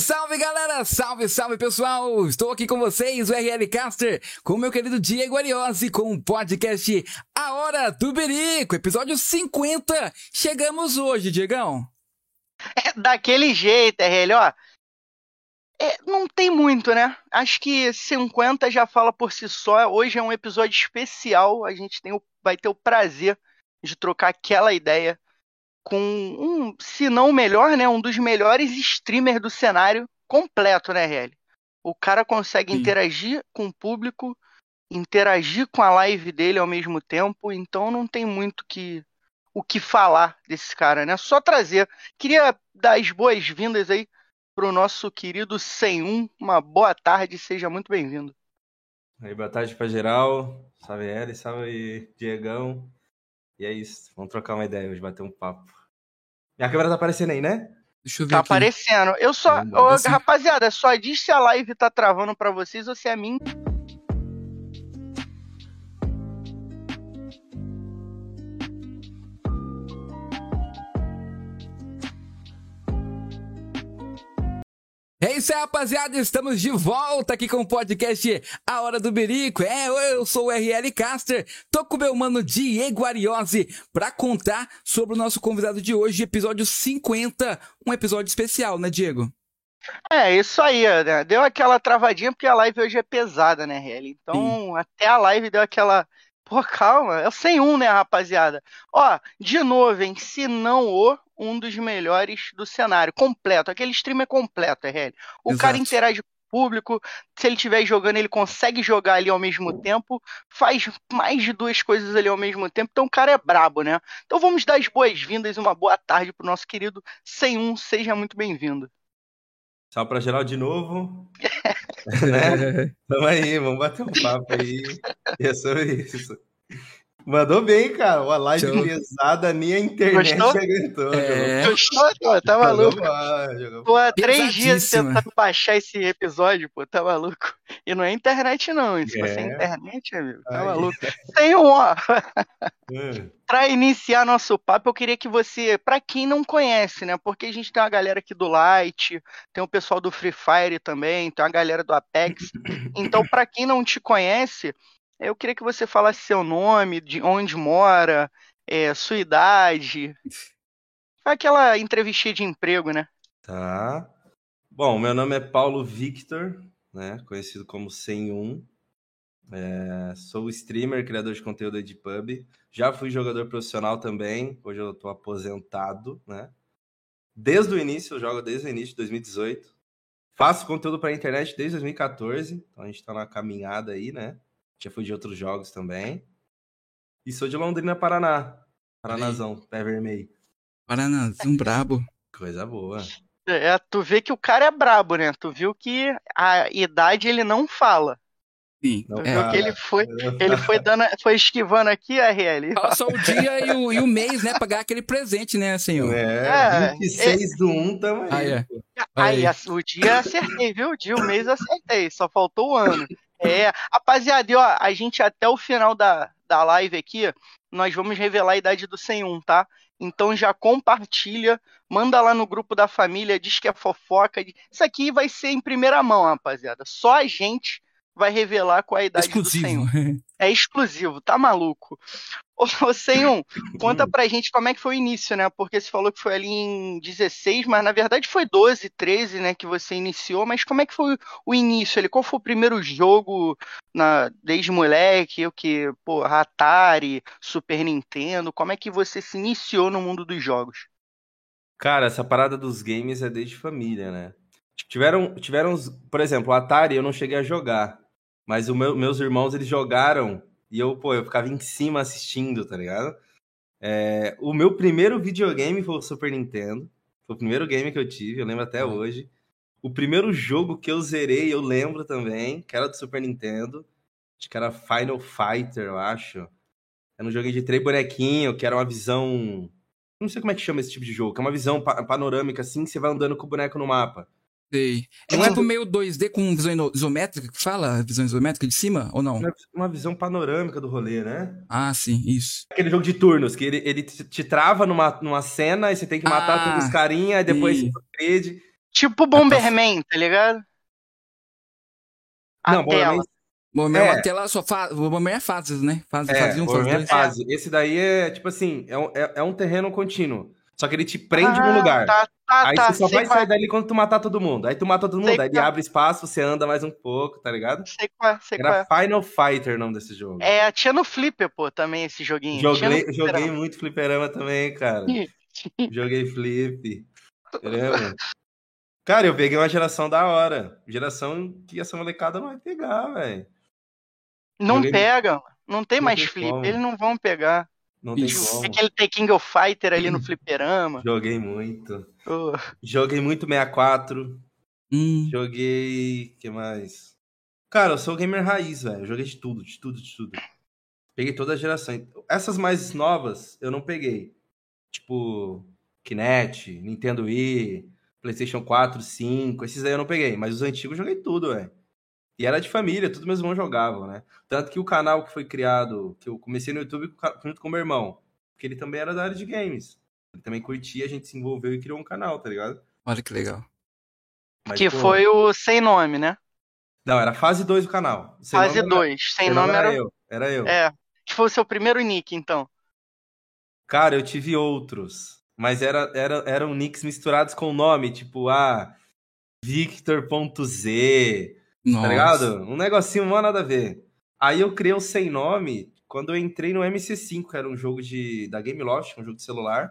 Salve, galera! Salve, salve pessoal! Estou aqui com vocês, o RL Caster, com o meu querido Diego Ariose, com o podcast A Hora do Berico, episódio 50. Chegamos hoje, Diegão. É daquele jeito, RL, ó. É, não tem muito, né? Acho que 50 já fala por si só. Hoje é um episódio especial. A gente tem o, vai ter o prazer de trocar aquela ideia com um, se não o melhor, né, um dos melhores streamers do cenário completo, né, RL? O cara consegue Sim. interagir com o público, interagir com a live dele ao mesmo tempo, então não tem muito que o que falar desse cara, né? Só trazer. Queria dar as boas-vindas aí pro nosso querido 101. Uma boa tarde, seja muito bem-vindo. Aí, boa tarde para geral. Salve Eli, salve Diegão. E é isso, vamos trocar uma ideia hoje, bater um papo. Minha câmera tá aparecendo aí, né? Deixa eu ver Tá aqui. aparecendo. Eu só, ô, rapaziada, só diz se a live tá travando para vocês ou se é mim. Isso aí, rapaziada. Estamos de volta aqui com o podcast A Hora do Berico. É, eu sou o RL Caster. Tô com o meu mano Diego Ariose pra contar sobre o nosso convidado de hoje, episódio 50. Um episódio especial, né, Diego? É, isso aí, né? Deu aquela travadinha porque a live hoje é pesada, né, RL? Então, Sim. até a live deu aquela. Pô, calma, é o 101, né, rapaziada? Ó, de novo, hein? Se não o, um dos melhores do cenário, completo. Aquele stream é completo, é RL. O Exato. cara interage com o público, se ele estiver jogando, ele consegue jogar ali ao mesmo tempo, faz mais de duas coisas ali ao mesmo tempo, então o cara é brabo, né? Então vamos dar as boas-vindas e uma boa tarde pro nosso querido 101, seja muito bem-vindo. Salve pra geral de novo. né? Tamo aí, vamos bater um papo aí. É sobre isso. Mandou bem, cara. Uma live Show. pesada, nem a internet Gostou? aguentou. É... Gostou, pô? Tá maluco? Pô, há três dias tentando baixar esse episódio, pô, tá maluco? E não é internet, não. Se é. você é internet, amigo, tá Ai. maluco. Tem um, ó. Hum. pra iniciar nosso papo, eu queria que você, pra quem não conhece, né? Porque a gente tem uma galera aqui do Light, tem o pessoal do Free Fire também, tem uma galera do Apex. Então, pra quem não te conhece, eu queria que você falasse seu nome, de onde mora, é, sua idade. Aquela entrevista de emprego, né? Tá. Bom, meu nome é Paulo Victor, né? Conhecido como 101. É, sou streamer, criador de conteúdo de pub. Já fui jogador profissional também. Hoje eu estou aposentado, né? Desde o início, eu jogo desde o início de 2018. Faço conteúdo para a internet desde 2014. Então a gente está na caminhada aí, né? Já fui de outros jogos também. E sou de Londrina, Paraná. Paranazão, pé vermelho. Paranazão brabo. Coisa boa. É, tu vê que o cara é brabo, né? Tu viu que a idade ele não fala. Sim. Tu é. viu que ele foi, ele foi dando, foi esquivando aqui a RL. Só o dia e o, e o mês, né? Pra ganhar aquele presente, né, senhor? É, é 26 é... do 1 tamo aí. Ah, é. Aí, aí, o dia acertei, viu? O dia, o mês acertei. Só faltou o ano. É, rapaziada, ó, a gente até o final da, da live aqui, nós vamos revelar a idade do 101, tá? Então já compartilha, manda lá no grupo da família, diz que é fofoca. Isso aqui vai ser em primeira mão, rapaziada. Só a gente vai revelar qual é a idade exclusivo. do Senhor. É exclusivo, tá maluco? Ô, Senhor, conta pra gente como é que foi o início, né? Porque você falou que foi ali em 16, mas na verdade foi 12, 13, né, que você iniciou, mas como é que foi o início ali? Qual foi o primeiro jogo na, desde moleque, o que, pô, Atari, Super Nintendo, como é que você se iniciou no mundo dos jogos? Cara, essa parada dos games é desde família, né? Tiveram, tiveram, por exemplo, Atari eu não cheguei a jogar, mas os meu, meus irmãos eles jogaram e eu, pô, eu ficava em cima assistindo, tá ligado? É, o meu primeiro videogame foi o Super Nintendo. Foi o primeiro game que eu tive, eu lembro até uhum. hoje. O primeiro jogo que eu zerei, eu lembro também, que era do Super Nintendo. Acho que era Final Fighter, eu acho. Era um jogo de três bonequinhos, que era uma visão. Não sei como é que chama esse tipo de jogo, que é uma visão panorâmica assim, que você vai andando com o boneco no mapa. Sei. É não tipo é... meio 2D com visão isométrica que fala? Visão isométrica de cima ou não? Uma visão panorâmica do rolê, né? Ah, sim, isso. Aquele jogo de turnos, que ele, ele te, te trava numa, numa cena e você tem que matar ah, todos os carinha, e depois e... você. Tipo Bomberman, tá ligado? A Não, tela. Bomberman, Bomberman É. é uma tela só faz. O Bomberman é fases, né? Fase, é, fase 1, fase Bomberman é 2. fase. Esse daí é, tipo assim, é um, é, é um terreno contínuo. Só que ele te prende Ah, num lugar. Tá, tá, Aí tá. você só sei vai qual- sair dali quando tu matar todo mundo. Aí tu mata todo Sei mundo, aí ele qual- abre espaço, você anda mais um pouco, tá ligado? Sei qual, é, sei qual Era é. Final Fighter o nome desse jogo. É, tinha no Flipper, pô, também esse joguinho. No Joguei, joguei muito fliperama também, cara. Joguei flip. Entendeu? Cara, eu peguei uma geração da hora. Geração que essa molecada não vai pegar, velho. Não Joguei- pega, não tem Não mais tem flip, como. eles não vão pegar. Não tem Isso. como. Aquele The King of Fighter ali no fliperama. Joguei muito. Joguei muito 64. Hum. Joguei. que mais? Cara, eu sou gamer raiz, velho. Eu Joguei de tudo, de tudo, de tudo. Peguei toda a geração. Essas mais novas eu não peguei. Tipo, Kinect, Nintendo Wii, PlayStation 4, 5. Esses aí eu não peguei. Mas os antigos eu joguei tudo, velho. E era de família, todos meus irmãos jogavam, né? Tanto que o canal que foi criado, que eu comecei no YouTube junto com meu irmão, porque ele também era da área de games. Ele também curtia, a gente se envolveu e criou um canal, tá ligado? Olha que legal. Mas, que pô, foi o Sem Nome, né? Não, era fase 2 do canal. Sem Fase nome era- 2. Sem nome era. eu. Era eu. É. Que foi o seu primeiro nick, então. Cara, eu tive outros. Mas era, era, eram nicks misturados com nome, tipo, ah, Victor.z, Nossa. tá ligado? Um negocinho mó nada a ver. Aí eu criei o sem nome quando eu entrei no MC5, que era um jogo de, da Gameloft, um jogo de celular.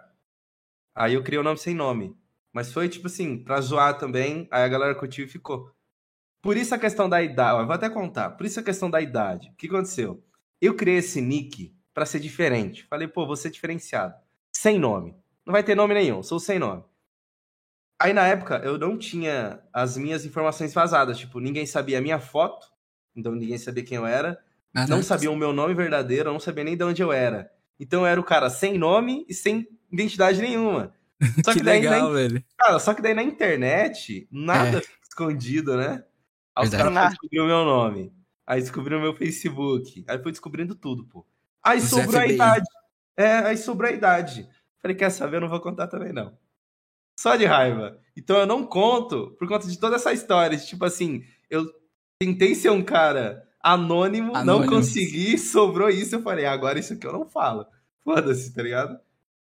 Aí eu criei o nome sem nome. Mas foi tipo assim, pra zoar também, aí a galera curtiu e ficou. Por isso a questão da idade, eu vou até contar. Por isso a questão da idade. O que aconteceu? Eu criei esse nick pra ser diferente. Falei, pô, vou ser diferenciado. Sem nome. Não vai ter nome nenhum, sou sem nome. Aí na época eu não tinha as minhas informações vazadas, tipo, ninguém sabia a minha foto, então ninguém sabia quem eu era, Caraca. não sabia o meu nome verdadeiro, eu não sabia nem de onde eu era. Então eu era o cara sem nome e sem identidade nenhuma. Só que que, daí, legal, na, velho. cara, só que daí na internet, nada É. fica escondido, né? Aí os caras descobriram o meu nome. Aí descobriram o meu Facebook. Aí foi descobrindo tudo, pô. Aí Os sobrou a FBI. idade. É, aí sobrou a idade. Falei, quer saber? Eu não vou contar também, não. Só de raiva. Então eu não conto por conta de toda essa história. de, Tipo assim, eu tentei ser um cara anônimo, não Anônimo. consegui, sobrou isso. Eu falei, agora isso aqui eu não falo. Foda-se, tá ligado?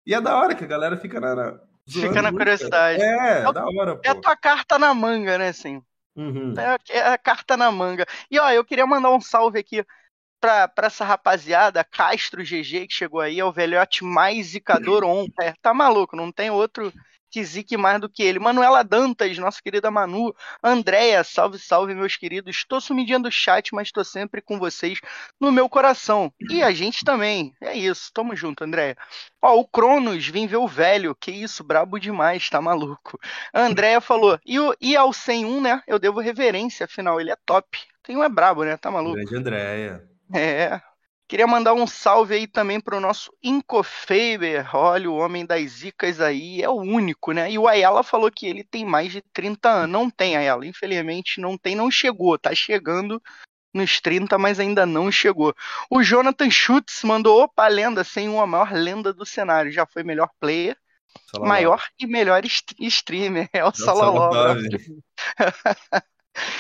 E é da hora que a galera fica na. na Fica na curiosidade. É, É o- da hora, pô. É a tua carta na manga, né, assim? Uhum. É, é a carta na manga. E ó, eu queria mandar um salve aqui pra, pra essa rapaziada, Castro GG, que chegou aí, é o velhote mais zicador on. É, tá maluco, não tem outro que zique mais do que ele. Manuela Dantas, nossa querida Manu. Andréia, salve, salve, meus queridos. Estou sumidinha do chat, mas estou sempre com vocês no meu coração. E a gente também. É isso, tamo junto, Andréia. Ó, o Cronos, vim ver o velho. Que isso, brabo demais, tá maluco. Andréia falou, e, o, e ao 101, né? Eu devo reverência, afinal, ele é top. Tem um é brabo, né? Tá maluco? Grande Andréia. É. Queria mandar um salve aí também pro nosso Incofaber. Olha, o homem das zicas aí é o único, né? E o Ayala falou que ele tem mais de 30 anos. Não tem, Ayala. Infelizmente, não tem, não chegou. Tá chegando nos 30, mas ainda não chegou. O Jonathan Schutz mandou, opa, lenda, sem uma maior lenda do cenário. Já foi melhor player, maior e melhor streamer. É o Nossa, Saloló.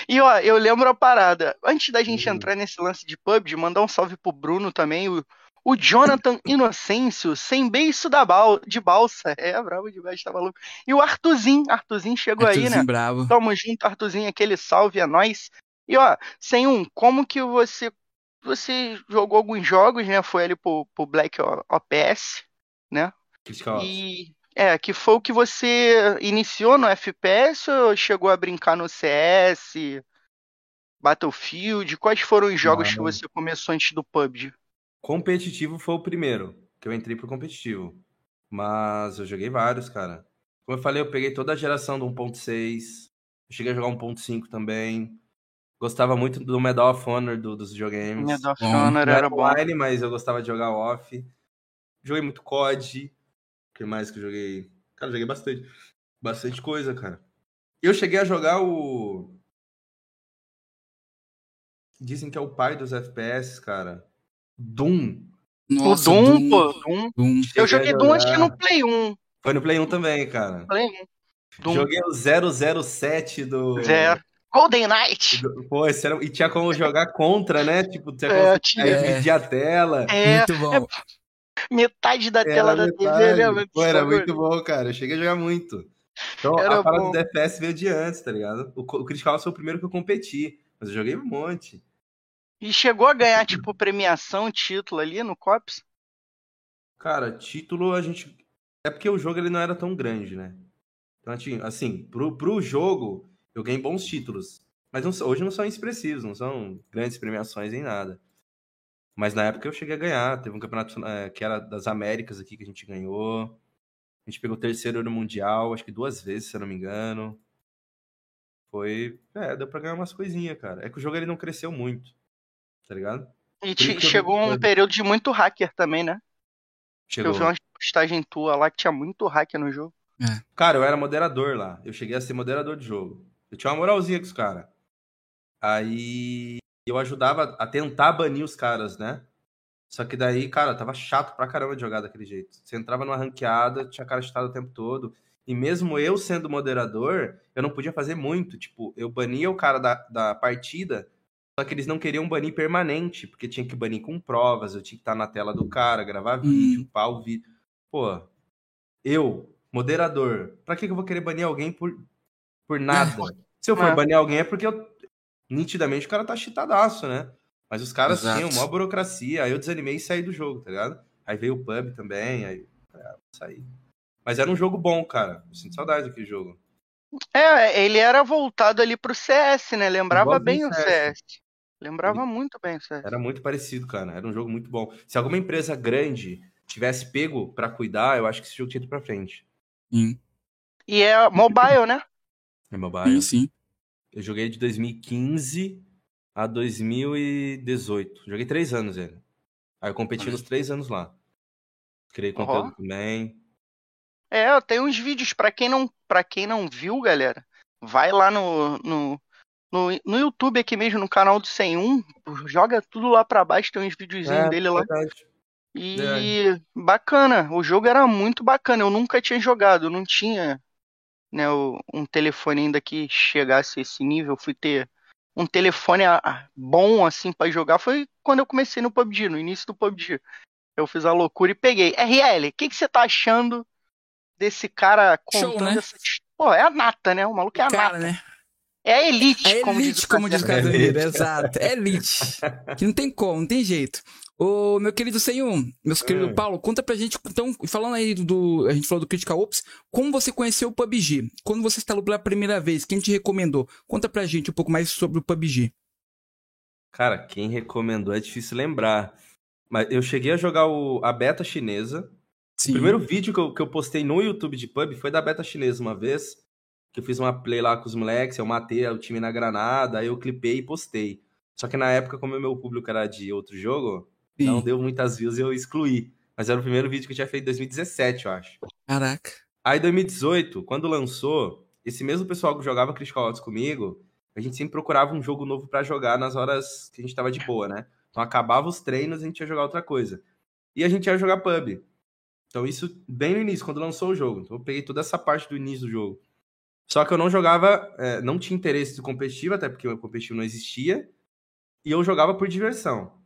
E ó, eu lembro a parada. Antes da gente Hum. entrar nesse lance de PUBG, mandar um salve pro Bruno também. O, o Jonathan Inocêncio, sem beiço da bal, de balsa. É, bravo demais, tá maluco. E o Artuzinho. Artuzinho chegou aí, né? Bravo. Tamo junto, Artuzinho, aquele salve a nós. E ó, sem um, como que você você jogou alguns jogos, né? Foi ali pro, pro Black O- OPS, Critical Ops. e é, que foi o que você iniciou no FPS ou chegou a brincar no CS, Battlefield? Quais foram os jogos que Não. você começou antes do PUBG? Competitivo foi o primeiro, que eu entrei pro competitivo. Mas eu joguei vários, cara. Como eu falei, eu peguei toda a geração do 1.6. Eu cheguei a jogar 1.5 também. Gostava muito do Medal of Honor do- dos videogames. Medal of. Honor era era bom. online, mas eu gostava de jogar off. Joguei muito COD. O que mais que eu joguei? Cara, eu joguei bastante. Bastante coisa, cara. Eu cheguei a jogar o. Dizem que é o pai dos FPS, cara. Doom. Nossa, o Doom, pô, Doom. Doom. Eu joguei Doom acho que no Play 1. Foi no Play 1 também, cara. Play 1. Doom. Joguei o 007 do. Zero. Golden Knight. do- Pô, esse era... e tinha como jogar contra, né? Tipo, tinha É, como tinha. aí É. dividir a tela. É, Muito bom. Metade da tela da TV, metade. lembra? Pô, era muito bom, cara. Eu cheguei a jogar muito. Então, Era a parada bom. do DFS veio de antes, tá ligado? O, o Critical foi o primeiro que eu competi. Mas eu joguei um monte. E chegou a ganhar, tipo, premiação, título ali no COPS? Cara, título a gente. É porque o jogo ele não era tão grande, né? Então, assim, assim pro, pro jogo, eu ganhei bons títulos. Mas não hoje não são expressivos, não são grandes premiações nem nada. Mas na época eu cheguei a ganhar. Teve um campeonato eh, que era das Américas aqui que a gente ganhou. A gente pegou o terceiro no Mundial, acho que duas vezes, se eu não me engano. Foi. É, deu pra ganhar umas coisinhas, cara. É que o jogo ele não cresceu muito. Tá ligado? E te- eu chegou vi- um período de muito hacker também, né? Chegou. Eu vi uma postagem tua lá que tinha muito hacker no jogo. Cara, eu era moderador lá. Eu cheguei a ser moderador de jogo. Eu tinha uma moralzinha com os caras. Aí eu ajudava a tentar banir os caras, né? Só que daí, cara, tava chato pra caramba de jogar daquele jeito. Você entrava numa ranqueada, tinha cara chutado o tempo todo. E mesmo eu sendo moderador, eu não podia fazer muito. Tipo, eu bania o cara da, da partida, só que eles não queriam banir permanente, porque tinha que banir com provas, eu tinha que estar na tela do cara, gravar vídeo, pá, o vídeo. Pô, eu, moderador, pra que, eu vou querer banir alguém por, por nada? Se eu for É. banir alguém é porque eu, nitidamente o cara tá chitadaço, né? Mas os caras Exato. tinham maior burocracia, aí eu desanimei e saí do jogo, tá ligado? Aí veio o pub também, aí é, sair. Mas era um jogo bom, cara. Eu sinto saudade daquele jogo. É, ele era voltado ali pro CS, né? Lembrava bem o CS. CS. Lembrava muito bem o CS. Era muito parecido, cara. Era um jogo muito bom. Se alguma empresa grande tivesse pego pra cuidar, eu acho que esse jogo tinha ido pra frente. Sim, E é mobile, né? É mobile. sim, sim. Eu joguei de 2015 a 2018. Joguei três anos ele. Aí eu competi Olha. nos três anos lá. Criei conteúdo também. É, eu tenho uns vídeos pra quem não, para quem não viu, galera. Vai lá no, no, no, no YouTube aqui mesmo, no canal do 101, joga tudo lá pra baixo, tem uns videozinhos É, dele lá. verdade. E bacana, o jogo era muito bacana. Eu nunca tinha jogado, não tinha né, um telefone ainda que chegasse a esse nível. Fui ter um telefone a- a- bom assim pra jogar. Foi quando eu comecei no PUBG, no início do PUBG. Eu fiz a loucura e peguei. RL, o que, que você tá achando desse cara Show, contando né? essa Pô, é a nata, né? O maluco é a Cara, nata. né? É a elite, É como diz elite, o como diz o Casemiro. Casemiro, elite. exato. É elite. Que não tem como, não tem jeito. Ô, meu querido Senhor, meu querido Hum. Paulo, conta pra gente, então, falando aí do, a gente falou do Critical Ops, como você conheceu o PUBG? Quando você instalou pela primeira vez, quem te recomendou? Conta pra gente um pouco mais sobre o PUBG. Cara, quem recomendou é difícil lembrar. Mas eu cheguei a jogar o- a beta chinesa. Sim. O primeiro vídeo que eu, que eu postei no YouTube de pub foi da beta chinesa uma vez. Que eu fiz uma play lá com os moleques, eu matei o time na granada, aí eu clipei e postei. Só que na época, como o meu público era de outro jogo, Sim. não deu muitas views e eu excluí. Mas era o primeiro vídeo que eu tinha feito em 2017, eu acho. Caraca. Aí, em 2018, quando lançou, esse mesmo pessoal que jogava Critical Ops comigo, a gente sempre procurava um jogo novo pra jogar nas horas que a gente tava de boa, né? Então, acabava os treinos, a gente ia jogar outra coisa. E a gente ia jogar pub. Então, isso bem no início, quando lançou o jogo. Então, eu peguei toda essa parte do início do jogo. Só que eu não jogava, é, não tinha interesse do competitivo, até porque o competitivo não existia. E eu jogava por diversão.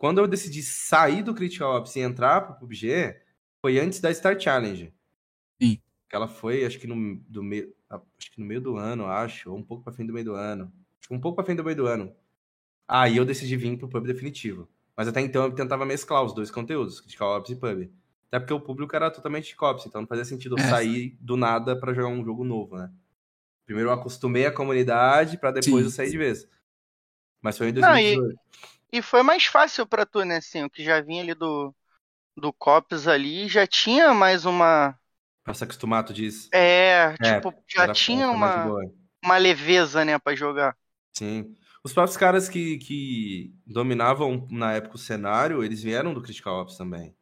Quando eu decidi sair do Critical Ops e entrar pro PUBG, foi antes da Star Challenge. Sim. Que ela foi, acho que no, do meio, acho que no meio do ano, acho, ou um pouco pra fim do meio do ano. Acho que um pouco pra fim do meio do ano. Aí eu decidi vir pro pub definitivo. Mas até então eu tentava mesclar os dois conteúdos, Critical Ops e pub. Até porque o público era totalmente cops, então não fazia sentido eu É. sair do nada pra jogar um jogo novo, né? Primeiro eu acostumei a comunidade pra depois Sim. eu sair de vez. Mas foi em Não, e- 2018. E foi mais fácil pra tu, né, assim, o que já vinha ali do, do Cops ali, já tinha mais uma. Pra se acostumar, tu diz. É, É, tipo, já tinha uma, uma leveza, né, pra jogar. Sim. Os próprios caras que, que dominavam na época o cenário, eles vieram do Critical Ops também.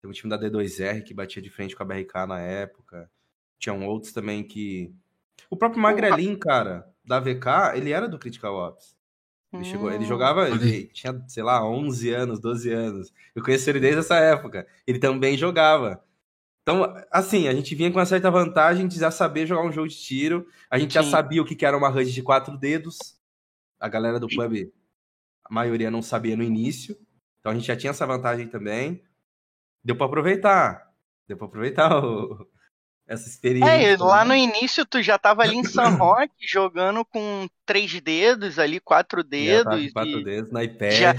Tem um time da D2R que batia de frente com a BRK na época. Tinham outros também que. O próprio Magrelin, cara, da VK, ele era do Critical Ops. Ele, chegou, ele Hum. jogava, ele tinha, sei lá, 11 anos, 12 anos. Eu conheci ele desde essa época. Ele também jogava. Então, assim, a gente vinha com uma certa vantagem de já saber jogar um jogo de tiro. A gente já Sim. sabia o que era uma HUD de quatro dedos. A galera do pub, a maioria não sabia no início. Então a gente já tinha essa vantagem também. Deu pra aproveitar. Deu pra aproveitar o- essa experiência. É, lá né? no início tu já tava ali em San Roque jogando com três dedos ali, quatro dedos. quatro dedos, no iPad. Já-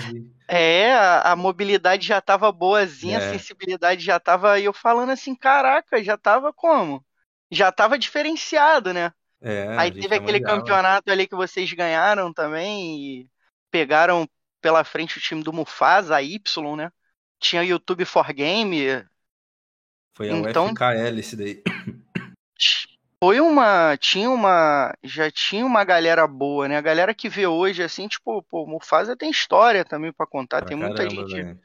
É, a, a mobilidade já tava boazinha, a É. sensibilidade já tava. E eu falando assim, caraca, já tava como? Já tava diferenciado, né? É, a Aí teve aquele manjava. campeonato ali que vocês ganharam também e pegaram pela frente o time do Mufasa, a Y, né? Tinha YouTube for Game. Foi a Então- UFKL esse daí. Foi uma. Tinha uma. Já tinha uma galera boa, né? A galera que vê hoje, assim, tipo, pô, Mufasa tem história também pra contar. Pra tem muita caramba, gente velho.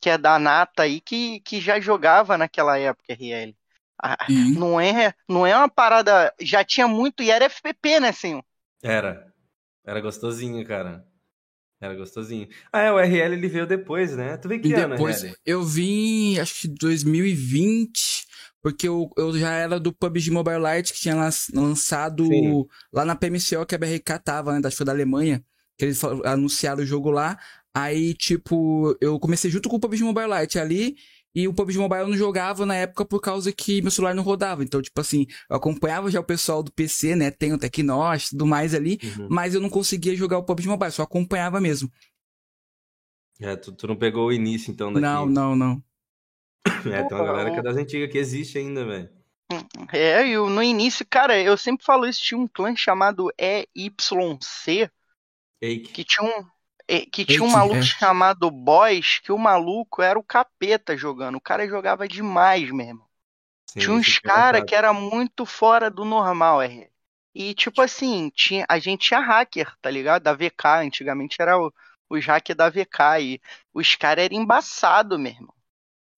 que é da nata aí que, que já jogava naquela época, RL. Ah, não é, não é uma parada. Já tinha muito e era FPP, né, senhor? Era. Era gostosinho, cara. Era gostosinho. Ah, é, o RL ele veio depois, né? Tu veio que E ano, depois RL? eu vim, acho que 2020, porque eu, eu já era do PUBG Mobile Lite, que tinha lan- lançado Sim. lá na PMCO, que a BRK tava, né? Acho que foi da Alemanha, que eles anunciaram o jogo lá. Aí, tipo, eu comecei junto com o PUBG Mobile Lite ali, e o PUBG Mobile eu não jogava na época por causa que meu celular não rodava. Então, tipo assim, eu acompanhava já o pessoal do PC, né? Tem o Tecnos e tudo mais ali, Uhum. mas eu não conseguia jogar o PUBG Mobile, só acompanhava mesmo. É, tu, tu não pegou o início, então, daqui. Não, não, não. É, tem uma galera que é das antigas que existe ainda, velho. É, e no início, cara, eu sempre falo isso, tinha um clã chamado EYC, Fake. que tinha um. é, Que tinha um maluco é. chamado Boys, que o maluco era o capeta jogando. O cara jogava demais mesmo. Sim, Tinha uns esse cara engraçado. que era muito fora do normal, R. E tipo assim, tinha, a gente tinha hacker, tá ligado? Da VK, antigamente era o, os hackers da VK e os caras eram embaçados mesmo.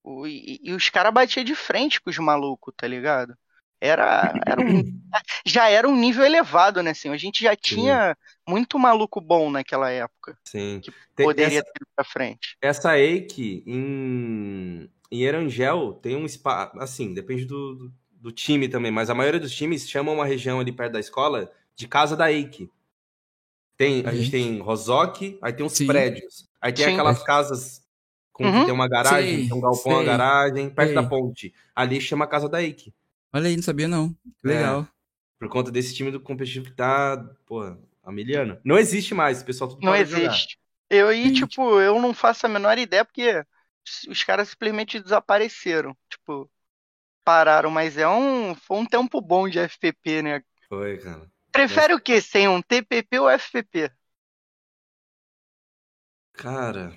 O- e, e os caras batiam de frente com os malucos, tá ligado? Era, era um, já era um nível elevado, né, assim? A gente já tinha muito maluco bom naquela época, Sim. que Tem poderia essa, ter pra frente. essa Eike em, em Erangel tem um espaço. Assim, depende do, do, do time também, mas a maioria dos times chamam uma região ali perto da escola de Casa da Eike. Tem, a Uhum. gente tem Rosoque, aí tem uns Sim. prédios. Aí tem Sim. aquelas casas com Uhum. que tem uma garagem, Sei, tem um galpão, uma sei, garagem, perto sei. da ponte. Ali chama Casa da Eike. Olha aí, não sabia não. Que Legal. Por conta desse time do competitivo que tá, pô, a miliano. Não existe mais, o pessoal tudo Não de jogar. existe. Eu e, tipo, eu não faço a menor ideia porque os caras simplesmente desapareceram. Tipo, pararam, mas é um. Foi um tempo bom de FPP, né? Foi, cara. Prefere o que? Sem um TPP ou FPP? Cara,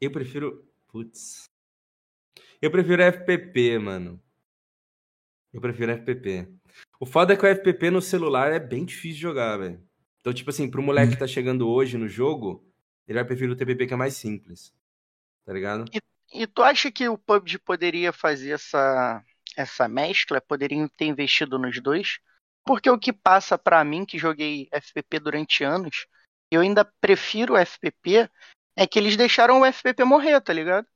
eu prefiro. Putz. Eu prefiro FPP, mano. Eu prefiro FPP. O foda é que o FPP no celular é bem difícil de jogar, velho. Então, tipo assim, pro moleque que tá chegando hoje no jogo, ele vai preferir o TPP que é mais simples. Tá ligado? E tu acha que o PUBG poderia fazer essa, essa mescla? Poderiam ter investido nos dois? Porque o que passa pra mim, que joguei FPP durante anos, eu ainda prefiro o FPP, é que eles deixaram o FPP morrer, tá ligado?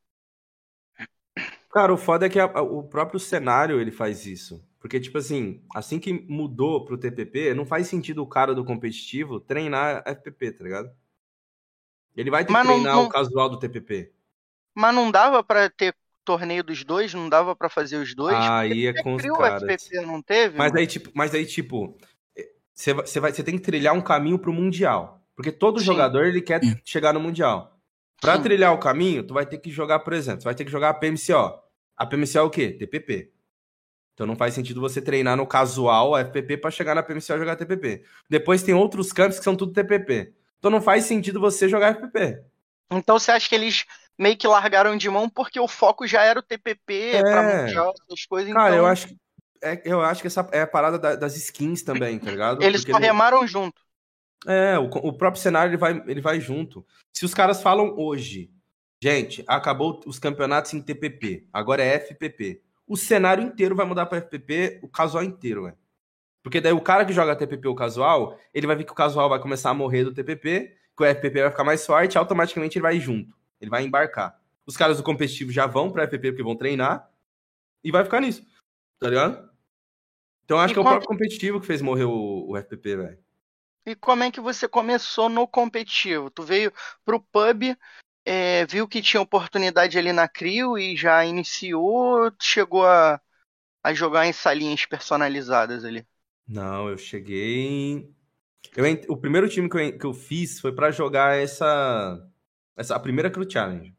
Cara, o foda é que a- a- o próprio cenário ele faz isso. Porque, tipo assim, assim que mudou pro TPP, não faz sentido o cara do competitivo treinar FPP, tá ligado? Ele vai ter que Mas não- treinar não- o casual do TPP. Mas não dava pra ter torneio dos dois, não dava pra fazer os dois. Aí é com os caras. FPP, não teve? Mas mano? aí, tipo, mas aí, tipo, você vai, você vai- você tem que trilhar um caminho pro Mundial. Porque todo Sim. jogador ele quer Sim. chegar no Mundial. Pra Sim. trilhar o caminho, tu vai ter que jogar, por exemplo, você vai ter que jogar a PMCO. A PMCO é o quê? TPP. Então não faz sentido você treinar no casual a FPP pra chegar na PMCO e jogar TPP. Depois tem outros campos que são tudo TPP. Então não faz sentido você jogar FPP. Então você acha que eles meio que largaram de mão porque o foco já era o TPP É. pra mundial, essas coisas. Cara, então eu acho que é, eu acho que essa é a parada da- das skins também, tá ligado? eles Porque só remaram junto. É, o, o próprio cenário ele vai, ele vai junto. Se os caras falam hoje, gente, acabou os campeonatos em TPP, agora é FPP. O cenário inteiro vai mudar para FPP, o casual inteiro, velho. Porque daí o cara que joga TPP ou casual, ele vai ver que o casual vai começar a morrer do TPP, que o FPP vai ficar mais forte, automaticamente ele vai junto, ele vai embarcar. Os caras do competitivo já vão para FPP porque vão treinar, E vai ficar nisso. Tá ligado? Então acho E que é o próprio competitivo que fez morrer o, o FPP, velho. E como é que você começou no competitivo? Tu veio pro pub, é, viu que tinha oportunidade ali na Crio e já iniciou, chegou a, a jogar em salinhas personalizadas ali? Não, eu cheguei. Eu ent- O primeiro time que eu, que eu fiz foi pra jogar essa. essa a primeira Crew Challenge.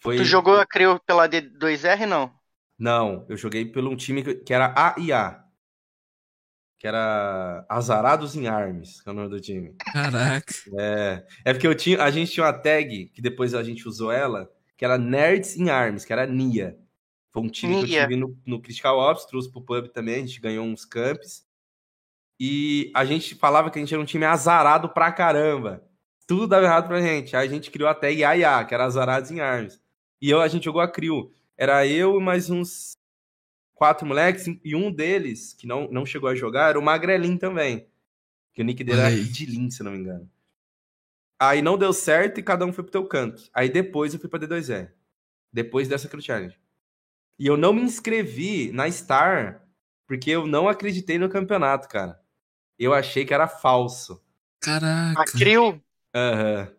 Foi... Tu jogou a Crio pela D2R, não? Não, eu joguei pelo um time que, que era AIA. Que era Azarados em Arms, que é o nome do time. Caraca. É, é porque eu tinha, a gente tinha uma tag, que depois a gente usou ela, que era Nerds in Arms, que era NIA. Foi um time que eu Nia. tive no, no Critical Ops, trouxe pro pub também, a gente ganhou uns camps. E a gente falava que a gente era um time azarado pra caramba. Tudo dava errado pra gente. Aí a gente criou a tag AIA, que era Azarados em Arms. E eu, a gente jogou a Crio. Era eu e mais uns quatro moleques, e um deles, que não, não chegou a jogar, era o Magrelin também. Que o nick dele era Olha aí. Kidlin, se eu não me engano. Aí não deu certo e cada um foi pro teu canto. Aí depois eu fui pra D2E. Depois dessa Crew Challenge. E eu não me inscrevi na Star porque eu não acreditei no campeonato, cara. Eu achei que era falso. Caraca. A Crio? Aham.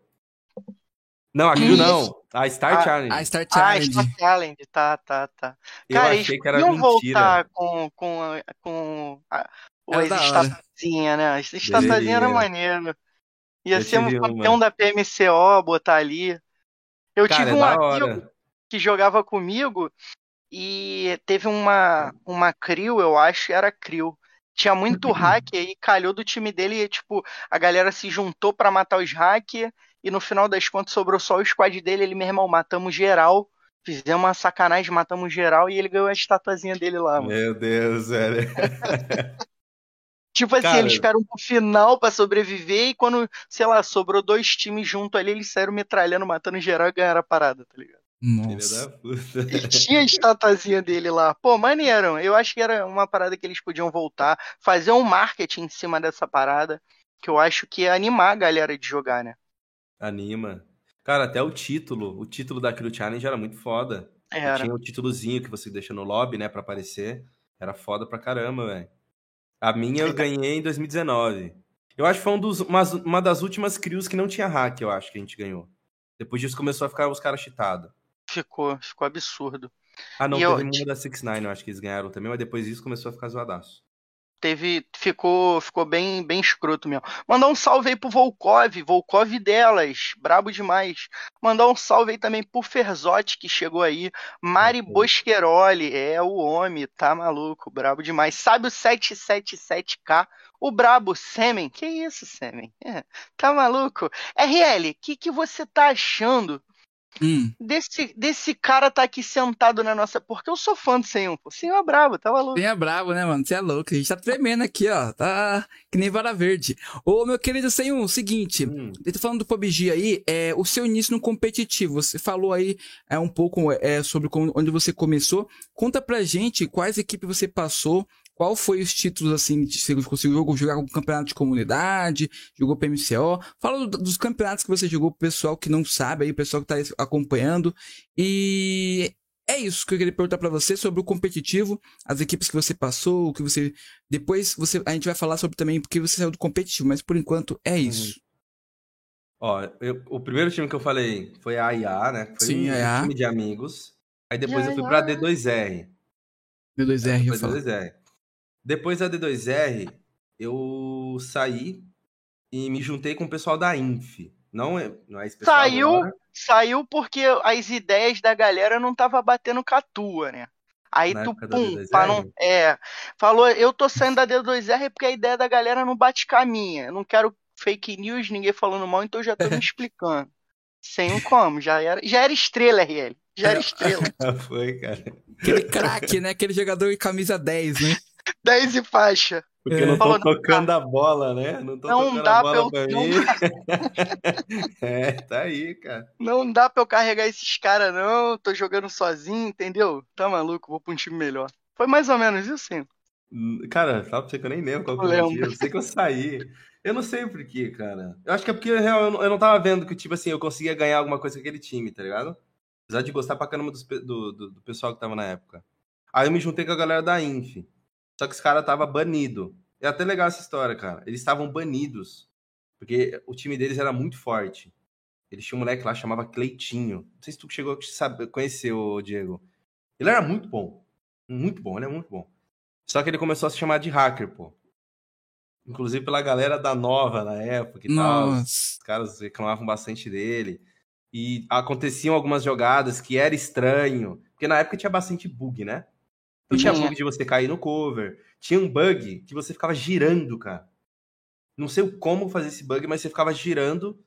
Não, a Crew Isso. não. A Star Ah, Challenge. A Star Ah, Challenge. Star Challenge, tá, tá, tá. eu Cara, eles achei que era podiam mentira. voltar com, com, a- com a, as estatuazinhas, né? As estatuazinhas era maneiro. Ia Eu ser um campeão uma. da PMCO, botar ali. Eu Cara, tive é um da amigo hora. que jogava comigo e teve uma, uma Crio, eu acho, era Crio. Tinha muito hack e calhou do time dele, e, tipo, a galera se juntou pra matar os hack e no final das contas sobrou só o squad dele, ele, meu irmão, matamos geral, fizemos uma sacanagem, matamos geral e ele ganhou a estatuazinha dele lá, mano. Meu Deus, velho. Tipo assim, Cara. eles ficaram pro final pra sobreviver e quando, sei lá, sobrou dois times junto ali, eles saíram metralhando, matando geral e ganharam a parada, tá ligado? Filha Nossa. da puta. E tinha a estatuazinha dele lá. Pô, maneiro. Eu acho que era uma parada que eles podiam voltar, fazer um marketing em cima dessa parada, que eu acho que ia animar a galera de jogar, né? Anima. Cara, até o título, o título da Crew Challenge era muito foda. Era. Tinha o títulozinho que você deixa no lobby, né, pra aparecer. Era foda pra caramba, velho. A minha eu ganhei em 2019. Eu acho que foi um dos, uma, uma das últimas crews que não tinha hack, eu acho, que a gente ganhou. Depois disso começou a ficar os caras cheatados. Ficou, ficou absurdo. Ah, não, E teve eu- uma da 6ix9ine, eu acho que eles ganharam também, mas depois disso começou a ficar zoadaço. Teve, ficou, ficou bem, bem escroto mesmo. Mandar um salve aí pro Volkov, Volkov delas, brabo demais. Mandar um salve aí também pro Ferzotti que chegou aí, Mari Ok. Boscheroli, é o homem, tá maluco, brabo demais. Sabe o 777K? O brabo Semen, que isso, Semen? É, tá maluco? RL, que que você tá achando Hum. desse, desse cara tá aqui sentado na nossa. Porque eu sou fã do Senhor, pô. Senhor é brabo, tá maluco? Bem é brabo, né, mano? Você é louco. A gente tá tremendo aqui, ó. Tá que nem vara verde. Ô, meu querido Senhor, seguinte. Hum, Eu tô falando do PUBG aí, é, o seu início no competitivo. Você falou aí é, um pouco é, sobre como, onde você começou. Conta pra gente quais equipes você passou, qual foi os títulos, assim, de- você conseguiu jogar com campeonato de comunidade, jogou PMCO. Fala do- dos campeonatos que você jogou pro pessoal que não sabe aí, o pessoal que tá acompanhando. E é isso que eu queria perguntar pra você sobre o competitivo, as equipes que você passou, o que você. Depois você, a gente vai falar sobre também porque você saiu do competitivo, mas por enquanto é isso. Ó, eu- o primeiro time que eu falei foi a AIA, né? Foi Sim, um, AIA. time de amigos. Aí depois eu fui pra D2R. D2R, eu Depois da falo. D2R. Depois da D2R, eu saí e me juntei com o pessoal da Inf. Não é, não é esse pessoal Saiu, agora. saiu porque as ideias da galera não tava batendo com a tua, né? Aí Na tu, pum, D2R? pra não, é, falou, eu tô saindo da D2R porque a ideia da galera não bate com a minha. Eu não quero fake news, ninguém falando mal, então eu já tô me explicando. Sem um como, já era, já era estrela, RL. Já era estrela. Foi, cara. Aquele craque, né? Aquele jogador de camisa 10, né? 10 e faixa. Porque eu não tô tocando a bola, né? Não tô Não tocando dá a bola pra pra eu- mim. não é, tá aí, cara. Não dá pra eu carregar esses caras, não. Tô jogando sozinho, entendeu? Tá maluco, vou pra um time melhor. Foi mais ou menos isso, sim. Hum, Cara, fala pra você que eu nem lembro qual que dia. Eu sei que eu saí. Eu não sei por quê, cara. Eu acho que é porque, na real, eu não, eu não tava vendo que, tipo assim, eu conseguia ganhar alguma coisa com aquele time, tá ligado? Apesar de gostar pra caramba do, do, do pessoal que tava na época. Aí eu me juntei com a galera da Inf. Só que os caras tava banido. É até legal essa história, cara. Eles estavam banidos. Porque o time deles era muito forte. Eles tinham um moleque lá chamava Cleitinho. Não sei se tu chegou a saber, conhecer o Diego. Ele era muito bom. Muito bom, ele é muito bom. Só que ele começou a se chamar de hacker, pô. Inclusive pela galera da Nova na época e tal. Os caras reclamavam bastante dele. E aconteciam algumas jogadas que era estranho. Porque na época tinha bastante bug, né? Então tinha bug de você cair no cover. Tinha um bug que você ficava girando, cara. Não sei como fazer esse bug, mas você ficava girando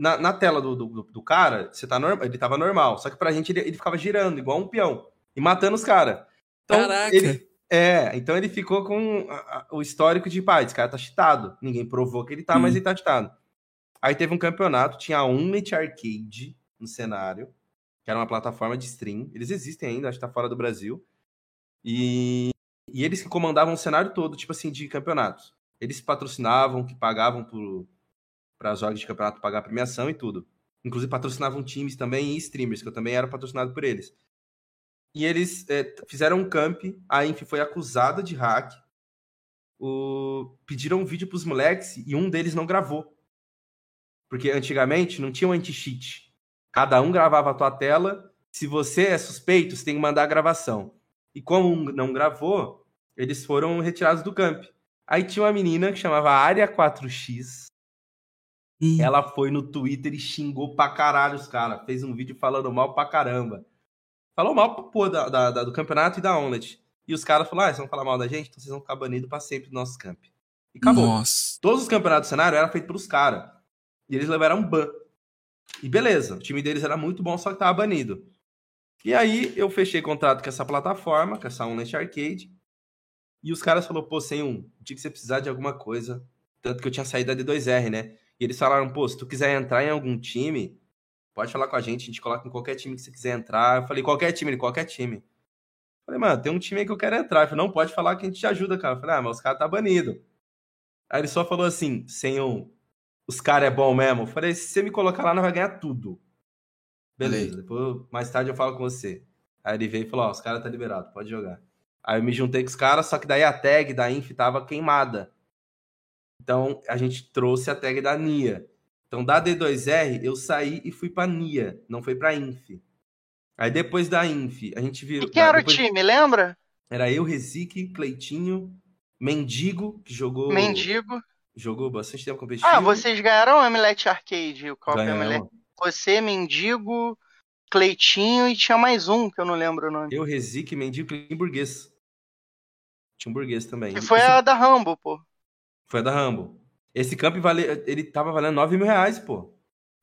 na, na tela do, do, do, cara. Você tá normal, ele tava normal. Só que pra gente ele, ele ficava girando, igual um peão. E matando os caras. Então, Caraca! Ele, é, então ele ficou com a, a, o histórico de, pá, esse cara tá cheatado. Ninguém provou que ele tá, hum. mas ele tá cheatado. Aí teve um campeonato, tinha a Unity Arcade no cenário, que era uma plataforma de stream. Eles existem ainda, acho que tá fora do Brasil. E, e eles que comandavam o cenário todo, tipo assim, de campeonatos. Eles patrocinavam, que pagavam para jogos de campeonato pagar premiação e tudo. Inclusive patrocinavam times também e streamers, que eu também era patrocinado por eles. E eles é, fizeram um camp, a Inf foi acusada de hack. O... Pediram um vídeo pros moleques e um deles não gravou. Porque antigamente não tinha um anti-cheat. Cada um gravava a tua tela. Se você é suspeito, você tem que mandar a gravação. E como não gravou, eles foram retirados do camp. Aí tinha uma menina que chamava Área 4X. Ela foi no Twitter e xingou pra caralho os caras. Fez um vídeo falando mal pra caramba. Falou mal pô, da, da, da, do campeonato e da Onlet. E os caras falaram: ah, vocês vão falar mal da gente, então vocês vão ficar banidos pra sempre do nosso camp. E acabou. Nossa. Todos os campeonatos do cenário eram feitos pelos caras. E eles levaram um ban. E beleza, o time deles era muito bom, só que tava banido. E aí eu fechei contrato com essa plataforma, com essa Onlet Arcade. E os caras falaram, pô, sem um, tinha que você precisar de alguma coisa. Tanto que eu tinha saído da D2R, né? E eles falaram, pô, se tu quiser entrar em algum time, pode falar com a gente, a gente coloca em qualquer time que você quiser entrar. Eu falei, qualquer time, ele, qualquer time. Eu falei, mano, tem um time aí que eu quero entrar. Ele falou, não, pode falar que a gente te ajuda, cara. Eu falei, ah, mas os caras tá banido. Aí ele só falou assim, sem um, os caras é bom mesmo. Eu falei, se você me colocar lá, nós vai ganhar tudo. Beleza, depois, mais tarde eu falo com você. Aí ele veio e falou, ó, os caras tá liberado, pode jogar. Aí eu me juntei com os caras, só que daí a tag da Inf tava queimada. Então a gente trouxe a tag da NIA. Então da D2R eu saí e fui pra NIA, não foi pra Inf. Aí depois da Inf, a gente viu. E quem era depois... o time, lembra? Era eu, Rezique, Cleitinho, Mendigo, que jogou. Mendigo. Jogou bastante tempo competitivo. Ah, vocês ganharam o Amulet Arcade, o Copa Amulet. Você, Mendigo, Cleitinho e tinha mais um que eu não lembro o nome. Eu, Rezique, Mendigo e Burguês. Tinha um burguês também. Que foi Esse... a da Rambo, pô. Foi a da Rambo. Esse camp vale... ele tava valendo 9 mil reais, pô.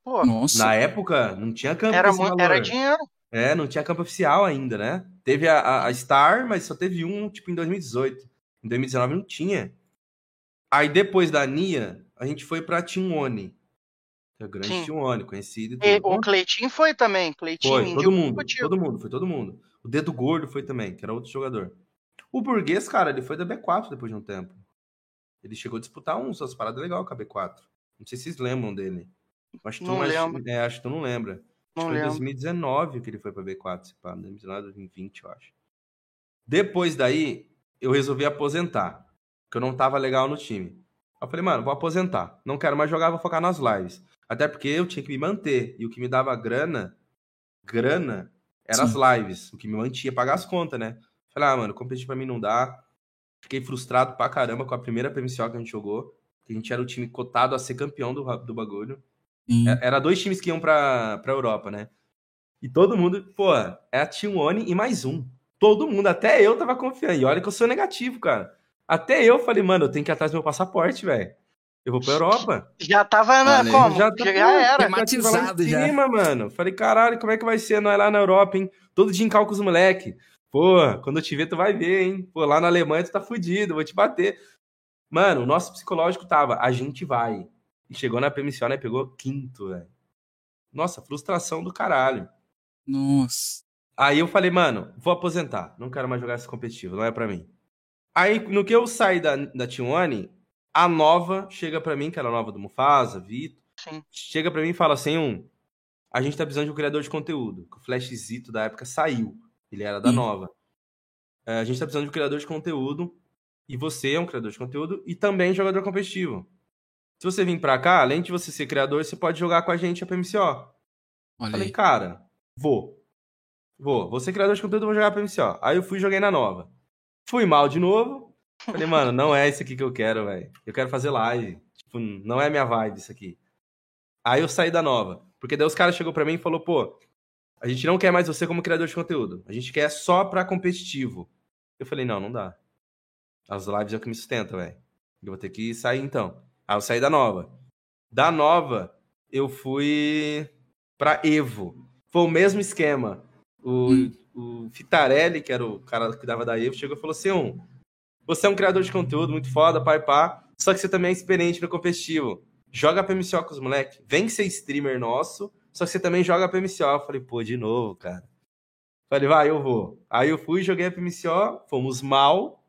Pô. Nossa. Na época, não tinha campo era, muito, era dinheiro. É, não tinha campo oficial ainda, né? Teve a, a, a, Star, mas só teve um, tipo, em 2018. Em 2019 não tinha. Aí depois da Nia, a gente foi pra Team One. É o grande Sim. Team One, conhecido. E, o Cleitinho foi também. Cleitinho, foi, todo mundo, todo mundo, foi todo mundo. O Dedo Gordo foi também, que era outro jogador. O burguês, cara, ele foi da B4 depois de um tempo. Ele chegou a disputar uns, umas paradas legais com a B4. Não sei se vocês lembram dele. Acho que não tu, lembro. É, acho que tu não lembra. Não acho que foi em 2019 que ele foi pra B4, se pá, 2019, 2020, eu acho. Depois daí, eu resolvi aposentar. Porque eu não tava legal no time. Eu falei, mano, vou aposentar. Não quero mais jogar, vou focar nas lives. Até porque eu tinha que me manter. E o que me dava grana, grana, era as lives. O que me mantinha pagar as contas, né? Falei, ah, mano, competir pra mim não dá. Fiquei frustrado pra caramba com a primeira PMCO que a gente jogou. Que a gente era o time cotado a ser campeão do, do bagulho. Sim. É, era dois times que iam pra, pra Europa, né? E todo mundo, pô, é a Team One e mais um. Todo mundo, até eu tava confiando. E olha que eu sou negativo, cara. Até eu falei, mano, eu tenho que ir atrás do meu passaporte, velho. Eu vou pra Europa. Já tava na. Olha, como? Já, já, já era. Tematizado já. Cima, mano. Falei, caralho, como é que vai ser nós lá na Europa, hein? Todo dia em cálculos, moleque. Pô, quando eu te ver, tu vai ver, hein? Pô, lá na Alemanha tu tá fudido, vou te bater. Mano, o nosso psicológico tava, a gente vai. E chegou na permissão, né? Pegou quinto, velho. Nossa, frustração do caralho. Nossa. Aí eu falei, mano, vou aposentar. Não quero mais jogar esse competitivo, não é para mim. Aí, no que eu saí da, da T1, a nova chega para mim, que era a nova do Mufasa, Vitor. Sim. Chega para mim e fala assim: um, a gente tá precisando de um criador de conteúdo. Que o Flashzito da época saiu. Ele era da nova. é, a gente tá precisando de um criador de conteúdo, e você é um criador de conteúdo e também jogador competitivo. Se você vir pra cá, além de você ser criador, você pode jogar com a gente a PMCO. Olha Falei, aí. cara, vou. Vou. Vou ser criador de conteúdo, vou jogar PMCO. Aí eu fui e joguei na nova. Fui mal de novo. Falei, mano, não é isso aqui que eu quero, velho. Eu quero fazer live. Tipo, não é minha vibe isso aqui. Aí eu saí da nova. Porque daí os caras chegou pra mim e falou, pô, a gente não quer mais você como criador de conteúdo. A gente quer só pra competitivo. Eu falei, não, não dá. As lives é o que me sustenta, velho. Eu vou ter que sair então. Aí eu saí da nova. Da nova, eu fui pra Evo. Foi o mesmo esquema. O, o Fitarelli, que era o cara que dava da Evo, chegou e falou assim: um, você é um criador de conteúdo muito foda, pai pá, só que você também é experiente no competitivo. Joga PMCO com os moleques. Vem ser streamer nosso, só que você também joga PMCO. Eu falei, pô, de novo, cara. Falei, vai, eu vou. Aí eu fui, joguei a PMCO, fomos mal.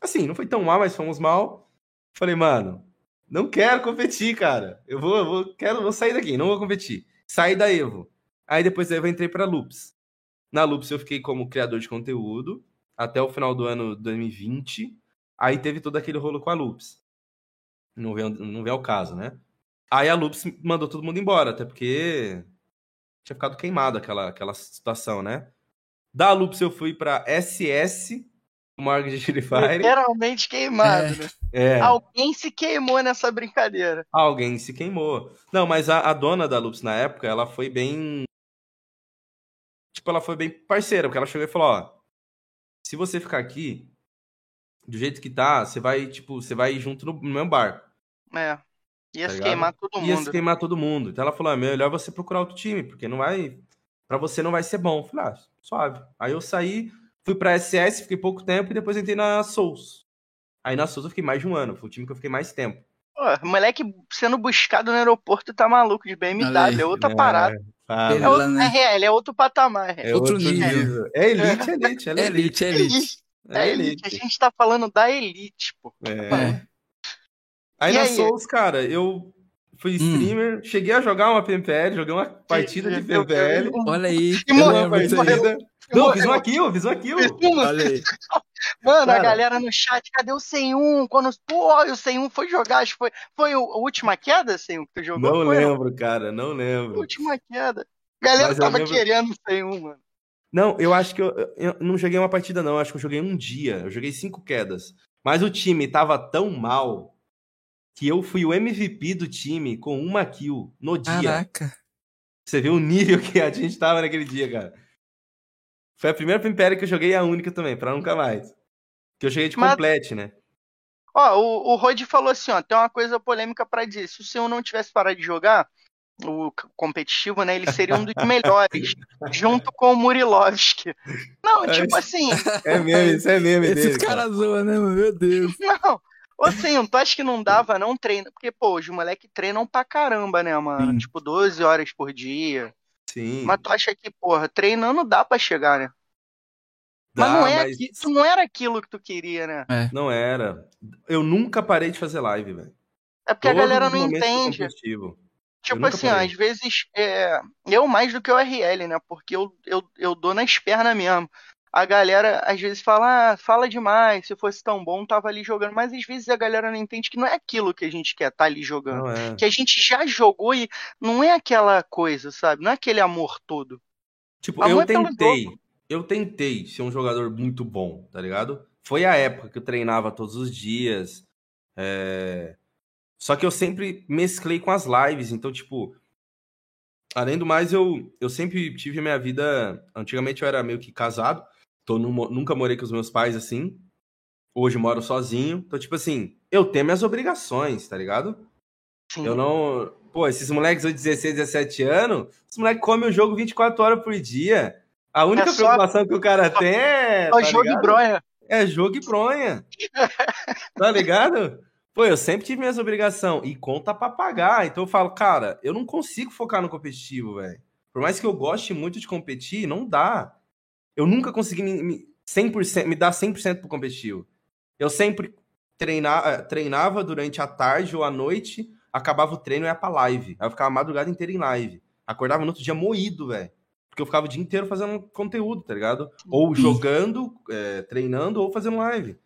Assim, não foi tão mal, mas fomos mal. Falei, mano, não quero competir, cara. Eu vou, eu vou, quero, vou sair daqui, não vou competir. Saí da Evo. Aí depois da Evo eu entrei pra Loops. Na Loops eu fiquei como criador de conteúdo até o final do ano 2020. Aí teve todo aquele rolo com a Loops. Não vem, não vem ao caso, né? Aí a Loops mandou todo mundo embora, até porque tinha ficado queimado aquela, aquela situação, né? Da Loops eu fui pra SS, o Mark de Free Fire. Literalmente queimado, né? É, Alguém se queimou nessa brincadeira. alguém se queimou. Não, mas a, a dona da Loops na época, ela foi bem. Tipo, ela foi bem parceira, porque ela chegou e falou: ó, se você ficar aqui, do jeito que tá, você vai, tipo, você vai junto no, no mesmo barco. É. Ia Tá se ligado? queimar todo Ia mundo. se queimar todo mundo. Então ela falou: é melhor você procurar outro time, porque não vai. Pra você não vai ser bom. Eu falei, ah, suave. Aí eu saí, fui pra SS, fiquei pouco tempo e depois entrei na Souls. Aí na Souls eu fiquei mais de um ano. Foi o time que eu fiquei mais tempo. Pô, moleque sendo buscado no aeroporto tá maluco de Olha aí. BMW. É outra É, parada. É outro, né? RL, é outro patamar. é outro outro nível. É elite, é elite. ela É É elite, elite. É elite. Elite. A gente tá falando da elite, pô. É. É. Aí E na aí? Souls, cara, eu fui Hum. streamer, cheguei a jogar uma PMPL, joguei uma partida de PMPL. Olha aí. E eu morreu, partida. Não, fiz uma kill, fiz uma kill. Olha aí. Mano, a Cara. galera no chat, cadê o 101? Quando, pô, o 101 foi jogar, acho que foi, foi a última queda, 101, que tu jogou? Não foi, lembro, cara, não A lembro. última queda. A galera Mas tava lembro- querendo o 101, mano. Não, eu acho que eu, eu não joguei uma partida, não. Eu acho que eu joguei um dia. Eu joguei cinco quedas. Mas o time tava tão mal que eu fui o MVP do time com uma kill no dia. Caraca. Você vê o nível que a gente tava naquele dia, cara. Foi a primeira Pimpera que eu joguei e a única também, pra nunca mais. Que eu cheguei de Mas- complete, né? Ó, o, o Rod falou assim, ó, tem uma coisa polêmica pra dizer. Se o 101 não tivesse parado de jogar, o competitivo, né, ele seria um dos melhores, junto com o Murilovski. Não, É tipo assim, É meme, isso é meme Esses dele. cara. caras zoam, né? Meu Deus. não. Ô, Sim, tu acha que não dava não treino? Porque, pô, os moleques treinam pra caramba, né, mano? Sim. Tipo, 12 horas por dia. Sim. Mas tu acha que, porra, treinando dá pra chegar, né? Dá, mas não é mas aqui, tu não era aquilo que tu queria, né? Não era. Eu nunca parei de fazer live, velho. É porque a galera não entende. Tipo assim, ó, às vezes, é, eu mais do que o RL, né? Porque eu, eu, eu dou nas pernas mesmo. A galera às vezes fala, ah, fala demais, se fosse tão bom, tava ali jogando. Mas às vezes a galera não entende que não é aquilo que a gente quer tá ali jogando. É. Que a gente já jogou e não é aquela coisa, sabe? Não é aquele amor todo. Tipo, Amor eu é tentei. Eu tentei ser um jogador muito bom, tá ligado? Foi a época que eu treinava todos os dias. é, Só que eu sempre mesclei com as lives. Então, tipo. Além do mais, eu, eu sempre tive a minha vida. Antigamente eu era meio que casado. Então, nu- nunca morei com os meus pais assim. Hoje moro sozinho. Então, tipo assim, eu tenho minhas obrigações, tá ligado? Sim. Eu não. Pô, esses moleques de 16, 17 anos, os moleques comem o jogo 24 horas por dia. A única É só- preocupação que o cara tem é. Só tá jogo e ligado? bronha. É jogo e bronha. tá ligado? Pô, eu sempre tive minhas obrigações e conta pra pagar. Então eu falo, cara, eu não consigo focar no competitivo, velho. Por mais que eu goste muito de competir, não dá. Eu nunca consegui me, me, 100%, me dar 100% pro competitivo. Eu sempre eh, treinava durante a tarde ou a noite, acabava o treino e ia pra live. Aí eu ficava a madrugada inteira em live. Acordava no outro dia moído, velho. Porque eu ficava o dia inteiro fazendo conteúdo, tá ligado? Ou jogando, é, treinando, ou fazendo live.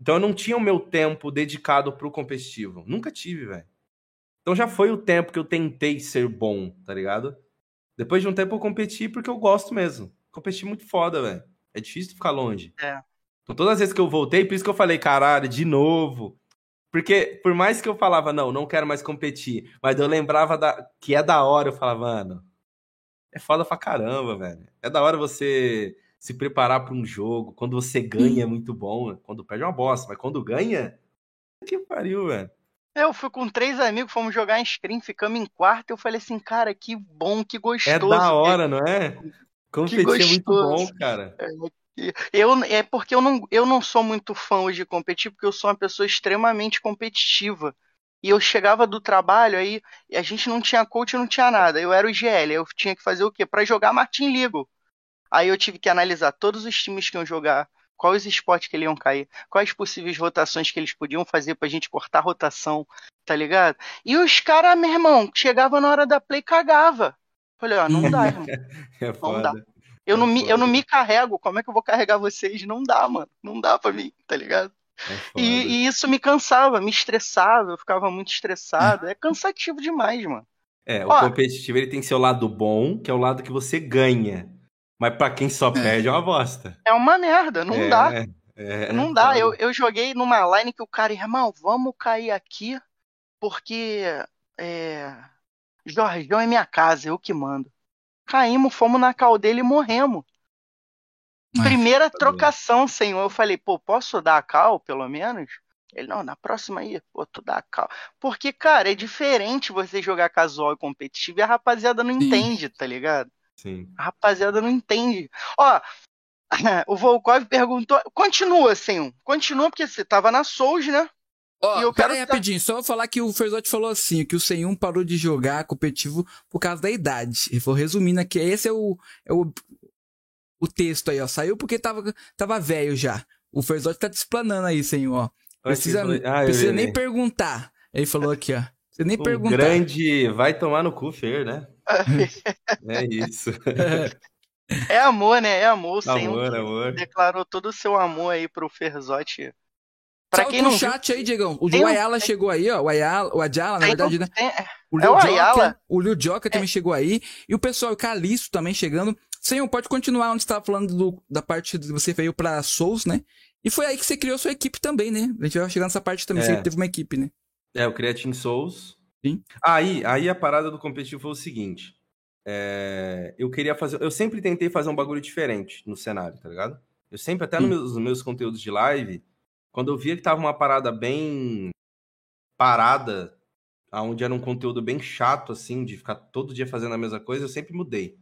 Então eu não tinha o meu tempo dedicado pro competitivo. Nunca tive, velho. Então já foi o tempo que eu tentei ser bom, tá ligado? Depois de um tempo eu competi porque eu gosto mesmo. Competi muito foda, velho. É difícil ficar longe. É. Então todas as vezes que eu voltei, por isso que eu falei, caralho, de novo. Porque por mais que eu falava, não, não quero mais competir, mas eu lembrava da, que é da hora, eu falava, mano, é foda pra caramba, velho. É da hora você se preparar para um jogo. Quando você ganha é muito bom. Quando perde é uma bosta, mas quando ganha, que pariu, velho. Eu fui com três amigos, fomos jogar em screen, ficamos em quarto. Eu falei assim, cara, que bom, que gostoso. É da hora, não é? Competir é muito bom, cara. É, eu, é porque eu não, eu não sou muito fã hoje de competir, porque eu sou uma pessoa extremamente competitiva. E eu chegava do trabalho, aí a gente não tinha coach, não tinha nada. Eu era o GL, eu tinha que fazer o quê? Para jogar Martin Ligo. Aí eu tive que analisar todos os times que iam jogar, quais esportes que eles iam cair, quais possíveis rotações que eles podiam fazer pra gente cortar rotação, tá ligado? E os caras, meu irmão, chegava na hora da play cagava. Falei, ó, não dá, irmão. é não dá. Eu, é não me, eu não me carrego, como é que eu vou carregar vocês? Não dá, mano. Não dá pra mim, tá ligado? É e, e, isso me cansava, me estressava, eu ficava muito estressado. É cansativo demais, mano. É, o Ó, competitivo ele tem seu lado bom, que é o lado que você ganha. Mas para quem só é. perde é uma bosta. É uma merda, não é, dá. É, não dá. Eu, eu joguei numa line que o cara, irmão, vamos cair aqui, porque é, Jorgão é minha casa, eu que mando. Caímos, fomos na caldeira e morremos. Primeira trocação, senhor. Eu falei, pô, posso dar a cal, pelo menos? Ele, não, na próxima aí, pô, tu dá a cal. Porque, cara, é diferente você jogar casual e competitivo e a rapaziada não Sim. entende, tá ligado? Sim. A rapaziada não entende. Ó, o Volkov perguntou. Continua, senhor. Continua, porque você tava na Souls, né? Ó, oh, pera aí rapidinho, só vou falar que o Ferzotti falou assim, que o Senhum parou de jogar competitivo por causa da idade. Ele falou, resumindo aqui, esse é o, é o o texto aí, ó. Saiu porque tava, tava velho já. O Ferzotti tá desplanando aí, senhor, ó. Precisa, ah, precisa nem perguntar. Ele falou aqui, ó. Você nem um perguntar. grande vai tomar no cu, Fer, né? É isso. É amor, né? É amor. O amor, amor. declarou todo o seu amor aí pro Ferzotti. Pra Salta quem não chat aí, Diegão. O tem Ayala chegou aí, ó. O Ayala, o Adjala, na tem, verdade, né? Tem, o Liu é o Ayala. O Liu Joker também é. chegou aí. E o pessoal, o Calisto também chegando. Senhor, pode continuar onde estava falando do, da parte de você veio para Souls, né? E foi aí que você criou sua equipe também, né? A gente vai chegar nessa parte também, é. você teve uma equipe, né? É, a Team Souls. Sim. Aí, aí a parada do competitivo foi o seguinte. É, eu queria fazer. Eu sempre tentei fazer um bagulho diferente no cenário, tá ligado? Eu sempre, até nos meus, nos meus conteúdos de live, quando eu via que tava uma parada bem parada, onde era um conteúdo bem chato, assim, de ficar todo dia fazendo a mesma coisa, eu sempre mudei.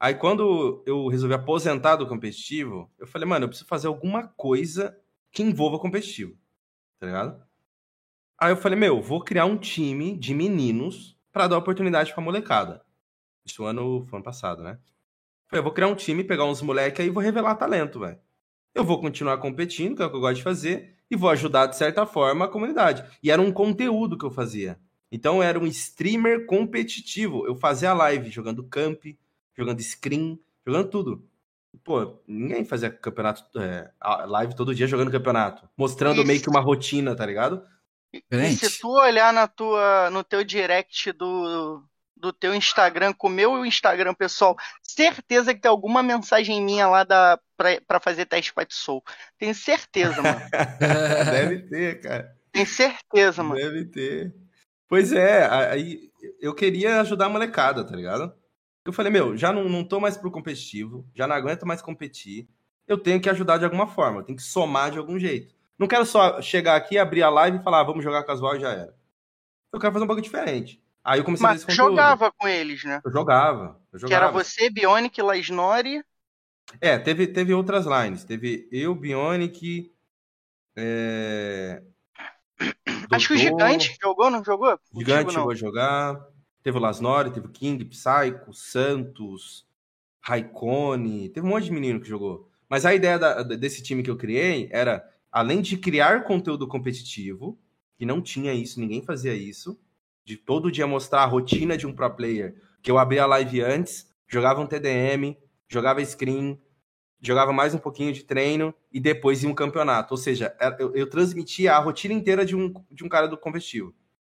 Aí quando eu resolvi aposentar do competitivo, eu falei, mano, eu preciso fazer alguma coisa que envolva competitivo, tá ligado? Aí eu falei, meu, vou criar um time de meninos para dar oportunidade pra molecada. Isso ano, foi ano passado, né? Falei, eu vou criar um time, pegar uns moleques aí e vou revelar talento, velho. Eu vou continuar competindo, que é o que eu gosto de fazer, e vou ajudar, de certa forma, a comunidade. E era um conteúdo que eu fazia. Então eu era um streamer competitivo. Eu fazia live jogando camp, jogando screen, jogando tudo. Pô, ninguém fazia campeonato, é, live todo dia jogando campeonato, mostrando Isso. meio que uma rotina, tá ligado? E se tu olhar na tua, no teu direct do, do teu Instagram com o meu Instagram pessoal, certeza que tem alguma mensagem minha lá da, pra, pra fazer teste Fight Soul. Tenho certeza, mano. Deve ter, cara. Tenho certeza, mano. Deve ter. Pois é, aí eu queria ajudar a molecada, tá ligado? Eu falei, meu, já não, não tô mais pro competitivo, já não aguento mais competir. Eu tenho que ajudar de alguma forma, eu tenho que somar de algum jeito. Não quero só chegar aqui, abrir a live e falar, ah, vamos jogar casual e já era. Eu quero fazer um pouco diferente. Aí eu comecei Mas a fazer jogava com eles, né? Eu jogava, eu jogava. Que era você, Bionic, Lasnori. É, teve, teve outras lines. Teve eu, Bionic. É... Acho que o Gigante jogou, não jogou? Gigante chegou a jogar. Teve o Lasnori, teve o King, Psycho, Santos, Raikkonen, teve um monte de menino que jogou. Mas a ideia da, desse time que eu criei era, além de criar conteúdo competitivo, que não tinha isso, ninguém fazia isso, de todo dia mostrar a rotina de um pro player, que eu abri a live antes, jogava um TDM, jogava screen, jogava mais um pouquinho de treino e depois ia um campeonato. Ou seja, é, eu, eu transmitia a rotina inteira de um, de um cara do competitivo.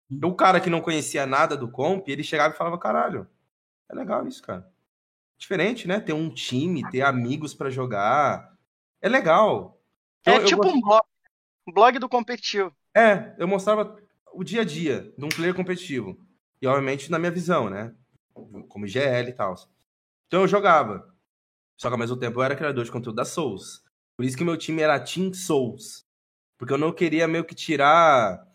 Então, o cara que não conhecia nada do comp, ele chegava e falava: caralho, é legal isso, cara. Diferente, né? Ter um time, ter amigos para jogar. É legal. É eu, tipo eu... um blog, um blog do competitivo. É, eu mostrava o dia a dia de um player competitivo. E, obviamente, na minha visão, né? Como IGL e tal. Então eu jogava. Só que ao mesmo tempo eu era criador de conteúdo da Souls. Por isso que meu time era Team Souls. Porque eu não queria meio que tirar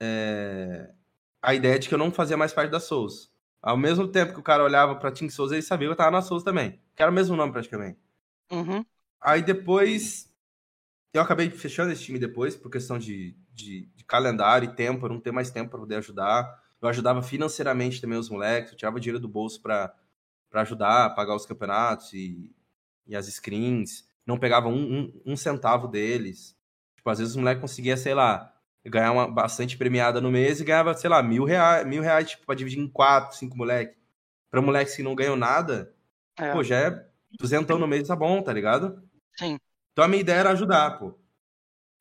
é, a ideia de que eu não fazia mais parte da Souls. Ao mesmo tempo que o cara olhava pra Team Souls, ele sabia que eu tava na Souls também. Que era o mesmo nome praticamente. Uhum. Aí depois. Eu acabei fechando esse time depois, por questão de, de, de calendário e tempo, eu não ter mais tempo para poder ajudar. Eu ajudava financeiramente também os moleques, eu tirava dinheiro do bolso para ajudar pagar os campeonatos e, e as screens, não pegava um, um, um centavo deles. Tipo, às vezes o moleque conseguia, sei lá, ganhar uma bastante premiada no mês e ganhava, sei lá, mil reais, mil reais tipo, pra dividir em quatro, cinco moleques. Pra moleques que não ganham nada, é. pô, já é duzentão no mês, tá bom, tá ligado? Sim. Então a minha ideia era ajudar, pô.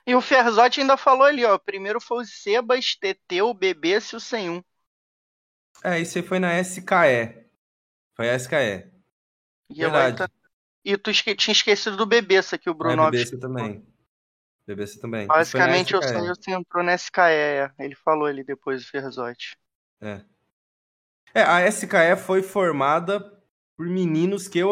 E o Ferzotti ainda falou ali, ó. Primeiro foi o Sebas, TT, o Bebê, se o 101. É, isso aí foi na SKE. Foi a SKE. E Verdade. Tá... E tu esque... tinha esquecido do Bebessa que o Bruno é, também. Bebessa também. Basicamente, o você entrou na SKE. É. Ele falou ali depois do Ferzotti. É. É, a SKE foi formada por meninos que eu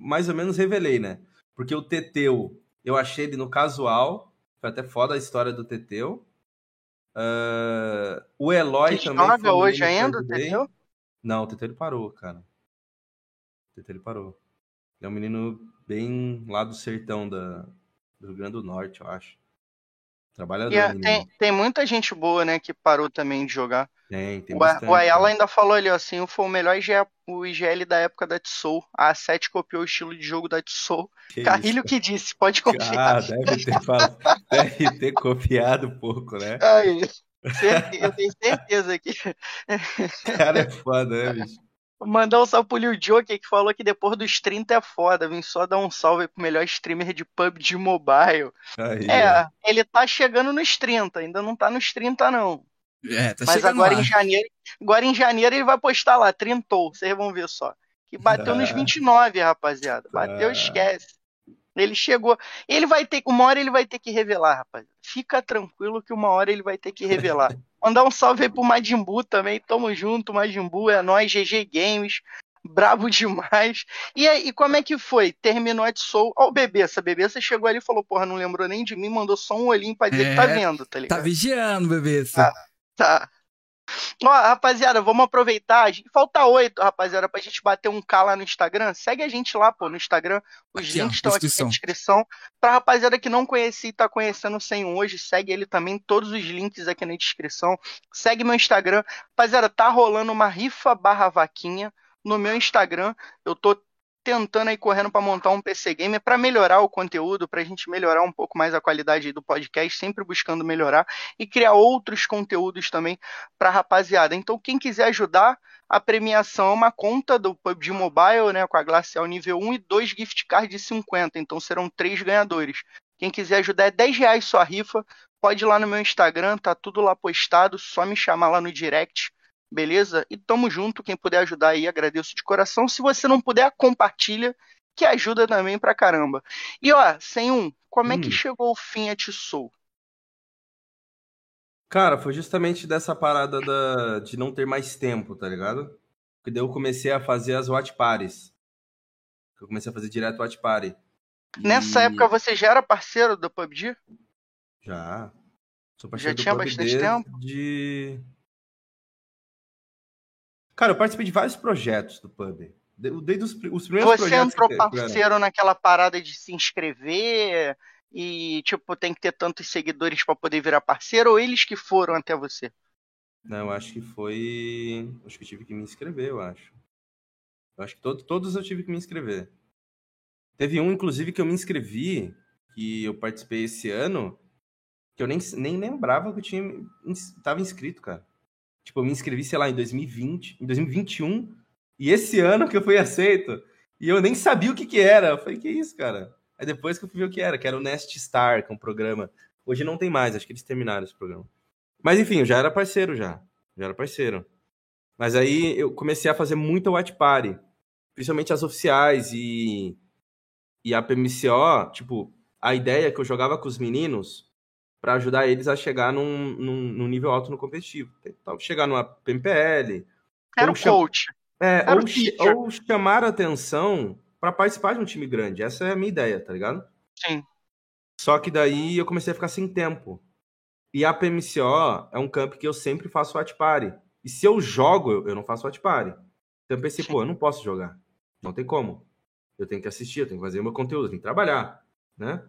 mais ou menos revelei, né? Porque o Teteu, eu achei ele no casual. Foi até foda a história do Teteu. Uh, o Eloy que também. joga hoje ainda, o Teteu? Não, o Teteu ele parou, cara. O Teteu ele parou. Ele é um menino bem lá do sertão da, do Rio Grande do Norte, eu acho. Trabalhador. Yeah, tem, tem muita gente boa, né, que parou também de jogar. Tem, tem o, bastante. O Ayala ainda falou ali, assim, foi o melhor IGL, o IGL da época da Tsoul. A A7 copiou o estilo de jogo da Tsoul. Carrilho isso? que disse, pode confiar. Ah, deve ter, falado, deve ter copiado um pouco, né? Ai, eu tenho certeza que... Cara, é foda, né, bicho? Mandar um salve pro Liu Joker que falou que depois dos 30 é foda. Vim só dar um salve pro melhor streamer de PUBG Mobile. Aí, é, é, ele tá chegando nos 30, ainda não tá nos 30, não. É, tá Mas agora lá. em janeiro. Agora em janeiro ele vai postar lá, 30, vocês vão ver só. Que bateu nos 29, rapaziada. Bateu, esquece. Ele chegou. Ele vai ter. Uma hora ele vai ter que revelar, rapaz. Fica tranquilo que uma hora ele vai ter que revelar. Mandar um salve aí pro Majimbu também. Tamo junto, Majimbu. É nóis, GG Games. Bravo demais. E aí, como é que foi? Terminou a Soul. Ó, o Bebeça. Bebeça chegou ali e falou: Porra, não lembrou nem de mim, mandou só um olhinho pra dizer é, que tá é, vendo, tá ligado? Tá vigiando, Bebeça. Tá. Tá. Ó, rapaziada, vamos aproveitar. Falta oito, rapaziada, pra gente bater um K lá no Instagram. Segue a gente lá, pô, no Instagram. Os aqui, links estão aqui na descrição. Pra rapaziada que não conhecia e tá conhecendo o 100 hoje, segue ele também. Todos os links aqui na descrição. Segue meu Instagram. Rapaziada, tá rolando uma rifa barra vaquinha no meu Instagram. Eu tô tentando aí correndo para montar um PC Gamer para melhorar o conteúdo, para a gente melhorar um pouco mais a qualidade do podcast, sempre buscando melhorar e criar outros conteúdos também para rapaziada. Então, quem quiser ajudar, a premiação é uma conta do PUBG Mobile, né, com a Glacial nível 1 e dois gift cards de 50. Então, serão três ganhadores. Quem quiser ajudar é 10 reais sua rifa. Pode ir lá no meu Instagram, tá tudo lá postado, só me chamar lá no direct beleza? E tamo junto, quem puder ajudar aí, agradeço de coração. Se você não puder, compartilha, que ajuda também pra caramba. E ó, sem um, como hum. é que hum. chegou o fim a Tissou? Cara, foi justamente dessa parada da, de não ter mais tempo, tá ligado? Porque daí eu comecei a fazer as watch parties. Eu comecei a fazer direto watch party. Nessa época você já era parceiro do PUBG? Já. Sou parceiro já tinha bastante tempo? De Cara, eu participei de vários projetos do pub. Desde os, os primeiros Você entrou parceiro naquela parada de se inscrever e, tipo, tem que ter tantos seguidores para poder virar parceiro ou eles que foram até você? Não, eu acho que foi. Acho que tive que me inscrever, eu acho. Eu acho que todo, todos eu tive que me inscrever. Teve um, inclusive, que eu me inscrevi, que eu participei esse ano, que eu nem, nem lembrava que eu tinha. Tava inscrito, cara. Tipo, eu me inscrevi, sei lá, em 2020, em 2021, E esse ano que eu fui aceito, e eu nem sabia o que que era. Eu falei, que isso, cara? Aí depois que eu fui ver o que era, que era o Nest Star, que é um programa. Hoje não tem mais, acho que eles terminaram esse programa. Mas enfim, eu já era parceiro já. Já era parceiro. Mas aí eu comecei a fazer muita Watch Party. Principalmente as oficiais e, e a PMCO, tipo, a ideia que eu jogava com os meninos para ajudar eles a chegar num, num, num, nível alto no competitivo. Então, chegar numa PMPL. Era o coach. É, Era ou, ou chamar atenção para participar de um time grande. Essa é a minha ideia, tá ligado? Sim. Só que daí eu comecei a ficar sem tempo. E a PMCO é um camp que eu sempre faço watch party. E se eu jogo, eu não faço watch party. Então eu pensei, pô, eu não posso jogar. Não tem como. Eu tenho que assistir, eu tenho que fazer o meu conteúdo, eu tenho que trabalhar, né?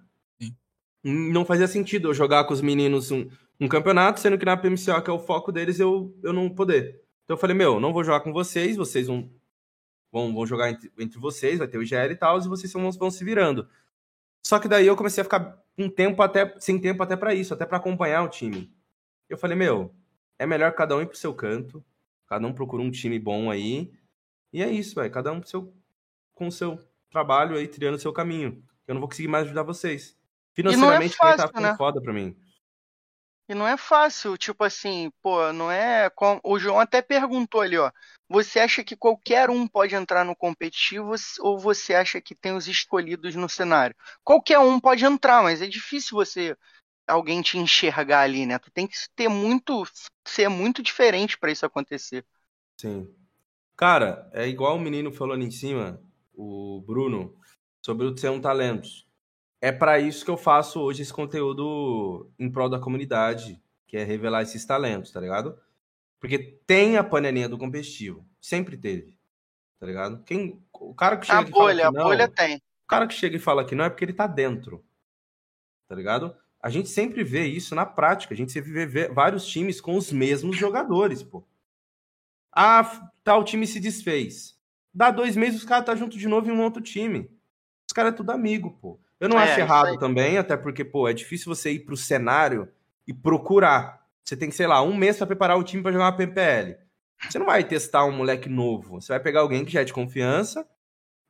Não fazia sentido eu jogar com os meninos um, um campeonato, sendo que na PMCO, que é o foco deles, eu, eu não poder. Então eu falei, meu, não vou jogar com vocês, vocês vão, vão, vão jogar entre, entre vocês, vai ter o IGL e tal, e vocês vão, vão se virando. Só que daí eu comecei a ficar um tempo até sem tempo até para isso, até para acompanhar o time. Eu falei, meu, é melhor cada um ir pro seu canto, cada um procura um time bom aí. E é isso, velho, cada um seu, com o seu trabalho aí, trilhando o seu caminho. Eu não vou conseguir mais ajudar vocês. Financeiramente, e não é fácil, tá né? foda pra mim. E não é fácil, tipo assim, pô, não é. O João até perguntou ali, ó. Você acha que qualquer um pode entrar no competitivo ou você acha que tem os escolhidos no cenário? Qualquer um pode entrar, mas é difícil você alguém te enxergar ali, né? Tu tem que ter muito ser muito diferente para isso acontecer. Sim. Cara, é igual o menino falou ali em cima, o Bruno, sobre o ser um talento. É para isso que eu faço hoje esse conteúdo em prol da comunidade, que é revelar esses talentos, tá ligado? Porque tem a panelinha do competitivo. Sempre teve. Tá ligado? Quem, o cara que chega a e bolha, fala que não, a bolha tem. O cara que chega e fala que não é porque ele tá dentro. Tá ligado? A gente sempre vê isso na prática. A gente sempre vê vários times com os mesmos jogadores, pô. Ah, tal time se desfez. Dá dois meses, os caras tá junto de novo em um outro time. Os caras é tudo amigo, pô. Eu não é, acho errado também, até porque, pô, é difícil você ir pro cenário e procurar você tem, sei lá, um mês para preparar o time para jogar uma PPL. Você não vai testar um moleque novo. Você vai pegar alguém que já é de confiança,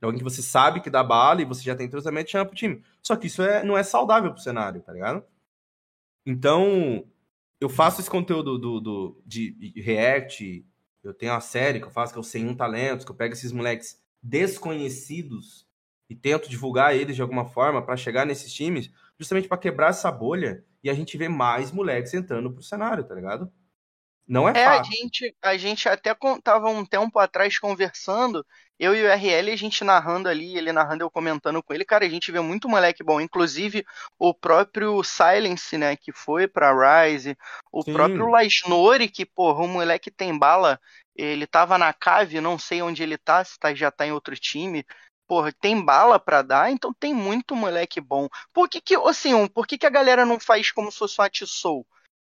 alguém que você sabe que dá bala e você já tem treinamento e chama pro time. Só que isso é, não é saudável pro cenário, tá ligado? Então, eu faço esse conteúdo do, do, de, React, eu tenho uma série que eu faço que é o 101 Talentos, que eu pego esses moleques desconhecidos e tento divulgar eles de alguma forma para chegar nesses times, justamente para quebrar essa bolha e a gente vê mais moleques entrando pro cenário, tá ligado? Não é, é fácil. A gente, a gente até tava um tempo atrás conversando, eu e o RL, a gente narrando ali, ele narrando, eu comentando com ele, cara, a gente vê muito moleque bom, inclusive o próprio Silence, né, que foi pra Rise, o Sim. próprio Lasnori, que, porra, o moleque tem bala, ele tava na cave, não sei onde ele tá, se tá, já tá em outro time, porra, tem bala para dar, então tem muito moleque bom. Por que que, assim, por que que a galera não faz como se fosse um Atisou?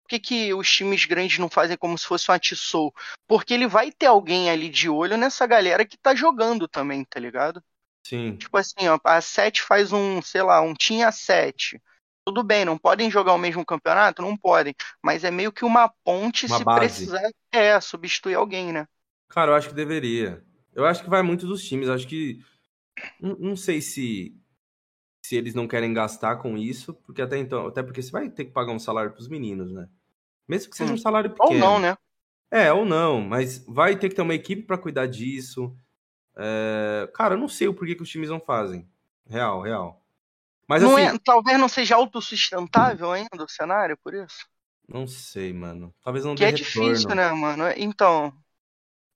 Por que, que os times grandes não fazem como se fosse um Atisou? Porque ele vai ter alguém ali de olho nessa galera que tá jogando também, tá ligado? Sim. Tipo assim, ó, a 7 faz um, sei lá, um tinha 7. Tudo bem, não podem jogar o mesmo campeonato? Não podem. Mas é meio que uma ponte uma se base. precisar é, substituir alguém, né? Cara, eu acho que deveria. Eu acho que vai muito dos times. Acho que não, não sei se se eles não querem gastar com isso, porque até então, até porque você vai ter que pagar um salário para os meninos, né? Mesmo que seja um hum. salário pequeno. Ou não, né? É, ou não, mas vai ter que ter uma equipe para cuidar disso. É... Cara, eu não sei o porquê que os times não fazem. Real, real. Mas não assim... é, talvez não seja autossustentável ainda o cenário, por isso. Não sei, mano. Talvez não que é retorno. difícil, né, mano? Então,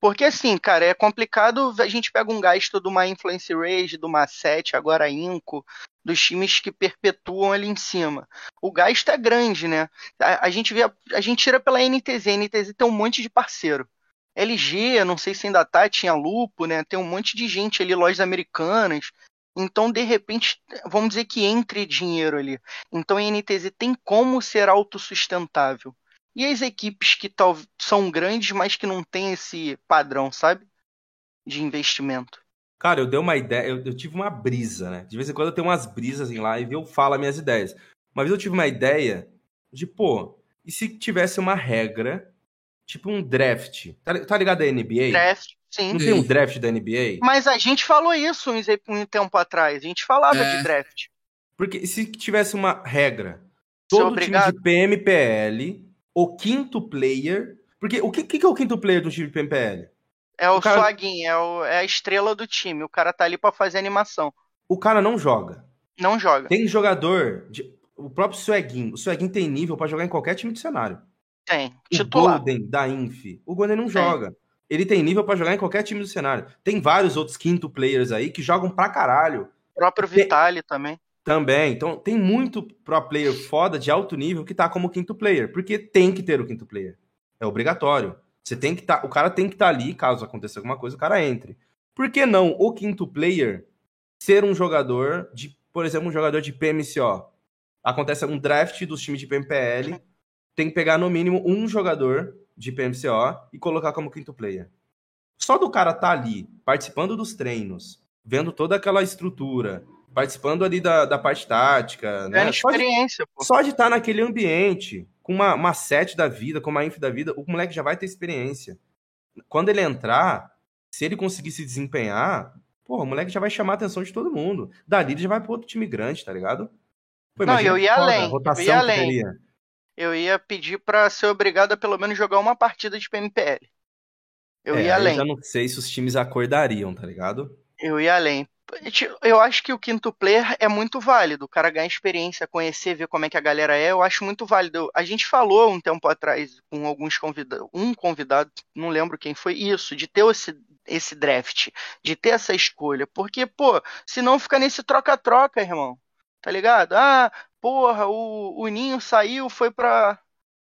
porque assim, cara, é complicado. A gente pega um gasto de uma Influence Rage, de uma 7, agora Inco, dos times que perpetuam ali em cima. O gasto é grande, né? A, a gente vê, a gente tira pela NTZ. A NTZ tem um monte de parceiro. LG, não sei se ainda tá, tinha Lupo, né? Tem um monte de gente ali, lojas americanas. Então, de repente, vamos dizer que entre dinheiro ali. Então, a NTZ tem como ser autossustentável. E as equipes que tal, são grandes, mas que não têm esse padrão, sabe? De investimento. Cara, eu dei uma ideia, eu, eu, tive uma brisa, né? De vez em quando eu tenho umas brisas em live e eu falo as minhas ideias. Uma vez eu tive uma ideia de, pô, e se tivesse uma regra, tipo um draft? Tá, tá ligado a NBA? Draft, Sim. Não tem um draft da NBA? Mas a gente falou isso um, um tempo atrás. A gente falava É. de draft. Porque se tivesse uma regra, todo time obrigado. de PMPL, o quinto player. Porque o que, que é o quinto player do time PMPL? É o, O cara- Swaguin, é, o- é a estrela do time. O cara tá ali pra fazer animação. O cara não joga. Não joga. Tem jogador. de- o próprio Swaggin. O Swaggin tem nível pra jogar em qualquer time de cenário. Tem. O Titular. Golden da Inf. O Golden não joga. Ele tem nível pra jogar em qualquer time do cenário. Tem vários outros quinto players aí que jogam pra caralho. O próprio Vitali também. Também. Então, tem muito pro player foda de alto nível que tá como quinto player. Porque tem que ter o quinto player. É obrigatório. Você tem que tá, o cara tem que estar ali, caso aconteça alguma coisa, o cara entre. Por que não o quinto player ser um jogador de, por exemplo, um jogador de PMCO? Acontece um draft dos times de PMPL, tem que pegar no mínimo um jogador de PMCO e colocar como quinto player. Só do cara tá ali, participando dos treinos, vendo toda aquela estrutura, participando ali da, da parte tática, né? Ganhando Só de experiência, pô. só de estar naquele ambiente, com uma, uma set da vida, com uma inf da vida, o moleque já vai ter experiência. Quando ele entrar, se ele conseguir se desempenhar, porra, o moleque já vai chamar a atenção de todo mundo. Dali ele já vai pro outro time grande, tá ligado? Pô, Não, eu ia foda além, eu ia além. Eu ia pedir pra ser obrigado a pelo menos jogar uma partida de PMPL. Eu É, ia além. Eu já não sei se os times acordariam, tá ligado? Eu ia além. Eu acho que o quinto player é muito válido. O cara ganhar experiência, conhecer, ver como é que a galera é, eu acho muito válido. A gente falou um tempo atrás com alguns convidados, um convidado, não lembro quem foi, isso, de ter esse, esse draft, de ter essa escolha. Porque, pô, senão fica nesse troca-troca, irmão. Tá ligado? Ah, porra, o, o Ninho saiu, foi pra,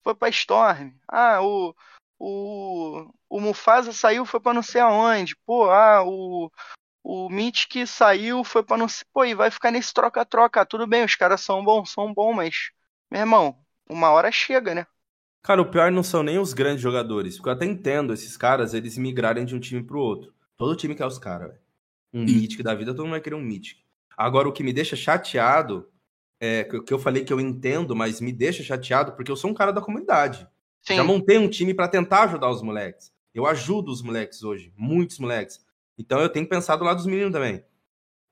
foi pra Storm. Ah, o, o, o Mufasa saiu, foi pra não sei aonde. Pô, ah, o, o Mythic saiu, foi pra não sei. Pô, e vai ficar nesse troca-troca. Tudo bem, os caras são bons, são bons, mas, meu irmão, uma hora chega, né? Cara, o pior não são nem os grandes jogadores, porque eu até entendo esses caras, eles migrarem de um time pro outro. Todo time quer os caras, velho. Um Mythic da vida, todo mundo vai querer um Mythic. Agora, o que me deixa chateado, é que que eu falei que eu entendo, mas me deixa chateado, porque eu sou um cara da comunidade. Sim, Já montei um time pra tentar ajudar os moleques. Eu ajudo os moleques hoje, muitos moleques. Então eu tenho que pensar do lado dos meninos também.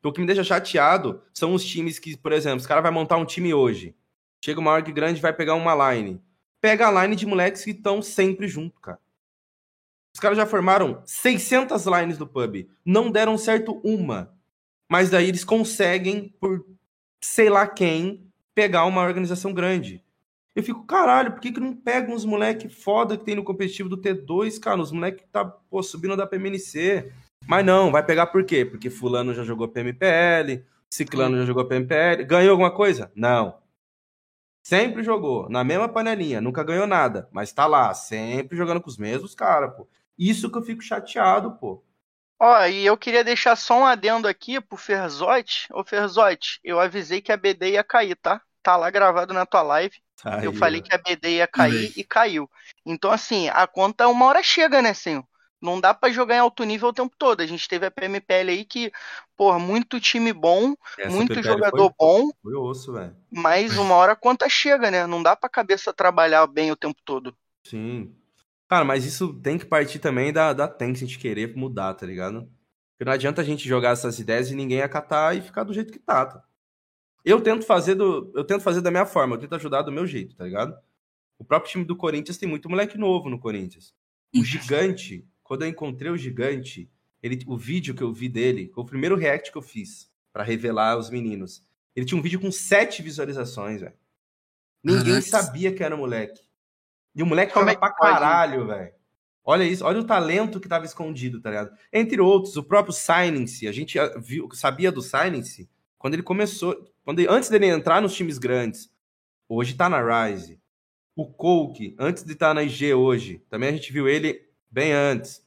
O que me deixa chateado são os times que, por exemplo, os caras vão montar um time hoje. Chega uma org grande e vai pegar uma line. Pega a line de moleques que estão sempre junto, cara. Os caras já formaram 600 lines do pub. Não deram certo uma. Mas daí eles conseguem, por sei lá quem, pegar uma organização grande. Eu fico, caralho, por que, que não pega uns moleque foda que tem no competitivo do T2, cara? Os moleque que tá pô, subindo da PMNC. Mas não, vai pegar por quê? Porque fulano já jogou PMPL, ciclano já jogou PMPL. Ganhou alguma coisa? Não. Sempre jogou, na mesma panelinha, nunca ganhou nada. Mas tá lá, sempre jogando com os mesmos caras, pô. Isso que eu fico chateado, pô. Ó, e eu queria deixar só um adendo aqui pro Ferzotti. Ô, Ferzotti, eu avisei que a BD ia cair, tá? Tá lá gravado na tua live. Aí, eu falei ó. que a BD ia cair e caiu. Então, assim, a conta uma hora chega, né, senhor? Não dá pra jogar em alto nível o tempo todo. A gente teve a PMPL aí que, porra, muito time bom, Essa muito PPL jogador foi, bom, Foi osso, velho. mas uma hora a conta chega, né? Não dá pra cabeça trabalhar bem o tempo todo. Sim. Cara, mas isso tem que partir também da, da Tencent querer mudar, tá ligado? Porque não adianta a gente jogar essas ideias e ninguém acatar e ficar do jeito que tá. tá? Eu tento fazer do, eu tento fazer da minha forma, eu tento ajudar do meu jeito, tá ligado? O próprio time do Corinthians tem muito moleque novo no Corinthians. O gigante, quando eu encontrei o gigante, ele, o vídeo que eu vi dele, foi o primeiro react que eu fiz pra revelar os meninos. Ele tinha um vídeo com sete visualizações, velho. Ninguém Caraca. sabia que era moleque. E o moleque Como é que pra caralho, velho. Olha isso, olha o talento que tava escondido, tá ligado? Entre outros, o próprio Silence, a gente ah, viu, sabia do Silence quando ele começou, quando ele- antes dele entrar nos times grandes. Hoje tá na Rise. O Coke, antes de estar na IG hoje, também a gente viu ele bem antes.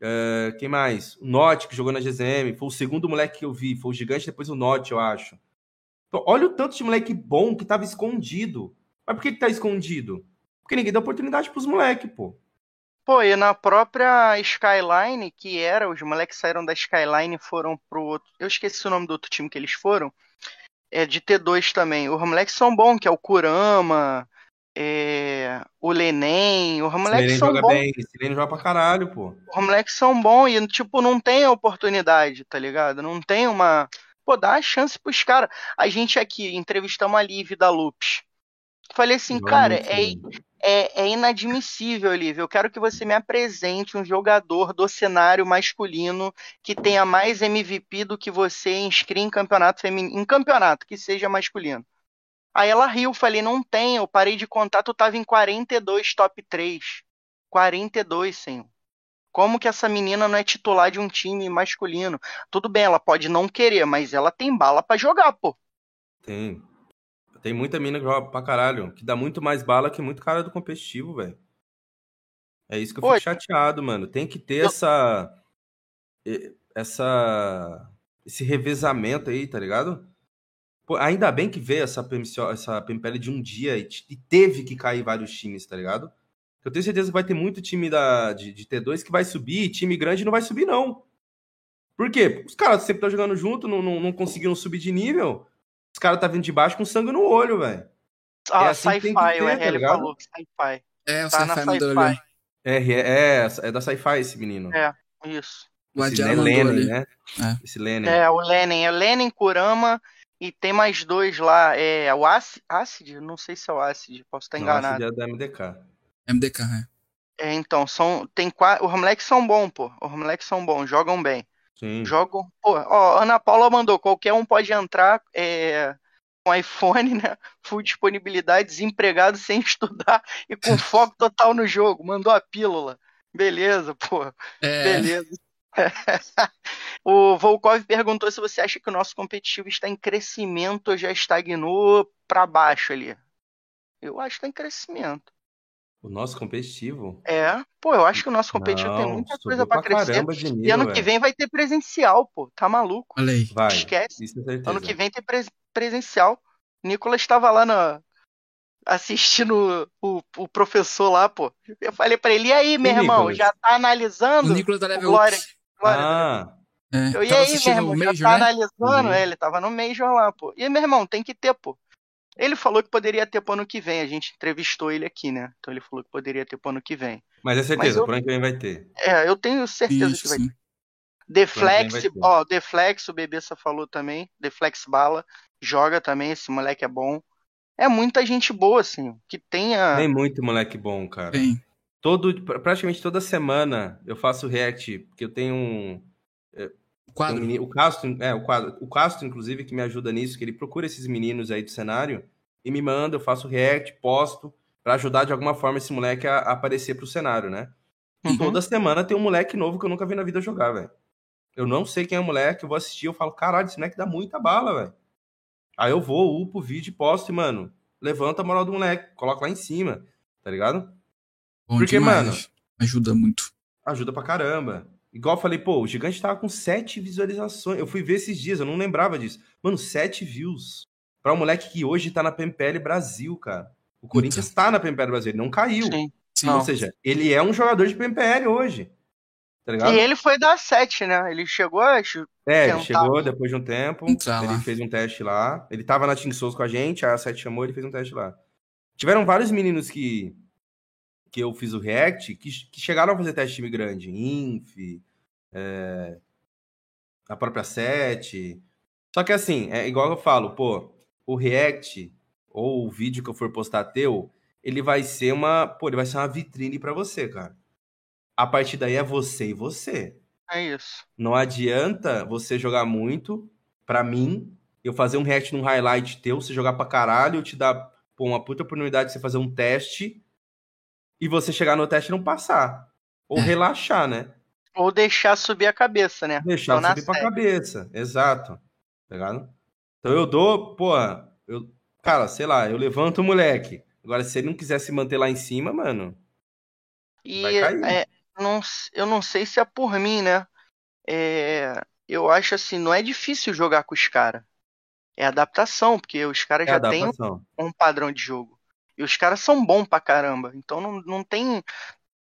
Eh, quem mais? O Note, que jogou na GZM, foi o segundo moleque que eu vi, foi o Gigante, depois o Note, eu acho. Então, olha o tanto de moleque bom que tava escondido. Mas por que, que tá escondido? Porque ninguém dá oportunidade pros moleques, pô. Pô, e na própria Skyline, que era, os moleques saíram da Skyline e foram pro outro. Eu esqueci o nome do outro time que eles foram. É de T2 também. Os moleques são bons, que é o Kurama, é, o Lenem, moleques Lenen são joga bons. bem, esse Lenen joga pra caralho, pô. Os moleques são bons e, tipo, não tem oportunidade, tá ligado? Não tem uma. Pô, dá uma chance pros caras. A gente aqui entrevistamos a Liv da Lupes. Falei assim, cara, é, é, é inadmissível, Liv. Eu quero que você me apresente um jogador do cenário masculino que tenha mais MVP do que você em screen em campeonato feminino. Em campeonato, que seja masculino. Aí ela riu, falei, não tem, eu parei de contar, tu tava em 42 top 3. 42, senhor. Como que essa menina não é titular de um time masculino? Tudo bem, ela pode não querer, mas ela tem bala pra jogar, pô. Tem. Tem muita mina que joga pra caralho, que dá muito mais bala que muito cara do competitivo, velho. É isso que eu fico Pô, chateado, mano. Tem que ter eu- essa. Essa. Esse revezamento aí, tá ligado? Pô, ainda bem que veio essa, PMCO essa PMPL de um dia e, e teve que cair vários times, tá ligado? Eu tenho certeza que vai ter muito time da, de, de T2 que vai subir, e time grande não vai subir, não. Por quê? Os caras sempre estão jogando junto, não, não, não conseguiram subir de nível. Os caras tá vindo de baixo com sangue no olho, velho. Ah, É assim sci-fi, que o tá RL ligado? falou, sci-fi. É, o Tá Sci-Fi mandou ali. É, é, é da Sci-Fi esse menino. É, isso. O Esse Lenin, ali. né? É. Esse Lenin. É, o Lenin, é Lenin, Kurama e tem mais dois lá. É o Acid, Acid? Não sei se é o Acid, posso estar Não, enganado. que é da MDK. MDK, é. É, então, são, tem quatro, os moleques são bons, pô. Os moleques são bons, jogam bem. Sim. Jogam, pô, ó, Ana Paula mandou, qualquer um pode entrar é, com iPhone, né? Full disponibilidade, desempregado sem estudar e com foco total no jogo. Mandou a pílula. Beleza, pô. É, Beleza. O Volkov perguntou se você acha que o nosso competitivo está em crescimento ou já estagnou para baixo ali. Eu acho que está em crescimento. O nosso competitivo. É, pô, eu acho que o nosso competitivo tem Não, muita subiu coisa para pra crescer. E ano que velho. vem vai ter presencial, pô. Tá maluco? olha aí. Vai. Esquece. Isso é. Ano que vem tem pres- presencial. Nicolas estava lá na assistindo o, o professor lá, pô. Eu falei pra ele, e aí, meu O irmão, Nicolas? já tá analisando? O Nicolas da Level Glória. Glória, Ah, É, Eu, e aí, meu irmão, o já Major, tá né? analisando? Uhum. É, ele tava no Major lá, pô. E, meu irmão, tem que ter, pô. Ele falou que poderia ter pro ano que vem. A gente entrevistou ele aqui, né? Então ele falou que poderia ter pro ano que vem. mas é certeza, eu- por ano que vem vai ter. É, eu tenho certeza Isso, que vai sim. ter. Deflex, ó, Deflex, o Bebessa falou também. Deflex Bala, joga também, esse moleque é bom. É muita gente boa, assim, que tenha. Tem muito moleque bom, cara. Tem. Todo, pra- praticamente toda semana eu faço react, porque eu tenho um. O quadro. meni- o Castro, é, o quadro. O Castro, inclusive, que me ajuda nisso, que ele procura esses meninos aí do cenário e me manda, eu faço react, posto, pra ajudar de alguma forma esse moleque a, a aparecer pro cenário, né? Uhum. Toda semana tem um moleque novo que eu nunca vi na vida jogar, velho. Eu não sei quem é o moleque, eu vou assistir, eu falo, caralho, esse moleque dá muita bala, velho. Aí eu vou, upo o vídeo e posto, e, mano, levanta a moral do moleque, coloca lá em cima, tá ligado? Bom Porque, demais. mano, Ajuda muito. ajuda pra caramba. Igual eu falei, pô, o gigante tava com sete visualizações. Eu fui ver esses dias, eu não lembrava disso. Mano, sete views. Pra um moleque que hoje tá na PMPL Brasil, cara. O Corinthians tá na PMPL Brasil, ele não caiu. Sim. Sim. Não. Ou seja, ele é um jogador de PMPL hoje. Tá ligado? E ele foi da 7, né? Ele chegou, acho. É, ele chegou depois de um tempo. Entrar ele lá. fez um teste lá. Ele tava na Team Souls com a gente, a Sete chamou, ele fez um teste lá. Tiveram vários meninos que que eu fiz o React que, que chegaram a fazer teste de time grande. Inf, é, a própria Sete. Só que assim, é igual eu falo, pô, o React ou o vídeo que eu for postar teu, ele vai ser uma, pô, ele vai ser uma vitrine pra você, cara. A partir daí é você e você. É isso. Não adianta você jogar muito, pra mim, eu fazer um react num highlight teu, você jogar pra caralho, eu te dar pô, uma puta oportunidade de você fazer um teste e você chegar no teste e não passar. Ou É. relaxar, né? Ou deixar subir a cabeça, né? Deixar na subir pra sete. cabeça. Exato. Tá ligado? Então eu dou, porra, eu, cara, sei lá, eu levanto o moleque. Agora, se ele não quiser se manter lá em cima, mano, E Vai cair. é, não, eu não sei se é por mim, né? É, eu acho assim, não é difícil jogar com os caras. É adaptação, porque os caras é já têm adaptação. um padrão de jogo. E os caras são bons pra caramba. Então não, não tem.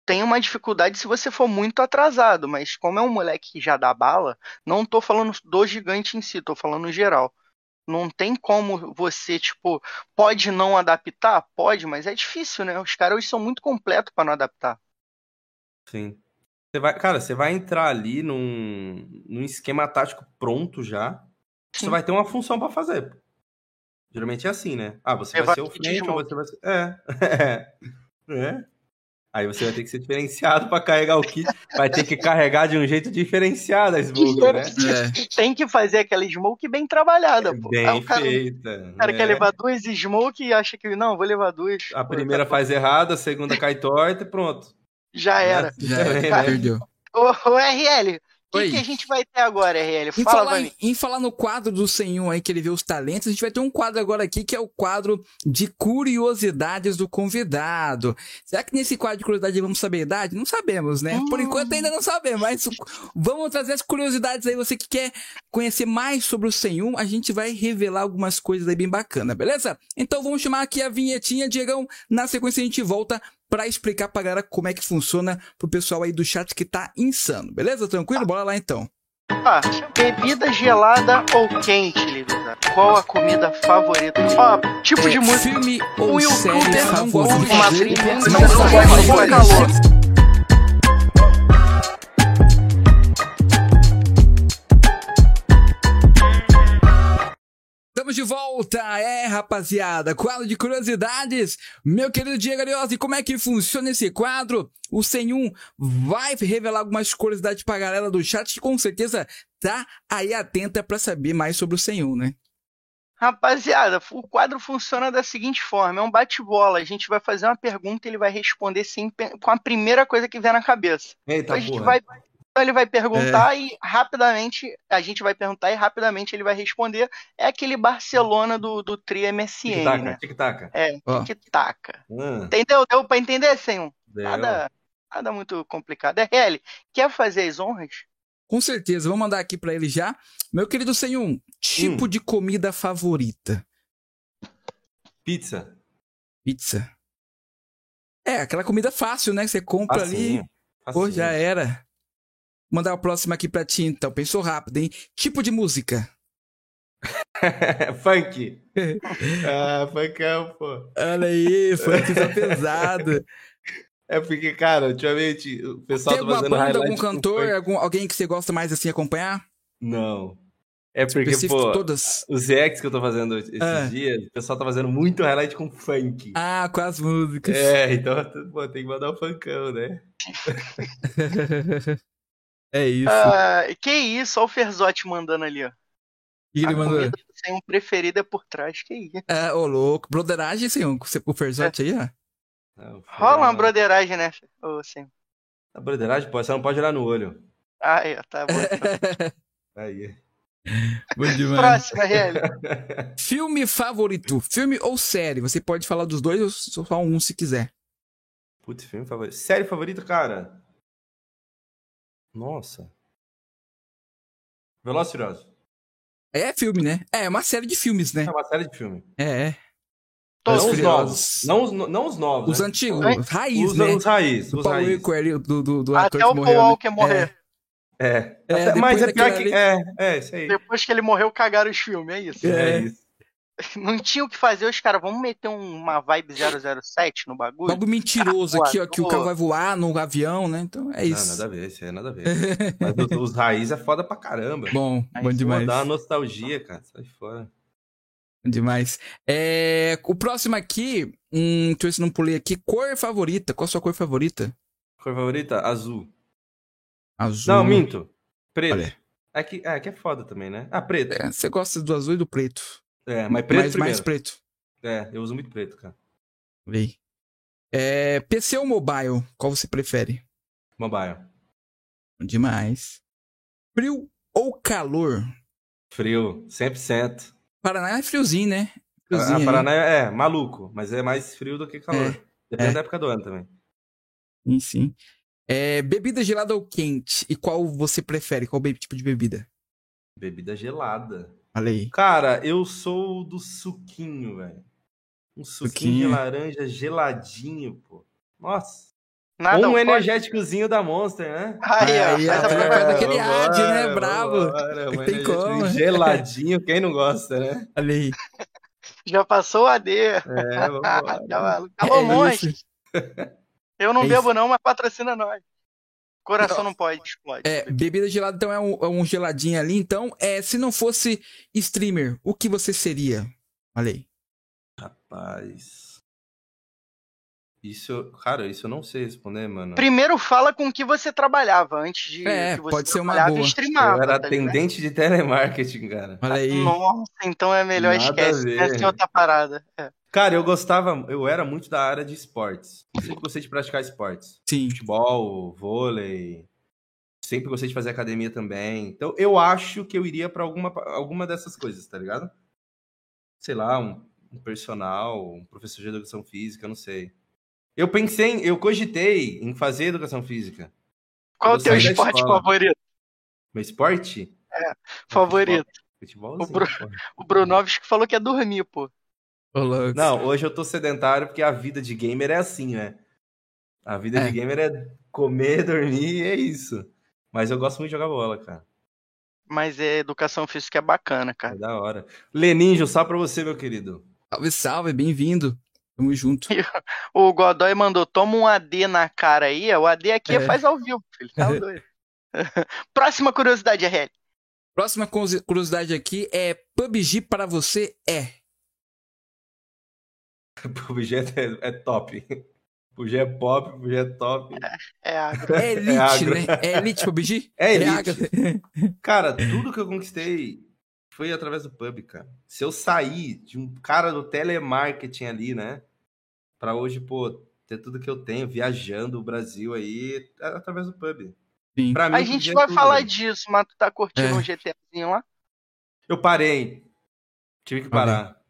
Tem uma dificuldade se você for muito atrasado, mas como é um moleque que já dá bala, não tô falando do gigante em si, tô falando geral. Não tem como você, tipo, pode não adaptar? Pode, mas é difícil, né? Os caras hoje são muito completos para não adaptar. Sim. Você vai, cara, você vai entrar ali num, num esquema tático pronto já. Você Sim. vai ter uma função pra fazer. Geralmente é assim, né? Ah, você vai Levar ser o frente ou você vai ser. É. é. Aí você vai ter que ser diferenciado pra carregar o kit. Vai ter que carregar de um jeito diferenciado a smoke, né? É. Tem que fazer aquela smoke bem trabalhada, pô. Aí Bem o cara, feita. o cara né? quer levar duas smoke e acha que, não, vou levar duas. A Pô, primeira tá- faz errado, a segunda cai torta e pronto. Já era. Já era, né? perdeu. Ô, ô RL. Que, que a gente vai ter agora, RL? Em Fala falar, pra em, em falar no quadro do Senhor aí, que ele vê os talentos, a gente vai ter um quadro agora aqui que é o quadro de curiosidades do convidado. Será que nesse quadro de curiosidade vamos saber a idade? Não sabemos, né? Por Hum. enquanto ainda não sabemos, mas vamos trazer as curiosidades aí. Você que quer conhecer mais sobre o Senhor, a gente vai revelar algumas coisas aí bem bacanas, beleza? Então vamos chamar aqui a vinhetinha, Diegão. Na sequência a gente volta pra explicar pra galera como é que funciona pro pessoal aí do chat que tá insano, beleza? Tranquilo? Bora lá então. Ó, bebida gelada ou quente, Livida? Qual a comida favorita? Ó, tipo de É, música. Filme ou O série youtuber não de uma trilha, Não não sabe gosta de qual é. calor. Estamos de volta, é rapaziada, quadro de curiosidades. Meu querido Diego Ariosi, como é que funciona esse quadro? O Senhum vai revelar algumas curiosidades pra galera do chat que com certeza tá aí atenta pra saber mais sobre o Senhum, né? Rapaziada, o quadro funciona da seguinte forma: é um bate-bola. A gente vai fazer uma pergunta e ele vai responder sim, com a primeira coisa que vier na cabeça. Eita, Então a gente porra. vai. Então ele vai perguntar e rapidamente. A gente vai perguntar e rapidamente ele vai responder. É aquele Barcelona do, do Tri MSN, Tic-tac, né? tic-tac. É, Ó. que taca. Hum, Entendeu? Deu pra entender, senhor? deu. Nada, nada muito complicado. É, RL, quer fazer as honras? Com certeza, vou mandar aqui pra ele já. Meu querido Senhum, tipo Hum. de comida favorita? Pizza. Pizza. É, aquela comida fácil, né? que Você compra ali. Facinho. Pô, facinho. já era. Mandar o próximo aqui pra ti, então. Pensou rápido, hein? Tipo de música. Funk. ah, funkão, pô. Olha aí, funk tá pesado. É porque, cara, ultimamente o pessoal Tem tá fazendo banda, algum cantor, algum, alguém que você gosta mais assim acompanhar? Não. É porque, Específico pô, todas. os ex que eu tô fazendo esses Ah. dias, o pessoal tá fazendo muito highlight com funk. Ah, com as músicas. É, então, pô, tem que mandar o funkão, né? é isso. Ah, que isso, olha o Ferzotti mandando ali, ó. E ele a mandou. comida do senhor preferida é por trás, que isso. É, ô louco. Broderagem, senhor, com o Ferzotti aí, ó. Não, Rola uma broderagem, né, ô senhor? A broderagem, pô, você não pode olhar no olho. Ah, é, tá bom. Aí. Bom demais. Próxima, RL. Filme favorito. Filme ou série? Você pode falar dos dois ou só um se quiser. Putz, filme favorito. Série favorita, cara? Nossa. Veloz Furioso. É filme, né? É, é uma série de filmes, né? É uma série de filme. É, é. Todos não os Furiosos. novos. Não os, não os novos. Os né? antigos, os raiz, Os, né? os raiz. Do Os raiz. Walker ali, do, do, do ator Até o que Paul morreu. né? Walker morrer. É. É, Até- depois mas é pior que. ali- É, é, isso aí. Depois que ele morreu, cagaram os filmes, é isso. É. É isso. Não tinha o que fazer, os caras, vamos meter um- uma vibe 007 no bagulho? Algo mentiroso aqui, ó, que o carro vai voar no avião, né? Então é Não, isso. nada a ver, isso aí é nada a ver. Mas os, os raiz é foda pra caramba. Bom, Aí bom sim, demais. Dá uma nostalgia, cara. Sai fora. Bom demais. É, o próximo aqui, hum, deixa eu ver se não pulei aqui. Cor favorita. Qual a sua cor favorita? Cor favorita? Azul. Azul. Não, minto. Preto. Olha. É que, é que é foda também, né? Ah, preto. É, você gosta do azul e do preto. É, mas preto mais, preto. É, eu uso muito preto, cara. Aí. É, PC ou mobile? Qual você prefere? Mobile. Demais. Frio ou calor? Frio, 100%. Paraná é friozinho, né? Friozinho a. Paraná é maluco, mas é mais frio do que calor. Depende é. da época do ano também. Sim, sim. É, bebida gelada ou quente? E qual você prefere? Qual tipo de bebida? Bebida gelada. Olha aí. Cara, eu sou do suquinho, velho. Um suquinho, Suquinho. de laranja geladinho, pô. Nossa. Nada um energéticozinho da Monster, né? Aí, ó, Aí, faz propaganda. daquele ad, né? Bravo. vambora, um Tem como. Geladinho, quem não gosta, né? Olha aí. Já passou o AD. É, vambora. Alô, monstro. isso. Eu não É bebo, não, mas patrocina nós. Coração Não. não pode, explode. É, bebida gelada, então é um, é um geladinho ali. Então, é, se não fosse streamer, o que você seria? Olha aí. Rapaz. Isso, cara, isso eu não sei responder, mano. Primeiro fala com o que você trabalhava antes de É, que você pode ser uma trabalhava boa. e streamava. Eu era tá ligado? atendente de telemarketing, cara. Olha aí. Nossa, então é melhor Nada a esquece. ver. Essa é outra parada. É. Cara, eu gostava, eu era muito da área de esportes. Sempre gostei de praticar esportes. Sim. Futebol, vôlei. Sempre gostei de fazer academia também. Então, eu acho que eu iria pra alguma, alguma dessas coisas, tá ligado? Sei lá, um, um personal, um professor de educação física, eu não sei. Eu pensei, em- eu cogitei em fazer educação física. Qual o Eu teu esporte favorito? Meu esporte? Favorito. Futebolzinho. O Bru-. O Brunovski falou que é dormir, pô. Ô. Não, hoje eu tô sedentário porque a vida de gamer é assim, né? A vida É. de gamer é comer, dormir e é isso. Mas eu gosto muito de jogar bola, cara. Mas é educação física é bacana, É cara. da hora. Leninjo, só pra você, meu querido. Salve, salve, bem-vindo. Tamo junto. O Godoy mandou, toma um AD na cara aí. O AD aqui É. faz ao vivo, filho. Tá doido. Próxima curiosidade, RL. Próxima curiosi- curiosidade aqui é PUBG para você é. PUBG é, é top. PUBG é pop, PUBG é top. É agro. É elite, agro. né? É elite PUBG? É elite. agro. Cara, tudo que eu conquistei foi através do pub, cara. Se eu sair de um cara do telemarketing ali, né? Pra hoje, pô, ter tudo que eu tenho, viajando o Brasil aí, é através do pub. Sim. Pra mim, A gente é vai tudo, falar velho. disso, mas tu tá curtindo É. um GTAzinho lá? Eu parei. Tive que parar.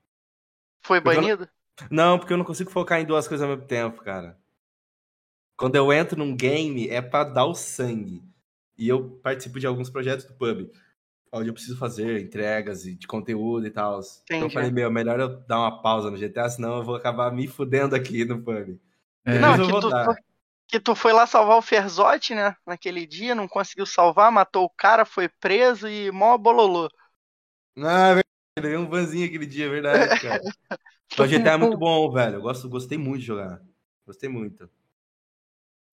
Foi banido? Não, porque eu não consigo focar em duas coisas ao mesmo tempo, cara. Quando eu entro num game, é pra dar o sangue. E eu participo de alguns projetos do pub. Onde eu preciso fazer entregas de conteúdo e tal. Então eu falei, meu, melhor eu dar uma pausa no GTA, senão eu vou acabar me fudendo aqui no pub. É. Não, eu que vou tu, dar. foi- que tu foi lá salvar o Ferzotti, né? Naquele dia, não conseguiu salvar, matou o cara, foi preso e mó bololô. Ah, é verdade. Um vanzinho aquele dia, é verdade, cara. o GTA é muito bom, velho. Eu gosto, gostei muito de jogar. Gostei muito.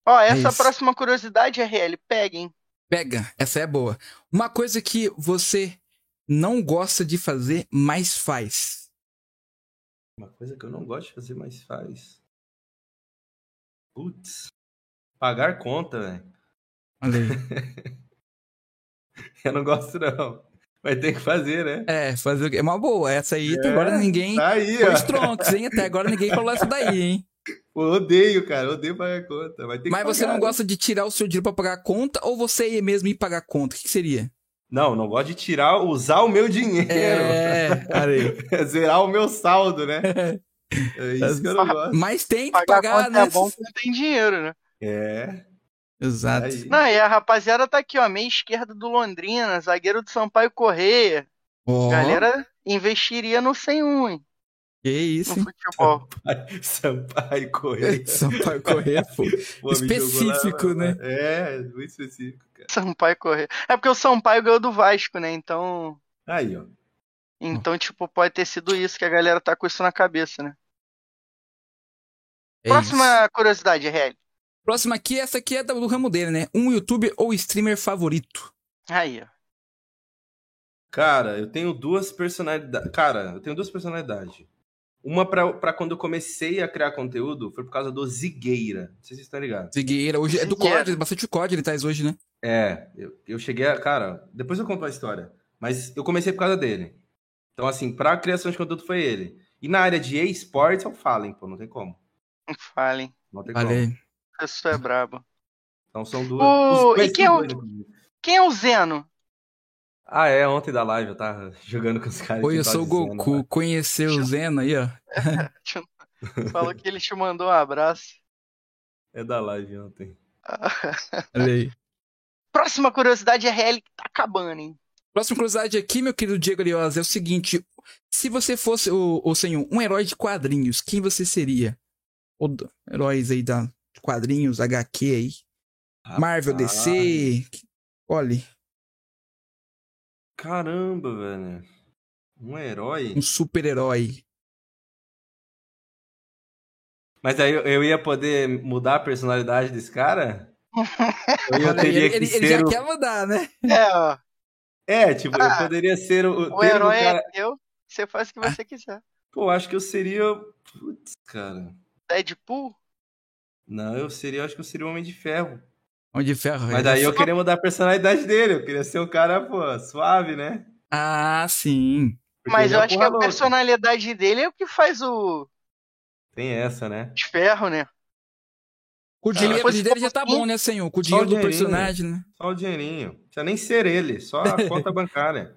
Ó, essa isso. próxima curiosidade, RL, peguem. Pega, essa é boa. Uma coisa que você não gosta de fazer, mas faz. Uma coisa que eu não gosto de fazer, mas faz. Putz. Pagar conta, velho. Olha aí. Eu não gosto, não. Mas tem que fazer, né? É, fazer o quê? É uma boa. Essa aí até agora ninguém. Tá aí, Foi ó. Stronks, hein? Até agora ninguém falou essa daí, hein? Pô, odeio, cara. Odeio pagar conta. Mas, Mas você pagar, não né? gosta de tirar o seu dinheiro pra pagar a conta ou você ia mesmo ir pagar a conta? O que, que seria? Não, não gosto de tirar, usar o meu dinheiro. É, aí. Zerar o meu saldo, né? É isso que eu não gosto. Mas tem que Pagar, pagar, conta né? é bom que não tem dinheiro, né? É. Exato. Aí. Não, e a rapaziada tá aqui, ó, meia esquerda do Londrina, zagueiro do Sampaio Correia. Ó, Galera investiria no 101, hein? que isso, No hein? futebol. Sampaio Correia. Sampaio Correr, pô. Pô, Específico, lá, né? É, muito específico, cara. Sampaio Correia. É porque o Sampaio ganhou do Vasco, né? Então. Aí, ó. Então, tipo, pode ter sido isso que a galera tá com isso na cabeça, né? É Próxima isso. curiosidade, RL. Próxima aqui, essa aqui é do ramo dele, né? Um youtuber ou streamer favorito. Aí, ó. Cara, eu tenho duas personalidades. Cara, eu tenho duas personalidades. Uma pra, pra quando eu comecei a criar conteúdo foi por causa do Zigueira. Não sei se vocês estão ligados. Zigueira, hoje é do. COD, bastante COD ele traz hoje, né? É, eu, eu cheguei a. Cara, depois eu conto a história. Mas eu comecei por causa dele. Então, assim, pra criação de conteúdo foi ele. E na área de esportes é o Fallen, pô, não tem como. Falem. Não tem Olha como. Isso é brabo. Então são duas. O- e quem é o-. Quem é o Zeno? Ah, é, ontem da live eu tava jogando com os caras. Oi, eu sou o Zeno, Goku, né? conheceu o Zeno aí, ó. Falou que ele te mandou um abraço. É da live ontem. Olha aí. Próxima curiosidade, RL, que tá acabando, hein? Próxima curiosidade aqui, meu querido Diego Ariosa, é o seguinte: se você fosse o, o senhor, um herói de quadrinhos, quem você seria? Do- heróis aí da quadrinhos, HQ aí. Marvel, DC. Olha, Caramba, velho. Um herói. um super-herói. Mas aí eu- eu ia poder mudar a personalidade desse cara? Eu teria ele, que ele- ele ser já o... quer mudar, né? É, ó. É, tipo, eu Ah, poderia ser o... O um herói cara... é teu, você faz o que você quiser. Pô, acho que eu seria... Putz, cara... Deadpool? Não, eu seria... Acho que eu seria o Homem de Ferro. Onde ferro. Mas ele aí eu só- queria mudar a personalidade dele. Eu queria ser um cara, pô, suave, né? Ah, sim. Porque Mas ele eu é acho que a louca. personalidade dele é o que faz o Tem essa, né? de ferro, né? Com o dinheiro fosse dele já tá bom, né, senhor? Com o dinheiro do personagem, né? Só o dinheirinho. Não precisa nem ser ele, só a conta bancária.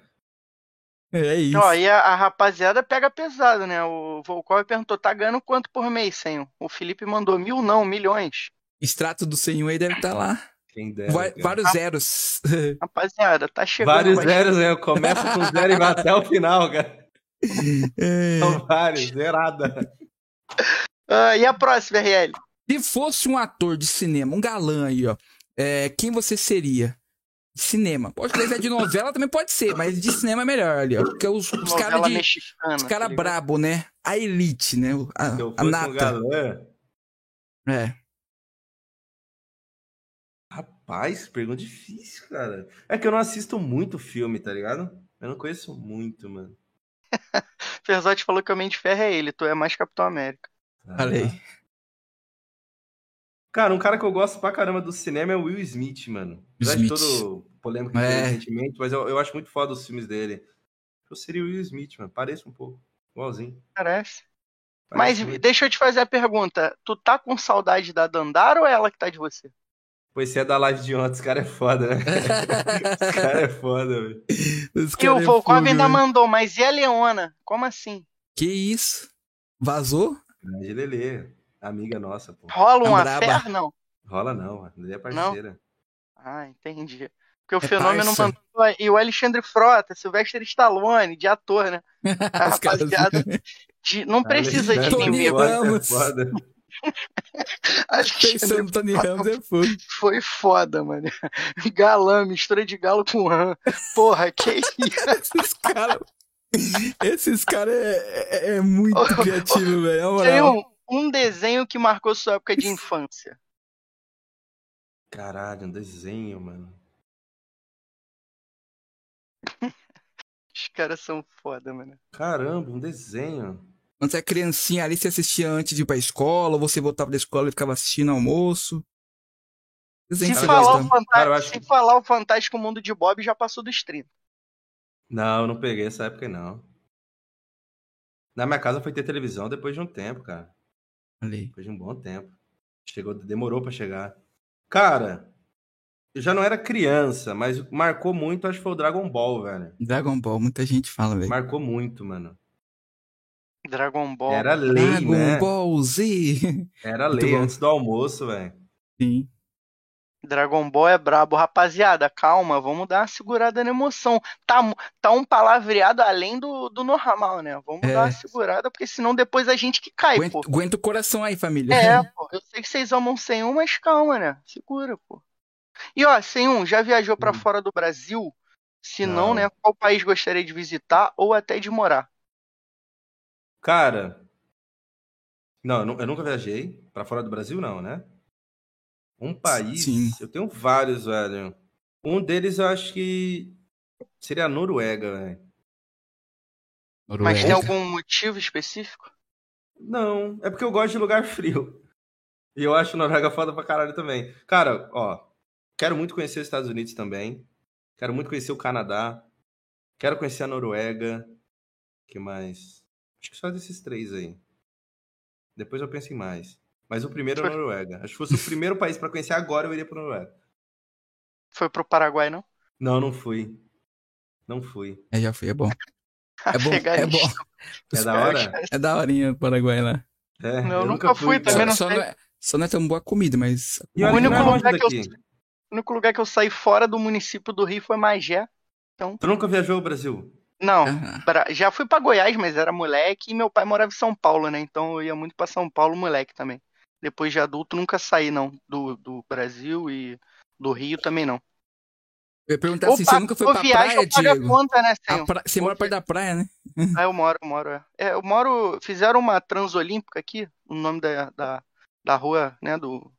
É isso. Ó, e a, a rapaziada pega pesado, né? O Volkov perguntou, tá ganhando quanto por mês, senhor? O Felipe mandou mil não, milhões. Extrato do senhor aí deve estar lá. Quem dera. Vai- cara. vários zeros. Rapaziada, tá chegando. Vários mas- zeros, né? Eu começo com zero e vai até o final, cara. É. São vários, zerada. Ah, e a próxima, RL? Se fosse um ator de cinema, um galã aí, ó, é, quem você seria? De cinema. Pode ser de novela também pode ser, mas de cinema é melhor ali, ó. Porque os, os caras de. mexicana. Os caras tá brabo, né? A elite, né? A, Se eu a nata. galã. É. Rapaz, pergunta difícil, cara. É que eu não assisto muito filme, tá ligado? Eu não conheço muito, mano. Ferzotti falou que o Homem de Ferro é ele, tu é mais Capitão América. Falei. Cara, um cara que eu gosto pra caramba do cinema é o Will Smith, mano. Apesar de Smith. todo polêmico que É. recentemente, mas eu, eu acho muito foda os filmes dele. Eu seria o Will Smith, mano. Parece um pouco. Igualzinho. Parece. Parece Mas muito. deixa eu te fazer a pergunta. Tu tá com saudade da Dandara ou é ela que tá de você? Pois você é da live de ontem, esse cara é foda, né? esse cara é foda, velho. Os E o é Volkov ainda mandou, mas e a Leona? Como assim? Que isso? Vazou? Grande Lelê. Amiga nossa, pô. Rola um Tá braba. affair? Não. Rola não, mano. Lelê é parceira. Ah, entendi. Porque o É fenômeno parça. mandou. E o Alexandre Frota, Sylvester Stallone, de ator, né? A rapaziada de- não precisa de. Frota é foda. Pensando Tony Ramos é fogo. foi foda, mano. Galã, mistura de galo com rã. Porra, que isso? Esses caras. Esses caras é, é- é muito criativo, velho. Tem moral. um desenho que marcou sua época de infância. Caralho, um desenho, mano. Os caras são foda, mano. Caramba, um desenho. Quando você é criancinha ali, você assistia antes de ir pra escola, ou você voltava da escola e ficava assistindo almoço. Desenho Se falar, o Fantástico, Cara, eu acho se falar o Fantástico Mundo de Bob, já passou dos 30. Não, eu não peguei essa época, não. Na minha casa foi ter televisão depois de um tempo, cara. Falei. Depois de um bom tempo. Chegou, demorou pra chegar. Cara, eu já não era criança, mas marcou muito, acho que foi o Dragon Ball, velho. Dragon Ball, muita gente fala, velho. Marcou muito, mano. Dragon Ball. Era lei, Dragon né? Ball Z. Era lei antes do almoço, velho. Sim. Dragon Ball é brabo. Rapaziada, calma, vamos dar uma segurada na emoção. Tá, tá um palavreado além do, do normal, né? Vamos É. dar uma segurada, porque senão depois a gente que cai, Aguenta, pô. aguenta o coração aí, família. É, pô. Eu sei que vocês amam sem um, mas calma, né? Segura, pô. E ó, sem um, já viajou pra Hum. fora do Brasil? Se não, Não. né? Qual país gostaria de visitar ou até de morar? Cara, não, eu nu- eu nunca viajei pra fora do Brasil, não, né? Um país, Sim. eu tenho vários, velho. Um deles eu acho que seria a Noruega, velho. Mas tem Noruega. algum motivo específico? Não, é porque eu gosto de lugar frio. E eu acho Noruega foda pra caralho também. Cara, ó, quero muito conhecer os Estados Unidos também. Quero muito conhecer o Canadá. Quero conhecer a Noruega. que mais? Acho que só desses três aí. Depois eu penso em mais. Mas o primeiro é a Noruega. Acho que fosse o primeiro país pra conhecer agora, eu iria pra Noruega. Foi pro Paraguai, não? Não, não fui. Não fui. É, já foi, é bom. É bom, é bom. É da hora? É da horinha o Paraguai lá. É, Não, eu eu nunca fui também, Só, não só sei. não é, só não é tão boa comida, mas. E O único é lugar que eu- daqui. O único lugar que eu saí fora do município do Rio foi Magé. Tu nunca viajou ao Brasil? Não, Ah, pra- já fui pra Goiás, mas era moleque e meu pai morava em São Paulo, né? Então eu ia muito pra São Paulo, moleque também. Depois de adulto, nunca saí, não. Do, do Brasil e do Rio também não. Eu ia perguntar assim, você nunca foi pra viagem, praia, Diego? Conta, né, pra... Você mora perto da praia, né? Ah, eu moro, eu moro. É. é, eu moro. Fizeram uma transolímpica aqui, o nome da, da, da rua, né? Do,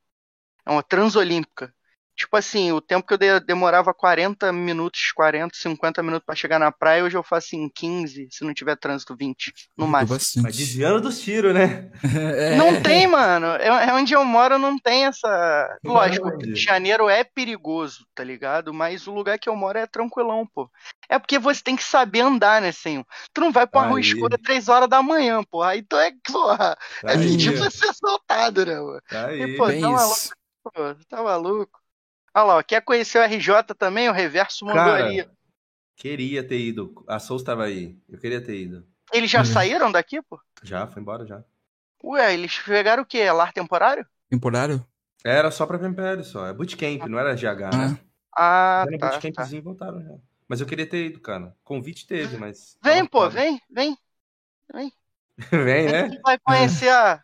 é uma transolímpica. Tipo assim, o tempo que eu demorava 40 minutos, 40, 50 minutos para chegar na praia, hoje eu faço em 15, se não tiver trânsito, 20, no máximo. Mas desviando dos tiros, né? é. Não tem, mano. É, é, onde eu moro, não tem essa. Lógico, Rio de Janeiro é perigoso, tá ligado? Mas o lugar que eu moro é tranquilão, pô. É porque você tem que saber andar, né, senhor? Tu não vai pra rua escura 3 horas da manhã, porra. Aí tu é, porra, é pedir pra ser assaltado, né, mano? Tá aí. E, pô, tá maluco, pô, tá maluco. Olha lá, quer conhecer o RJ também? O Reverso mandou Cara, ali. Queria ter ido. A Souls estava aí. Eu queria ter ido. Eles já uhum. saíram daqui, pô? Já, foi embora já. Ué, eles pegaram o quê? Lar temporário? Temporário? Era só pra PMPL só. É bootcamp, não era GH, ah. né? Ah, era tá. bootcampzinho tá. voltaram já. Mas eu queria ter ido, cara. Convite teve, mas. Vem, pô, vem, vem. Vem. vem, né? vai conhecer a,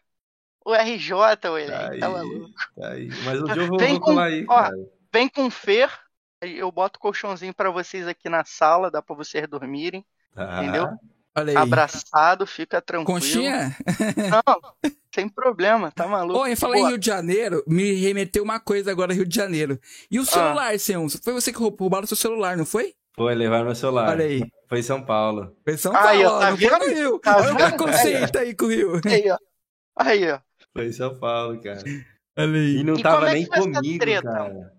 o RJ, o ele. Tá, tá maluco. Tá aí. Mas o dia eu vou, vem vou com, aí, ó, cara. Vem com Fer. Eu boto o colchãozinho para vocês aqui na sala, dá para vocês dormirem. Ah. Entendeu? Olha aí. Abraçado, fica tranquilo. Conchinha? Não, sem problema, tá maluco. Oi, falei em Rio de Janeiro, me remeteu uma coisa agora, Rio de Janeiro. E o celular, ah. Senhor? Foi você que roubaram o seu celular, não foi? Foi, levaram meu celular. Olha aí. Foi em São Paulo. Foi em São Paulo, aí, ó, tá vendo? foi Rio. Tá Olha o preconceito aí com o Rio. Aí, ó. Aí, ó. Foi em São Paulo, cara. Olha aí. E não e tava é nem comigo, cara.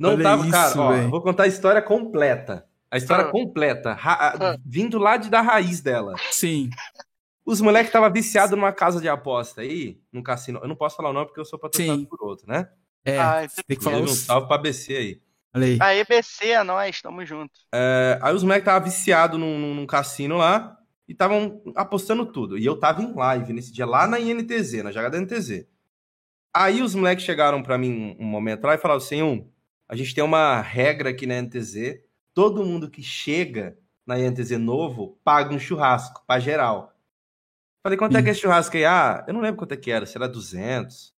Não Olha tava, isso, cara, ó, vou contar a história completa. A história ah. completa, ah. vindo lá de, da raiz dela. Sim. Os moleques estavam viciados numa casa de aposta aí, num cassino. Eu não posso falar o nome porque eu sou patrocinado Sim. por outro, né? É, ah, tem que falar um salve pra BC aí. aí. A EBC é nós, tamo junto. É, aí os moleques estavam viciados num, num, cassino lá e estavam apostando tudo. E eu tava em live nesse dia lá na INTZ, na jogada NTZ. Aí os moleques chegaram para mim um momento lá e falaram assim: um, a gente tem uma regra aqui na NTZ. Todo mundo que chega na NTZ novo paga um churrasco para geral. Falei, quanto é que é esse churrasco aí? Ah, eu não lembro quanto é que era. Se era 200,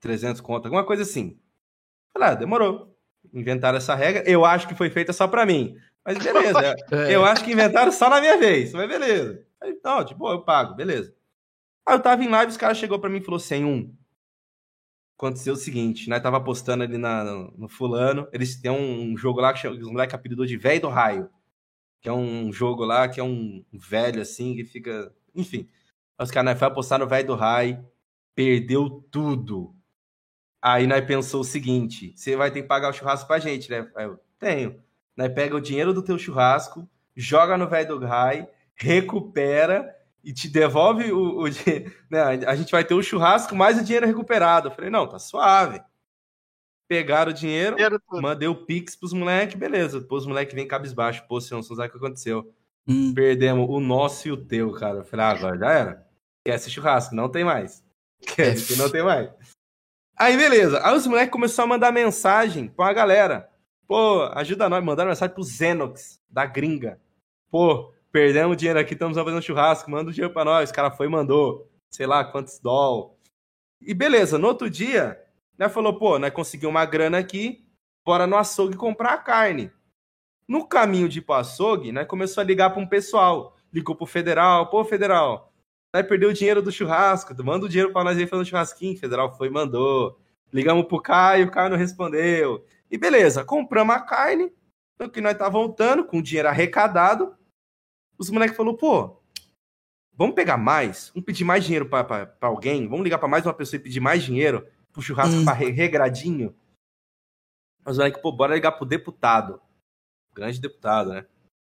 300 conto, alguma coisa assim. Falei, ah, demorou. Inventaram essa regra. Eu acho que foi feita só para mim. Mas beleza. é. Eu acho que inventaram só na minha vez. Mas beleza. Aí, não, tipo, eu pago, beleza. Aí eu tava em live, os caras chegou para mim e falou assim, um, aconteceu o seguinte, né? Tava postando ali na, no, no fulano. Eles têm um jogo lá que chama, os moleques apelidou de Velho do Raio. Que é um jogo lá que é um velho assim, que fica. Enfim. Os caras né, foi apostar no Velho do Raio, perdeu tudo. Aí nós pensou o seguinte: você vai ter que pagar o churrasco pra gente, né? Eu tenho. Nós pega o dinheiro do teu churrasco, joga no Velho do Raio, recupera e te devolve o, o né, a gente vai ter o churrasco mais o dinheiro recuperado. Eu falei, não, tá suave. Pegaram o dinheiro, mandei o Pix pros moleques, beleza. Pô, os moleques vêm cabisbaixo. Pô, senhor, não sabe o que aconteceu. Hum. Perdemos o nosso e o teu, cara. Eu falei, ah, agora já era. Esquece churrasco, não tem mais. Esquece que não tem mais. Aí, beleza. Aí os moleques começaram a mandar mensagem pra galera. Pô, ajuda nós. Mandaram mensagem pro Zenox, da gringa. Pô, perdemos dinheiro aqui, estamos fazendo churrasco, manda o dinheiro para nós. O cara foi e mandou, sei lá quantos doll. E beleza, no outro dia, né, falou, pô, né, conseguiu uma grana aqui, bora no açougue comprar a carne. No caminho de ir pro açougue, né, começou a ligar para um pessoal. Ligou pro federal, pô, federal, vai perder o dinheiro do churrasco, manda o dinheiro para nós aí fazer um churrasquinho. Federal foi mandou. Ligamos pro Caio, o Caio não respondeu. E beleza, compramos a carne, no que nós tá voltando, com o dinheiro arrecadado, os moleques falaram, pô, vamos pegar mais, vamos pedir mais dinheiro para alguém, vamos ligar para mais uma pessoa e pedir mais dinheiro pro churrasco hum. regradinho. Os moleques, pô, bora ligar pro deputado. Grande deputado, né?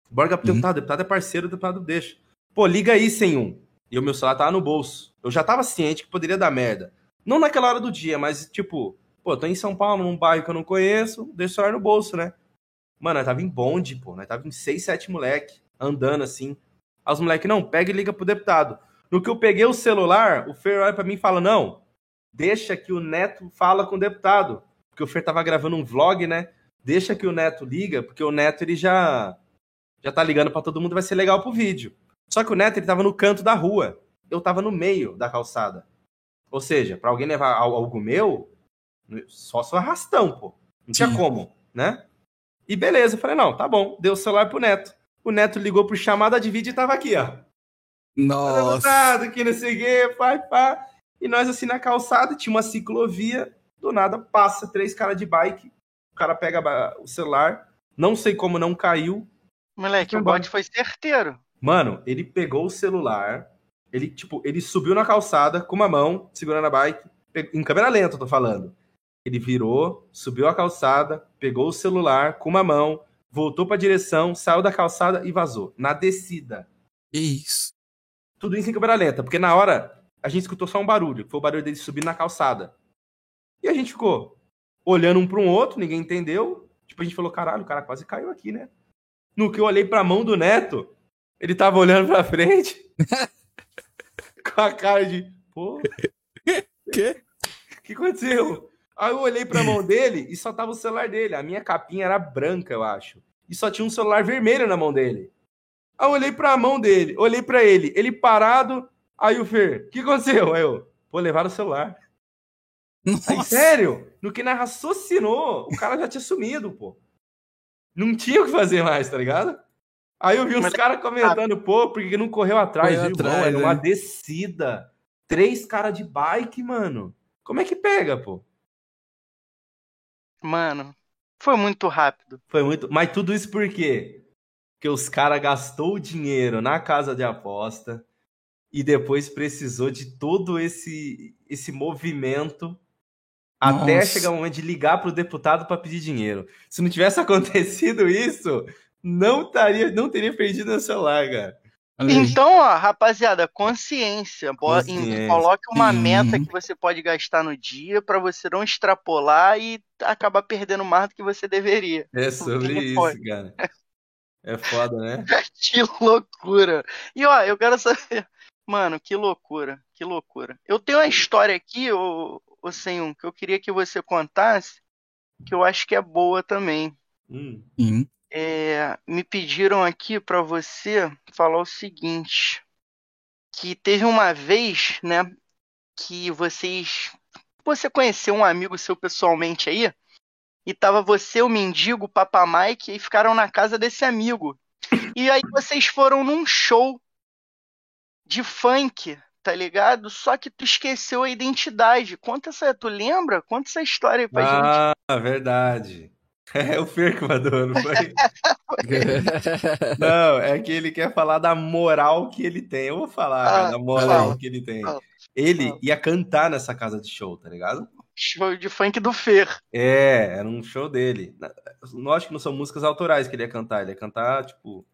Bora ligar pro hum. deputado, o deputado é parceiro, o deputado deixa. Pô, liga aí sem um. E o meu celular tava no bolso. Eu já tava ciente que poderia dar merda. Não naquela hora do dia, mas tipo, pô, tô em São Paulo, num bairro que eu não conheço, deixa o celular no bolso, né? Mano, nós tava em bonde, pô. Nós tava em seis, sete moleque andando assim. Aí os moleques, não, pega e liga pro deputado. No que eu peguei o celular, o Fer olha pra mim e fala, não, deixa que o Neto fala com o deputado. Porque o Fer tava gravando um vlog, né? Deixa que o Neto liga, porque o Neto, ele já já tá ligando para todo mundo, vai ser legal pro vídeo. Só que o Neto, ele tava no canto da rua. Eu tava no meio da calçada. Ou seja, para alguém levar algo meu, só só arrastão, pô. Não tinha Sim. como, né? E beleza, eu falei, não, tá bom. Deu o celular pro Neto. O Neto ligou pro chamada de vídeo e tava aqui, ó. Nossa. Nada, que não sei o quê, pai, pá. E nós assim na calçada, tinha uma ciclovia, do nada passa três caras de bike, o cara pega o celular, não sei como não caiu. Moleque, o bote foi certeiro. Mano, ele pegou o celular, ele, tipo, ele subiu na calçada com uma mão, segurando a bike, em câmera lenta, eu tô falando. Ele virou, subiu a calçada, pegou o celular com uma mão, voltou pra direção, saiu da calçada e vazou. Na descida. Que isso. Tudo isso em câmera lenta, porque na hora a gente escutou só um barulho, que foi o barulho dele subindo na calçada. E a gente ficou olhando um para um outro, ninguém entendeu. Tipo, a gente falou, caralho, o cara quase caiu aqui, né? No que eu olhei pra mão do Neto, ele tava olhando pra frente. com a cara de, pô, Que? o que aconteceu? Aí eu olhei pra mão dele e só tava o celular dele. A minha capinha era branca, eu acho. E só tinha um celular vermelho na mão dele. Aí eu olhei pra mão dele, olhei pra ele, ele parado. Aí o Fer, o que aconteceu? Aí eu, pô, levaram o celular. Aí, Nossa. sério? No que nós raciocinou, o cara já tinha sumido, pô. Não tinha o que fazer mais, tá ligado? Aí eu vi uns caras comentando, pô, porque não correu atrás, Correu viu? atrás, Bom, era uma né? descida. Três caras de bike, mano. Como é que pega, pô? Mano, foi muito rápido. Foi muito. Mas tudo isso por quê? Porque os caras gastou o dinheiro na casa de aposta e depois precisou de todo esse, esse movimento até Nossa. chegar o momento de ligar pro deputado para pedir dinheiro. Se não tivesse acontecido isso, não, taria, não teria perdido meu celular, cara. Então, ó, rapaziada, consciência. Consciência. Coloque uma Sim. meta que você pode gastar no dia pra você não extrapolar e acabar perdendo mais do que você deveria. É sobre isso, foi? cara. É foda, né? Que loucura. E ó, eu quero saber. Mano, que loucura, que loucura. Eu tenho uma história aqui, ô, ô Senhum, que eu queria que você contasse, que eu acho que é boa também. Hum. É, me pediram aqui pra você falar o seguinte, que teve uma vez, né, que vocês, você conheceu um amigo seu pessoalmente aí, e tava você, o mendigo, o Papa Mike, e ficaram na casa desse amigo. E aí vocês foram num show de funk, tá ligado? Só que tu esqueceu a identidade. Conta essa, tu lembra? Conta essa história aí pra gente. Ah, verdade. É o Fer que mandou, não foi? Não, é que ele quer falar da moral que ele tem. Eu vou falar Ah, da moral fala, que ele tem. fala, Ele fala. ia cantar nessa casa de show, tá ligado? Show de funk do Fer. É, era um show dele. Lógico que não são músicas autorais que ele ia cantar. Ele ia cantar, tipo.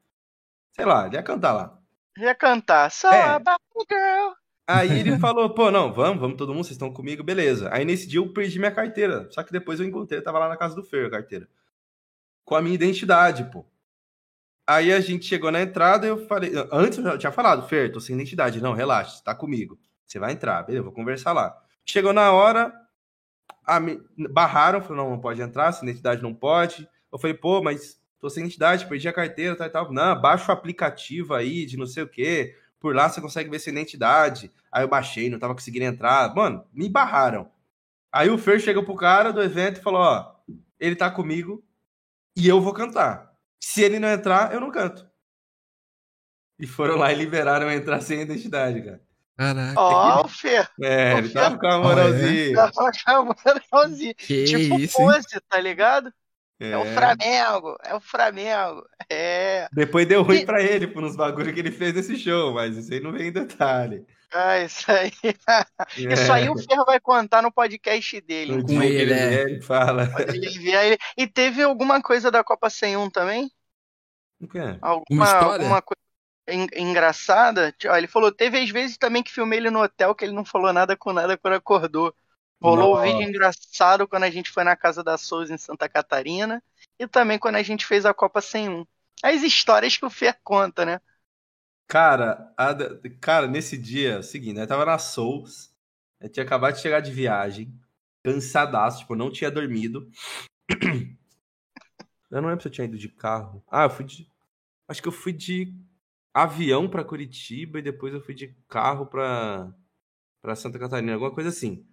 Sei lá, ele ia cantar lá. ia cantar. So É. about girl. Aí ele falou, pô, não, vamos, vamos todo mundo, vocês estão comigo, beleza. Aí nesse dia eu perdi minha carteira. Só que depois eu encontrei, tava lá na casa do Fer a carteira. Com a minha identidade, pô. Aí a gente chegou na entrada e eu falei. Antes eu já tinha falado, Fer, tô sem identidade. Não, relaxa, tá comigo. Você vai entrar, beleza, eu vou conversar lá. Chegou na hora, a barraram, falaram, não, não pode entrar, sem identidade não pode. Eu falei, pô, mas tô sem identidade, perdi a carteira, tal e tal. Não, baixa o aplicativo aí de não sei o quê. Por lá você consegue ver sem identidade. Aí eu baixei, não tava conseguindo entrar. Mano, me barraram. Aí o Fer chegou pro cara do evento e falou: Ó, ele tá comigo e eu vou cantar. Se ele não entrar, eu não canto. E foram lá e liberaram eu entrar sem identidade, cara. Caraca. Ó, o Fer. É, ele tava com a moralzinha. Tava chamando Que Tipo isso, hein? pose, tá ligado? É. o É. Flamengo, é o Flamengo. É. Depois deu E- ruim pra ele, por uns bagulho que ele fez nesse show, mas isso aí não vem em detalhe. Ah, isso aí. Isso aí o Fer vai contar no podcast dele. Com ele, ele é. vier, ele fala. Ele enviar ele. E teve alguma coisa da Copa 101 também? O que é? Alguma, Uma história? alguma coisa en- engraçada? Ele falou, teve às vezes também que filmei ele no hotel que ele não falou nada com nada quando acordou. Rolou um vídeo engraçado quando a gente foi na casa da Souza em Santa Catarina e também quando a gente fez a Copa 101. As histórias que o Fer conta, né? Cara, a cara, nesse dia, é seguinte, eu tava na Souls, eu tinha acabado de chegar de viagem, cansadaço, tipo, não tinha dormido. Eu não lembro se eu tinha ido de carro. Ah, eu fui de. Acho que eu fui de avião pra Curitiba e depois eu fui de carro pra, para Santa Catarina, alguma coisa assim.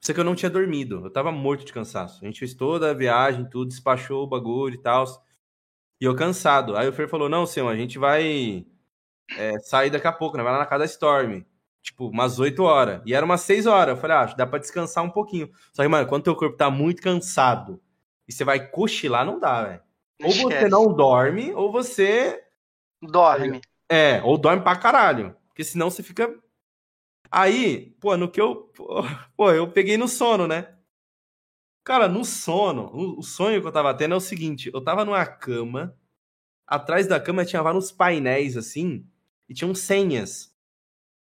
Só que eu não tinha dormido, eu tava morto de cansaço. A gente fez toda a viagem, tudo, despachou o bagulho e tal. E eu cansado. Aí o Fer falou: Não, senhor, a gente vai é, sair daqui a pouco, né? Vai lá na casa da Storm. Tipo, umas 8 horas. E era umas 6 horas. Eu falei: Ah, dá pra descansar um pouquinho. Só que, mano, quando teu corpo tá muito cansado e você vai cochilar, não dá, velho. Ou você não dorme, ou você. Dorme. É, ou dorme pra caralho. Porque senão você fica. Aí, pô, no que eu. Pô, eu peguei no sono, né? Cara, no sono, o sonho que eu tava tendo é o seguinte: eu tava numa cama, atrás da cama tinha vários painéis assim, e tinham senhas.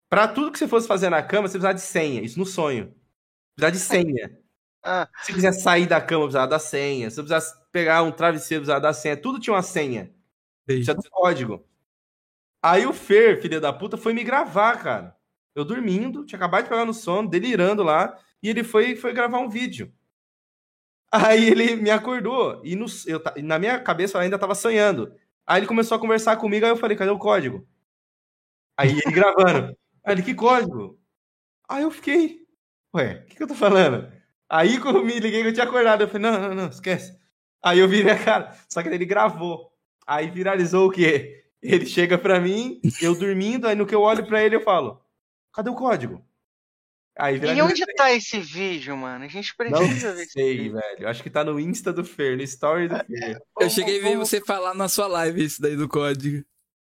Para tudo que você fosse fazer na cama, você precisava de senha. Isso no sonho. Precisava de senha. Ah. Se quiser sair da cama, precisava da senha. Se você precisasse pegar um travesseiro, precisava da senha. Tudo tinha uma senha. Tinha código. Aí o Fer, filho da puta, foi me gravar, cara. Eu dormindo, tinha acabado de pegar no sono, delirando lá, e ele foi, foi gravar um vídeo. Aí ele me acordou e no, eu, na minha cabeça eu ainda tava sonhando. Aí ele começou a conversar comigo, aí eu falei, cadê o código? Aí ele gravando. Aí ele, que código? Aí eu fiquei, ué, o que, que eu tô falando? Aí quando eu me liguei que eu tinha acordado, eu falei, não, não, não, esquece. Aí eu virei a cara, só que ele gravou. Aí viralizou o quê? Ele chega pra mim, eu dormindo, aí no que eu olho pra ele eu falo, cadê o código? Aí e onde tá esse vídeo, mano? A gente precisa não ver sei, velho. Acho que tá no Insta do Fer, no story do Fer. Eu cheguei a ver você falar na sua live isso daí do código.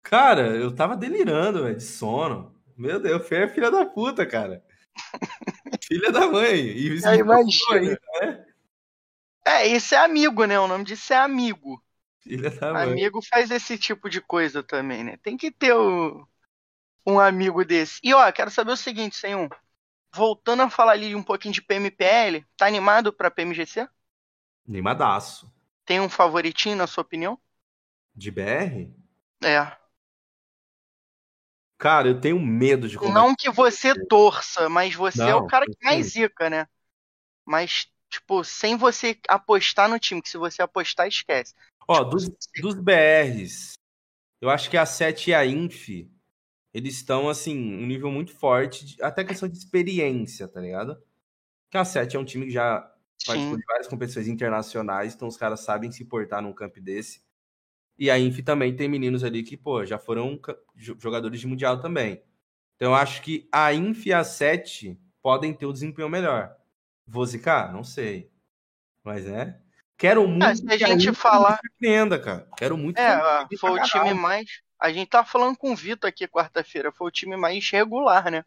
Cara, eu tava delirando, velho, de sono. Meu Deus, o Fer é filha da puta, cara. filha da mãe. E isso é, imagina. Né? É, isso é amigo, né? O nome disso é amigo. Filha da mãe. Amigo faz esse tipo de coisa também, né? Tem que ter o... um amigo desse. E ó, quero saber o seguinte, sem um voltando a falar ali um pouquinho de PMPL, tá animado pra PMGC? Animadaço. Tem um favoritinho, na sua opinião? De BR? É. Cara, eu tenho medo de Não que você torça, mas você Não, é o cara que mais zica, né? Mas, tipo, sem você apostar no time, que se você apostar, esquece. Ó, tipo, dos, dos BRs, eu acho que a 7 e a Inf eles estão, assim, um nível muito forte, de, até questão de experiência, tá ligado? Porque a 7 é um time que já participou de várias competições internacionais, então os caras sabem se portar num camp desse. E a Inf também tem meninos ali que, pô, já foram jogadores de Mundial também. Então eu acho que a Inf e a 7 podem ter o um desempenho melhor. Vou zicar? Não sei. Mas é. Quero ah, muito se a gente falar. Surpreenda, cara. Quero muito. É, foi o time mais a gente tá falando com o Vitor aqui quarta-feira, foi o time mais regular, né?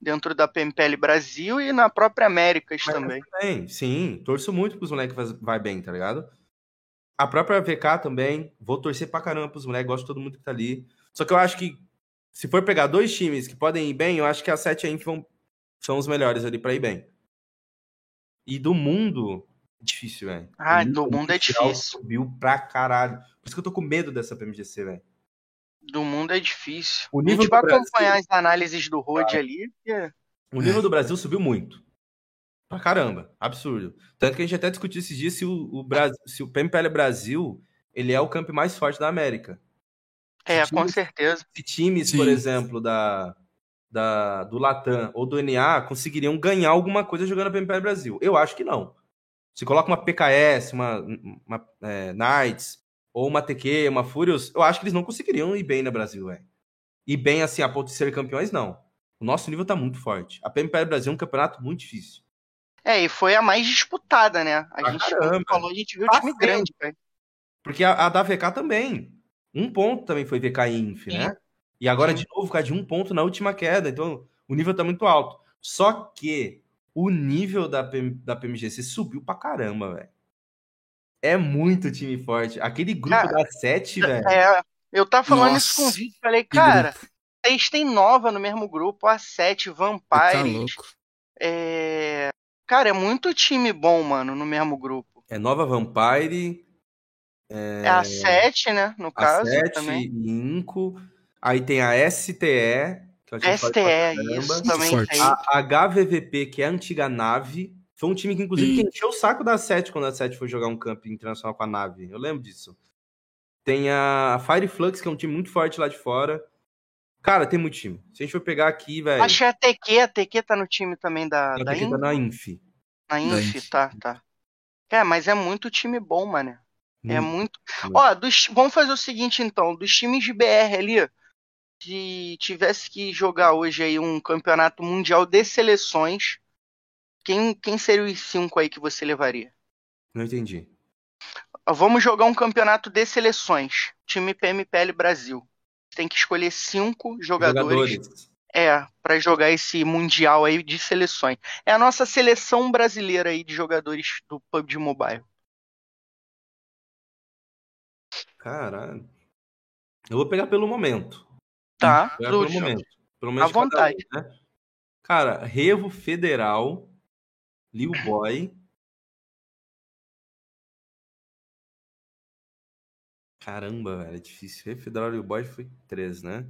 Dentro da PMPL Brasil e na própria Américas Mas também. também. Sim, torço muito pros moleques vai bem, tá ligado? A própria VK também, vou torcer pra caramba pros moleques, gosto de todo mundo que tá ali. Só que eu acho que se for pegar dois times que podem ir bem, eu acho que a 7 e a Inf são os melhores ali pra ir bem. E do mundo, difícil, velho. Ah, do mundo é difícil. Subiu pra caralho. Por isso que eu tô com medo dessa PMGC, velho do mundo é difícil. O nível a gente vai Brasil... acompanhar as análises do Rode ah. ali. Porque... O nível do Brasil subiu muito. Pra caramba, absurdo. Tanto que a gente até discutiu esses dias se o, o, Brasil, se o PMPL Brasil ele é o campo mais forte da América. É, times, com certeza. Se times, Sim. por exemplo, da, da, do Latam ou do NA conseguiriam ganhar alguma coisa jogando a PMPL Brasil. Eu acho que não. Se coloca uma PKS, uma, uma é, Knights, ou uma TQ, uma Furious, eu acho que eles não conseguiriam ir bem no Brasil, velho. Ir bem assim, a ponto de ser campeões, não. O nosso nível tá muito forte. A PMPL Brasil é um campeonato muito difícil. É, e foi a mais disputada, né? A ah, gente caramba. falou, a gente viu o time grande, velho. Porque a, a, da VK também. Um ponto também foi VK Inf, né? E agora, Sim. de novo, ficar de um ponto na última queda. Então, o nível tá muito alto. Só que o nível da, PM, da PMGC subiu pra caramba, velho. É muito time forte. Aquele grupo cara, da sete, velho. É, eu tava falando Nossa, isso com o Vitor. Falei, cara, vocês têm nova no mesmo grupo, a sete, Vampire. Tá louco. É... Cara, é muito time bom, mano, no mesmo grupo. É Nova Vampire. É, é a 7, né? No caso. A 7, também. Inco. Aí tem a STE. Que STE, isso também tem. A HVVP, que é a antiga nave. Foi um time que, inclusive, e... encheu o saco da Sete quando a Sete foi jogar um camp internacional com a nave. Eu lembro disso. Tem a Fire Flux, que é um time muito forte lá de fora. Cara, tem muito time. Se a gente for pegar aqui, velho. Acho que a TQ, a TQ tá no time também da, a da TQ Inf. tá na Inf. Na Inf, Inf. tá, tá. É, mas é muito time bom, mano. É Muito. muito. muito. Ó, dos- vamos fazer o seguinte então, dos times de BR ali, se tivesse que jogar hoje aí um campeonato mundial de seleções, quem, quem seria os cinco aí que você levaria? Não entendi. Vamos jogar um campeonato de seleções, time PMPL Brasil. Tem que escolher cinco jogadores, Jogadores. é para jogar esse mundial aí de seleções. É a nossa seleção brasileira aí de jogadores do PUBG Mobile. Caralho. Eu vou pegar pelo momento. Tá? Pelo momento. Pelo menos À cada um, vontade. né? Cara, Revo Federal, Lil Boy. Caramba, velho, é difícil. Revo Federal, Lil Boy foi três, né?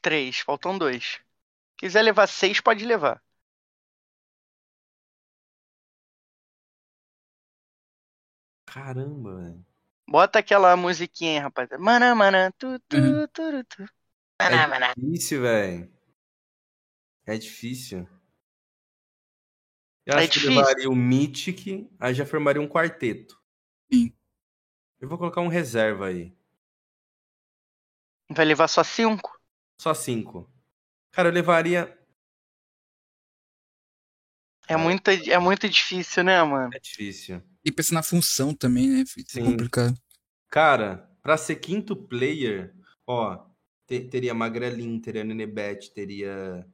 Três, faltam dois. Quiser levar seis, pode levar. Caramba, velho. Bota aquela musiquinha aí, rapaz. Mana, mana, tu, tu, Uhum. tu, tu. Mana, É mana. difícil, velho. É difícil. Eu É acho que eu difícil. levaria o Mythic, aí já formaria um quarteto. Sim. Eu vou colocar um reserva aí. Vai levar só cinco? Só cinco. Cara, eu levaria. É muito, é muito difícil, né, mano? É difícil. E pensa na função também, né? Fica Sim. complicado. Cara, pra ser quinto player, ó, te- teria Magrelin, teria Nenebet, teria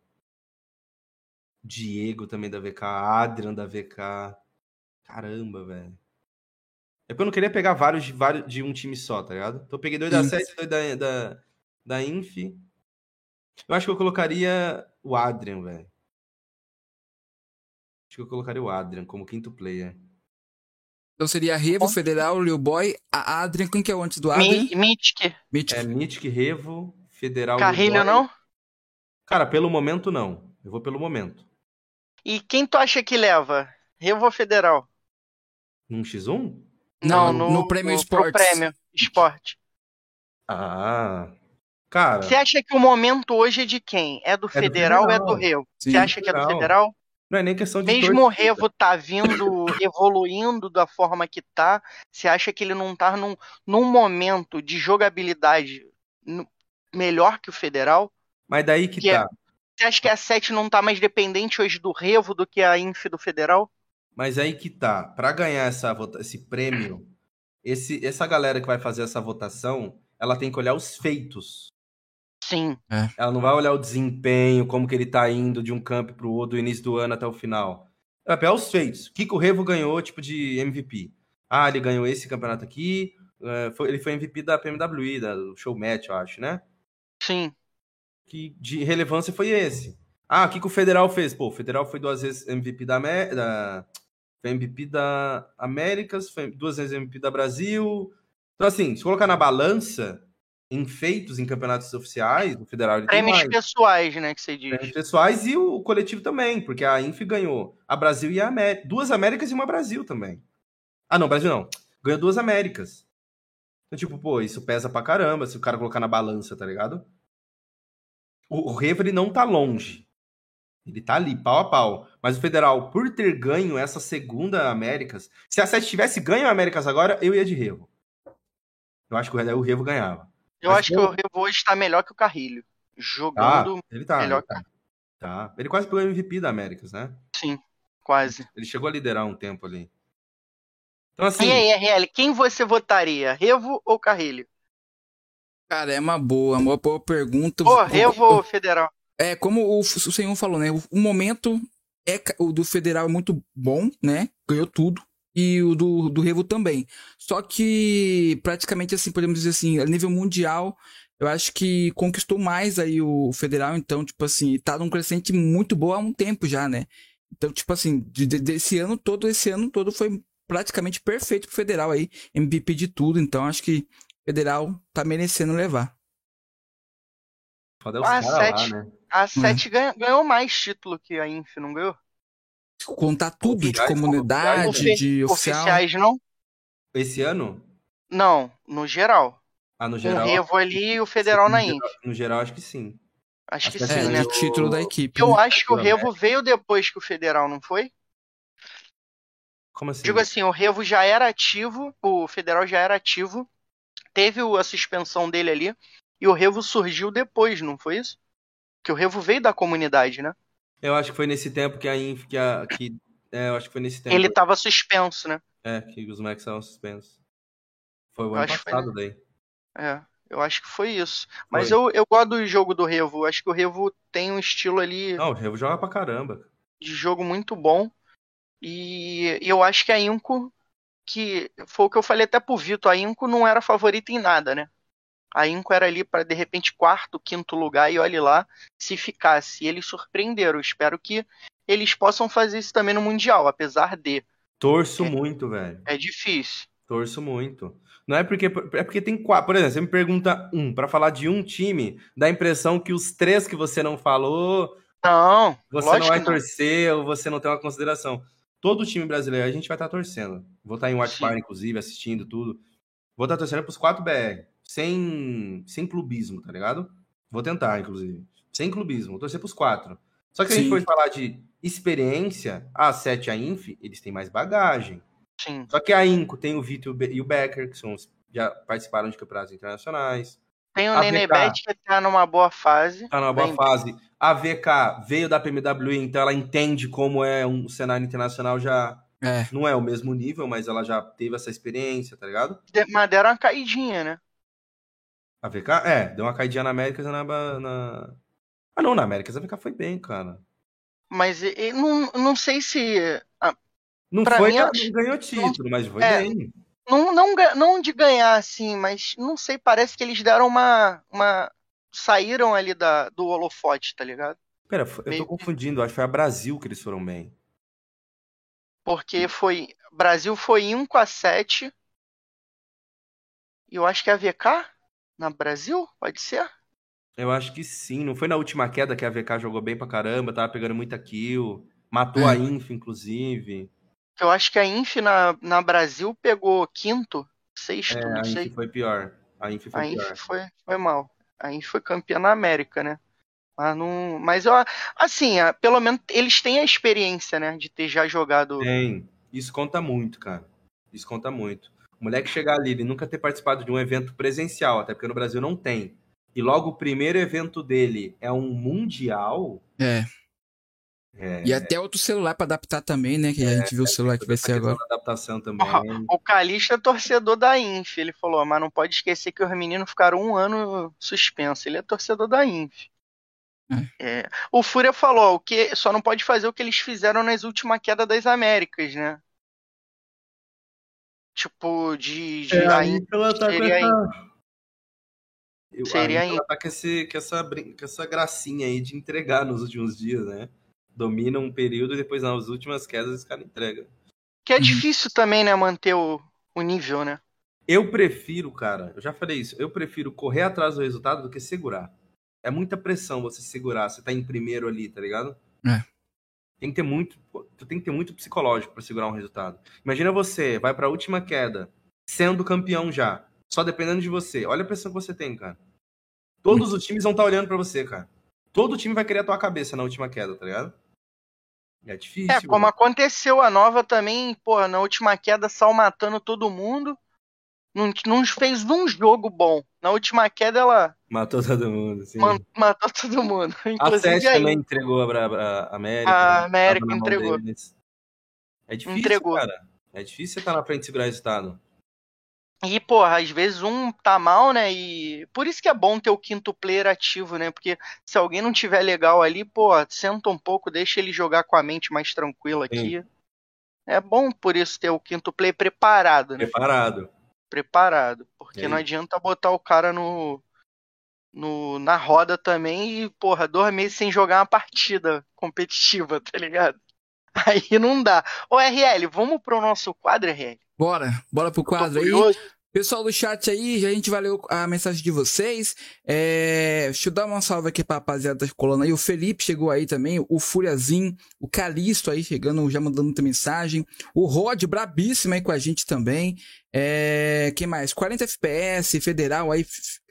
Diego também da VK, Adrian da VK. Caramba, velho. É porque eu não queria pegar vários de, vários de um time só, tá ligado? Então eu peguei dois da Sim. 7 e dois da, da, da Inf. Eu acho que eu colocaria o Adrian, velho. Acho que eu colocaria o Adrian como quinto player. Então seria Revo, Federal, Lil Boy, a Adrian. Quem que é o antes do Adrian? Mi- Mythic. Mythic. É Mythic, Revo, Federal. Carrilho não? Cara, pelo momento não. Eu vou pelo momento. E quem tu acha que leva? Revo Federal? Num X1? Não, no Prêmio pro Esportes. Prêmio Esporte. Ah. Cara, Você acha que o momento hoje é de quem? É do do Federal ou é Federal. do Revo? Sim. Você acha que é do Federal. Federal? não é nem questão de Mesmo o. Revo tá vindo, evoluindo da forma que tá, você acha que ele não tá num, num momento de jogabilidade no- melhor que o Federal? Mas daí que, Que é- tá. Você acha que a 7 não tá mais dependente hoje do Revo do que a Inf do Federal? Mas aí que tá. Pra ganhar essa vota- esse prêmio, esse, essa galera que vai fazer essa votação, ela tem que olhar os feitos. Sim. Ela não vai olhar o desempenho, como que ele tá indo de um campo pro outro, do início do ano até o final. Ela vai pegar os feitos. O que, que o Revo ganhou, tipo, de MVP? Ah, ele ganhou esse campeonato aqui. eh, foi- ele foi MVP da PMWI, da, do show match, eu acho, né? Sim. Que de relevância foi esse. Ah, o que, que o Federal fez? Pô, o Federal foi duas vezes MVP da, Amé- da foi MVP da Américas, foi duas vezes MVP da Brasil. Então, assim, se colocar na balança, em feitos em campeonatos oficiais, o Federal Prêmios pessoais, né, que você diz. Prêmios pessoais e o coletivo também, porque a Inf ganhou a Brasil e a América. Duas Américas e uma Brasil também. Ah, não, Brasil não. Ganhou duas Américas. Então, tipo, pô, isso pesa pra caramba se o cara colocar na balança, tá ligado? O, Revo, ele não tá longe. Ele tá ali, pau a pau. Mas o Federal, por ter ganho essa segunda Américas, se a 7 tivesse ganho a Américas agora, eu ia de Revo. Eu acho que o Revo ganhava. Eu Mas, acho que pô- o Revo hoje tá melhor que o Carrilho. Tá, Jogando, ele tá. melhor ele tá. Tá. Ele quase pegou o MVP da Américas, né? sim, quase. Ele chegou a liderar um tempo ali. Então, assim, E aí, RL, quem você votaria? Revo ou Carrilho? Cara, é uma boa, uma boa pergunta. Ô, Revo ou Federal? É, como o, o senhor falou, né? O, o momento é o do Federal é muito bom, né? Ganhou tudo. E o do, do Revo também. Só que, praticamente assim, podemos dizer assim, a nível mundial, eu acho que conquistou mais aí o Federal. Então, tipo assim, tá num crescente muito bom há um tempo já, né? Então, tipo assim, de- de- desse ano todo, esse ano todo foi praticamente perfeito pro Federal aí. MVP de tudo. Então, acho que Federal tá merecendo levar. foda é Ah, né? A 7 ganha- ganhou mais título que a Inf, não ganhou? Contar tudo de Oficiais, comunidade, oficiais, de oficial. Oficiais, não? Esse ano? Não, no geral. Ah, no geral. o Revo ali e o Federal na Inf. No geral, acho que sim. Acho, Acho que que sim, É, né? de título da equipe. Eu né? acho que o Revo veio depois que o Federal, não foi? Como assim? Digo assim, o Revo já era ativo, o Federal já era ativo, teve a suspensão dele ali, e o Revo surgiu depois, não foi isso? Que o Revo veio da comunidade, né? Eu acho que foi nesse tempo que a Inf, que a. Que, é, eu acho que foi nesse tempo. Ele tava suspenso, né? É, que os moleques estavam suspensos. Foi o Eu ano que foi, passado daí. É, eu acho que foi isso. Mas Foi. eu, eu gosto do jogo do Revo. Acho que o Revo tem um estilo ali Não, o Revo joga pra caramba. de jogo muito bom. E, e eu acho que a Inco, que foi o que eu falei até pro Vitor, a Inco não era favorita em nada, né? A Inco era ali para de repente quarto, quinto lugar e olhe lá se ficasse. E eles surpreenderam. Espero que eles possam fazer isso também no Mundial, apesar de. Torço É. muito, velho. É difícil. Torço muito. Não é porque. É porque tem quatro. Por exemplo, você me pergunta um. Pra falar de um time, dá a impressão que os três que você não falou, Não, você não vai torcer ou você não tem uma consideração. Todo time brasileiro a gente vai estar torcendo. Vou estar em Watch. Party, inclusive, assistindo tudo. Vou estar torcendo pros 4 BR. Sem, sem clubismo, tá ligado? Vou tentar, inclusive. Sem clubismo. Vou torcer pros quatro. Só que se a gente for falar de experiência, a 7 e a Inf, eles têm mais bagagem. Sim. Só que a Inco tem o Vitor e o Be- o Becker, que são já participaram de campeonatos internacionais. Tem o A Nenebet que tá numa boa fase. Tá numa boa Bem- fase. A VK veio da PMWI, então ela entende como é um cenário internacional já. É. Não é o mesmo nível, mas ela já teve essa experiência, tá ligado? de- Mas deram uma caidinha, né? A VK, é, deu uma caidinha na América na, na. Ah, não, na América a VK foi bem, cara. Mas e- e não, não sei se. ah, Não Pra foi, mim, não acho- ganhou título, mas foi É. bem. Não, não, não de ganhar, assim, mas não sei, parece que eles deram uma. uma saíram ali da, do holofote, tá ligado? Pera, eu tô Meio- confundindo, acho que foi a Brasil que eles foram bem. Porque foi. Brasil foi 1 com a 7. E eu acho que é a VK na Brasil? Pode ser? Eu acho que sim. Não foi na última queda que a VK jogou bem pra caramba, tava pegando muita kill. Matou É. a Inf, inclusive. Eu acho que a Inf na, na Brasil pegou quinto, sexto, É, não a sei. Inf foi pior. A Inf foi A Inf pior. foi, foi mal. A Inf foi campeã na América, né? Mas não. Mas eu, assim, pelo menos eles têm a experiência, né? De ter já jogado. Tem. Isso conta muito, cara. Isso conta muito. O moleque chegar ali, ele nunca ter participado de um evento presencial, até porque no Brasil não tem. E logo o primeiro evento dele é um mundial. É. É, E até outro celular pra adaptar também, né? Que a gente viu o celular que vai ser agora. da adaptação também. O Calixto é torcedor da Inf. Ele falou, mas não pode esquecer que os meninos ficaram um ano suspensos. Ele é torcedor da Inf. É. O Fúria falou, o que só não pode fazer o que eles fizeram nas últimas quedas das Américas, né? Tipo, de. de É, a Inf ela tá com seria essa... Eu, Seria aí ela tá com, esse, com, essa, com essa gracinha aí de entregar nos últimos dias, né? Domina um período e depois nas últimas quedas esse cara entrega. Que é difícil também, né? Manter o, o nível, né? Eu prefiro, cara, eu já falei isso, eu prefiro correr atrás do resultado do que segurar. É muita pressão você segurar, você tá em primeiro ali, tá ligado? É. Tem que ter muito, tu tem que ter muito psicológico pra segurar um resultado. Imagina você, vai pra última queda, sendo campeão já, só dependendo de você. Olha a pressão que você tem, cara. Todos os times vão estar olhando pra você, cara. Todo time vai querer a tua cabeça na última queda, tá ligado? É difícil. É, como aconteceu a nova também, porra, na última queda, Sal matando todo mundo. Não, não fez um jogo bom. Na última queda, ela Matou todo mundo, man- matou todo mundo. A Sete também entregou a, a- América. A né? América entregou. É difícil, Entregou. cara. É difícil você estar na frente e segurar resultado. E, porra, às vezes um tá mal, né? E por isso que é bom ter o quinto player ativo, né? Porque se alguém não tiver legal ali, pô, senta um pouco, deixa ele jogar com a mente mais tranquila aqui. É bom por isso ter o quinto player preparado, né? Preparado. Preparado. Porque É não adianta botar o cara no, no na roda também e, porra, dois meses sem jogar uma partida competitiva, tá ligado? Aí não dá. Ô, RL, vamos pro nosso quadro, RL? Bora, bora pro quadro aí. Pessoal do chat aí, a gente vai ler a mensagem de vocês. É, deixa eu dar uma salva aqui pra rapaziada da colando aí. O Felipe chegou aí também, o Furiazinho, o Calisto aí chegando, já mandando muita mensagem. O Rod, brabíssimo aí com a gente também. É, quem mais? 40 FPS, Federal aí,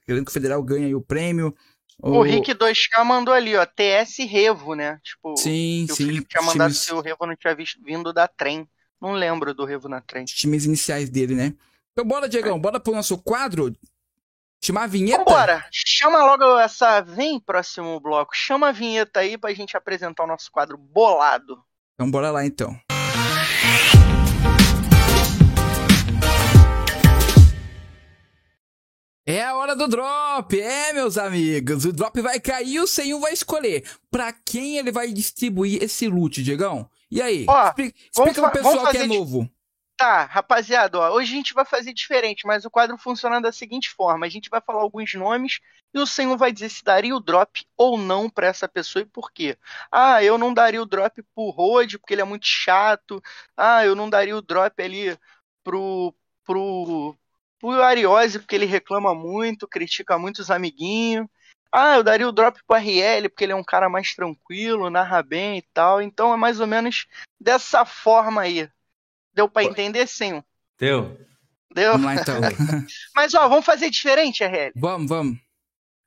querendo que o Federal ganhe aí o prêmio. O, Rick 2K mandou ali, ó, TS Revo, né? Tipo, sim, que o sim. Felipe tinha mandado times, se o Revo não tinha visto, vindo da trem. Não lembro do Revo na trem. times iniciais dele, né? Então bora, Diegão, bora pro nosso quadro. Chamar a vinheta? Vambora! Chama logo essa. Vem, próximo bloco. Chama a vinheta aí pra gente apresentar o nosso quadro bolado. Então bora lá então. É a hora do drop, é, meus amigos. O drop vai cair e o Senhor vai escolher pra quem ele vai distribuir esse loot, Diegão. E aí? Ó, explica explica pro pessoal que é de- novo. Tá, rapaziada, ó, hoje a gente vai fazer diferente, mas o quadro funciona da seguinte forma: a gente vai falar alguns nomes e o senhor vai dizer se daria o drop ou não pra essa pessoa e por quê. Ah, eu não daria o drop pro Rode porque ele é muito chato. Ah, eu não daria o drop ali pro pro pro Ariose porque ele reclama muito, critica muito os amiguinhos. Ah, eu daria o drop pro RL porque ele é um cara mais tranquilo, narra bem e tal. Então é mais ou menos dessa forma aí. Deu pra entender, sim? Deu? Vamos lá então. Mas ó, vamos fazer diferente, RL. vamos, vamos.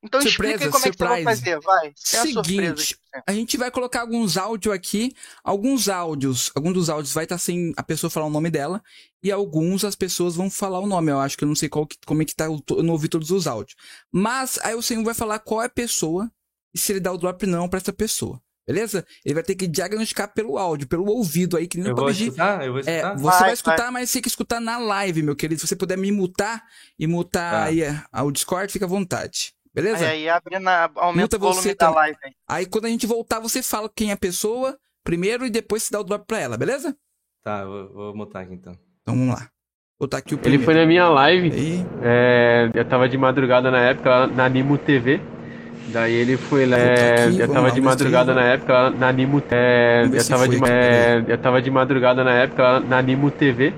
Então Surpresa, explica como é que você vai surprise. fazer, vai. A surpresa. Seguinte, a gente vai colocar alguns áudios aqui. Alguns áudios, alguns dos áudios vai estar sem a pessoa falar o nome dela. E alguns as pessoas vão falar o nome. Eu acho que eu não sei qual que- como é que tá. o- Eu não ouvi todos os áudios. Mas aí o senhor vai falar qual é a pessoa e se ele dá o drop não pra essa pessoa. Beleza? Ele vai ter que diagnosticar pelo áudio, pelo ouvido aí, que nem Eu no vou PUBG. escutar? Eu vou É, escutar? você Vai, vai, escutar, mas tem que escutar na live, meu querido. Se você puder me mutar e mutar Tá. aí é, o Discord, fica à vontade. Beleza? Aí, aí abre na, aumenta Muta o volume você da também. live. aí. Aí quando a gente voltar, você fala quem é a pessoa primeiro e depois você dá o drop pra ela, beleza? Tá, eu vou, vou mutar aqui então. Então vamos lá. Vou botar aqui o Ele primeiro. foi na minha live, é, eu tava de madrugada na época lá na Animo TV. Daí ele foi lá. É, eu tava lá, de madrugada se- na época lá na Animo é, eu se tava de, é, Eu tava de madrugada na época lá na Animo TV.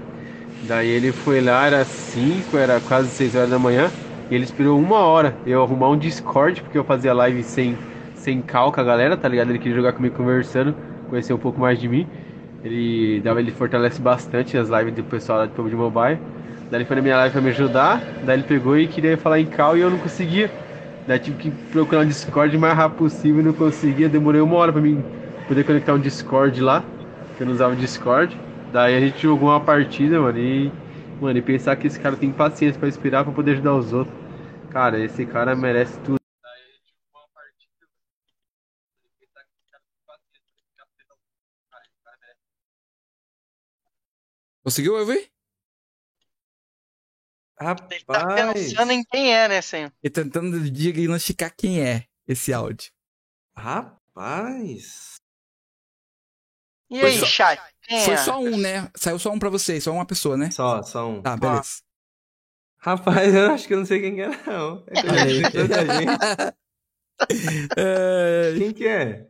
Daí ele foi lá, era 5, era quase 6 horas da manhã. E ele esperou uma hora eu arrumar um Discord, porque eu fazia live sem, sem com a galera, tá ligado? Ele queria jogar comigo conversando, conhecer um pouco mais de mim. Ele, ele fortalece bastante as lives do pessoal lá de PUBG Mobile. Daí ele foi na minha live pra me ajudar. Daí ele pegou e queria falar em cal e eu não conseguia. Daí tive que procurar um Discord o mais rápido possível e não conseguia. Demorei uma hora pra mim poder conectar um Discord lá, que eu não usava o Discord. Daí a gente jogou uma partida, mano, e, mano, e pensar que esse cara tem paciência pra esperar pra poder ajudar os outros. Cara, esse cara merece tudo. conseguiu ouvir? Ele tá Rapaz. pensando em quem é, né, senhor? E tentando diagnosticar quem é esse áudio. Rapaz. E aí, só- chat? Quem Foi é? só um, né? Saiu só um pra vocês, só uma pessoa, né? Só, só um. Tá, beleza. Rapaz, eu acho que eu não sei quem que é, não. É gente. Ai, Quem que é?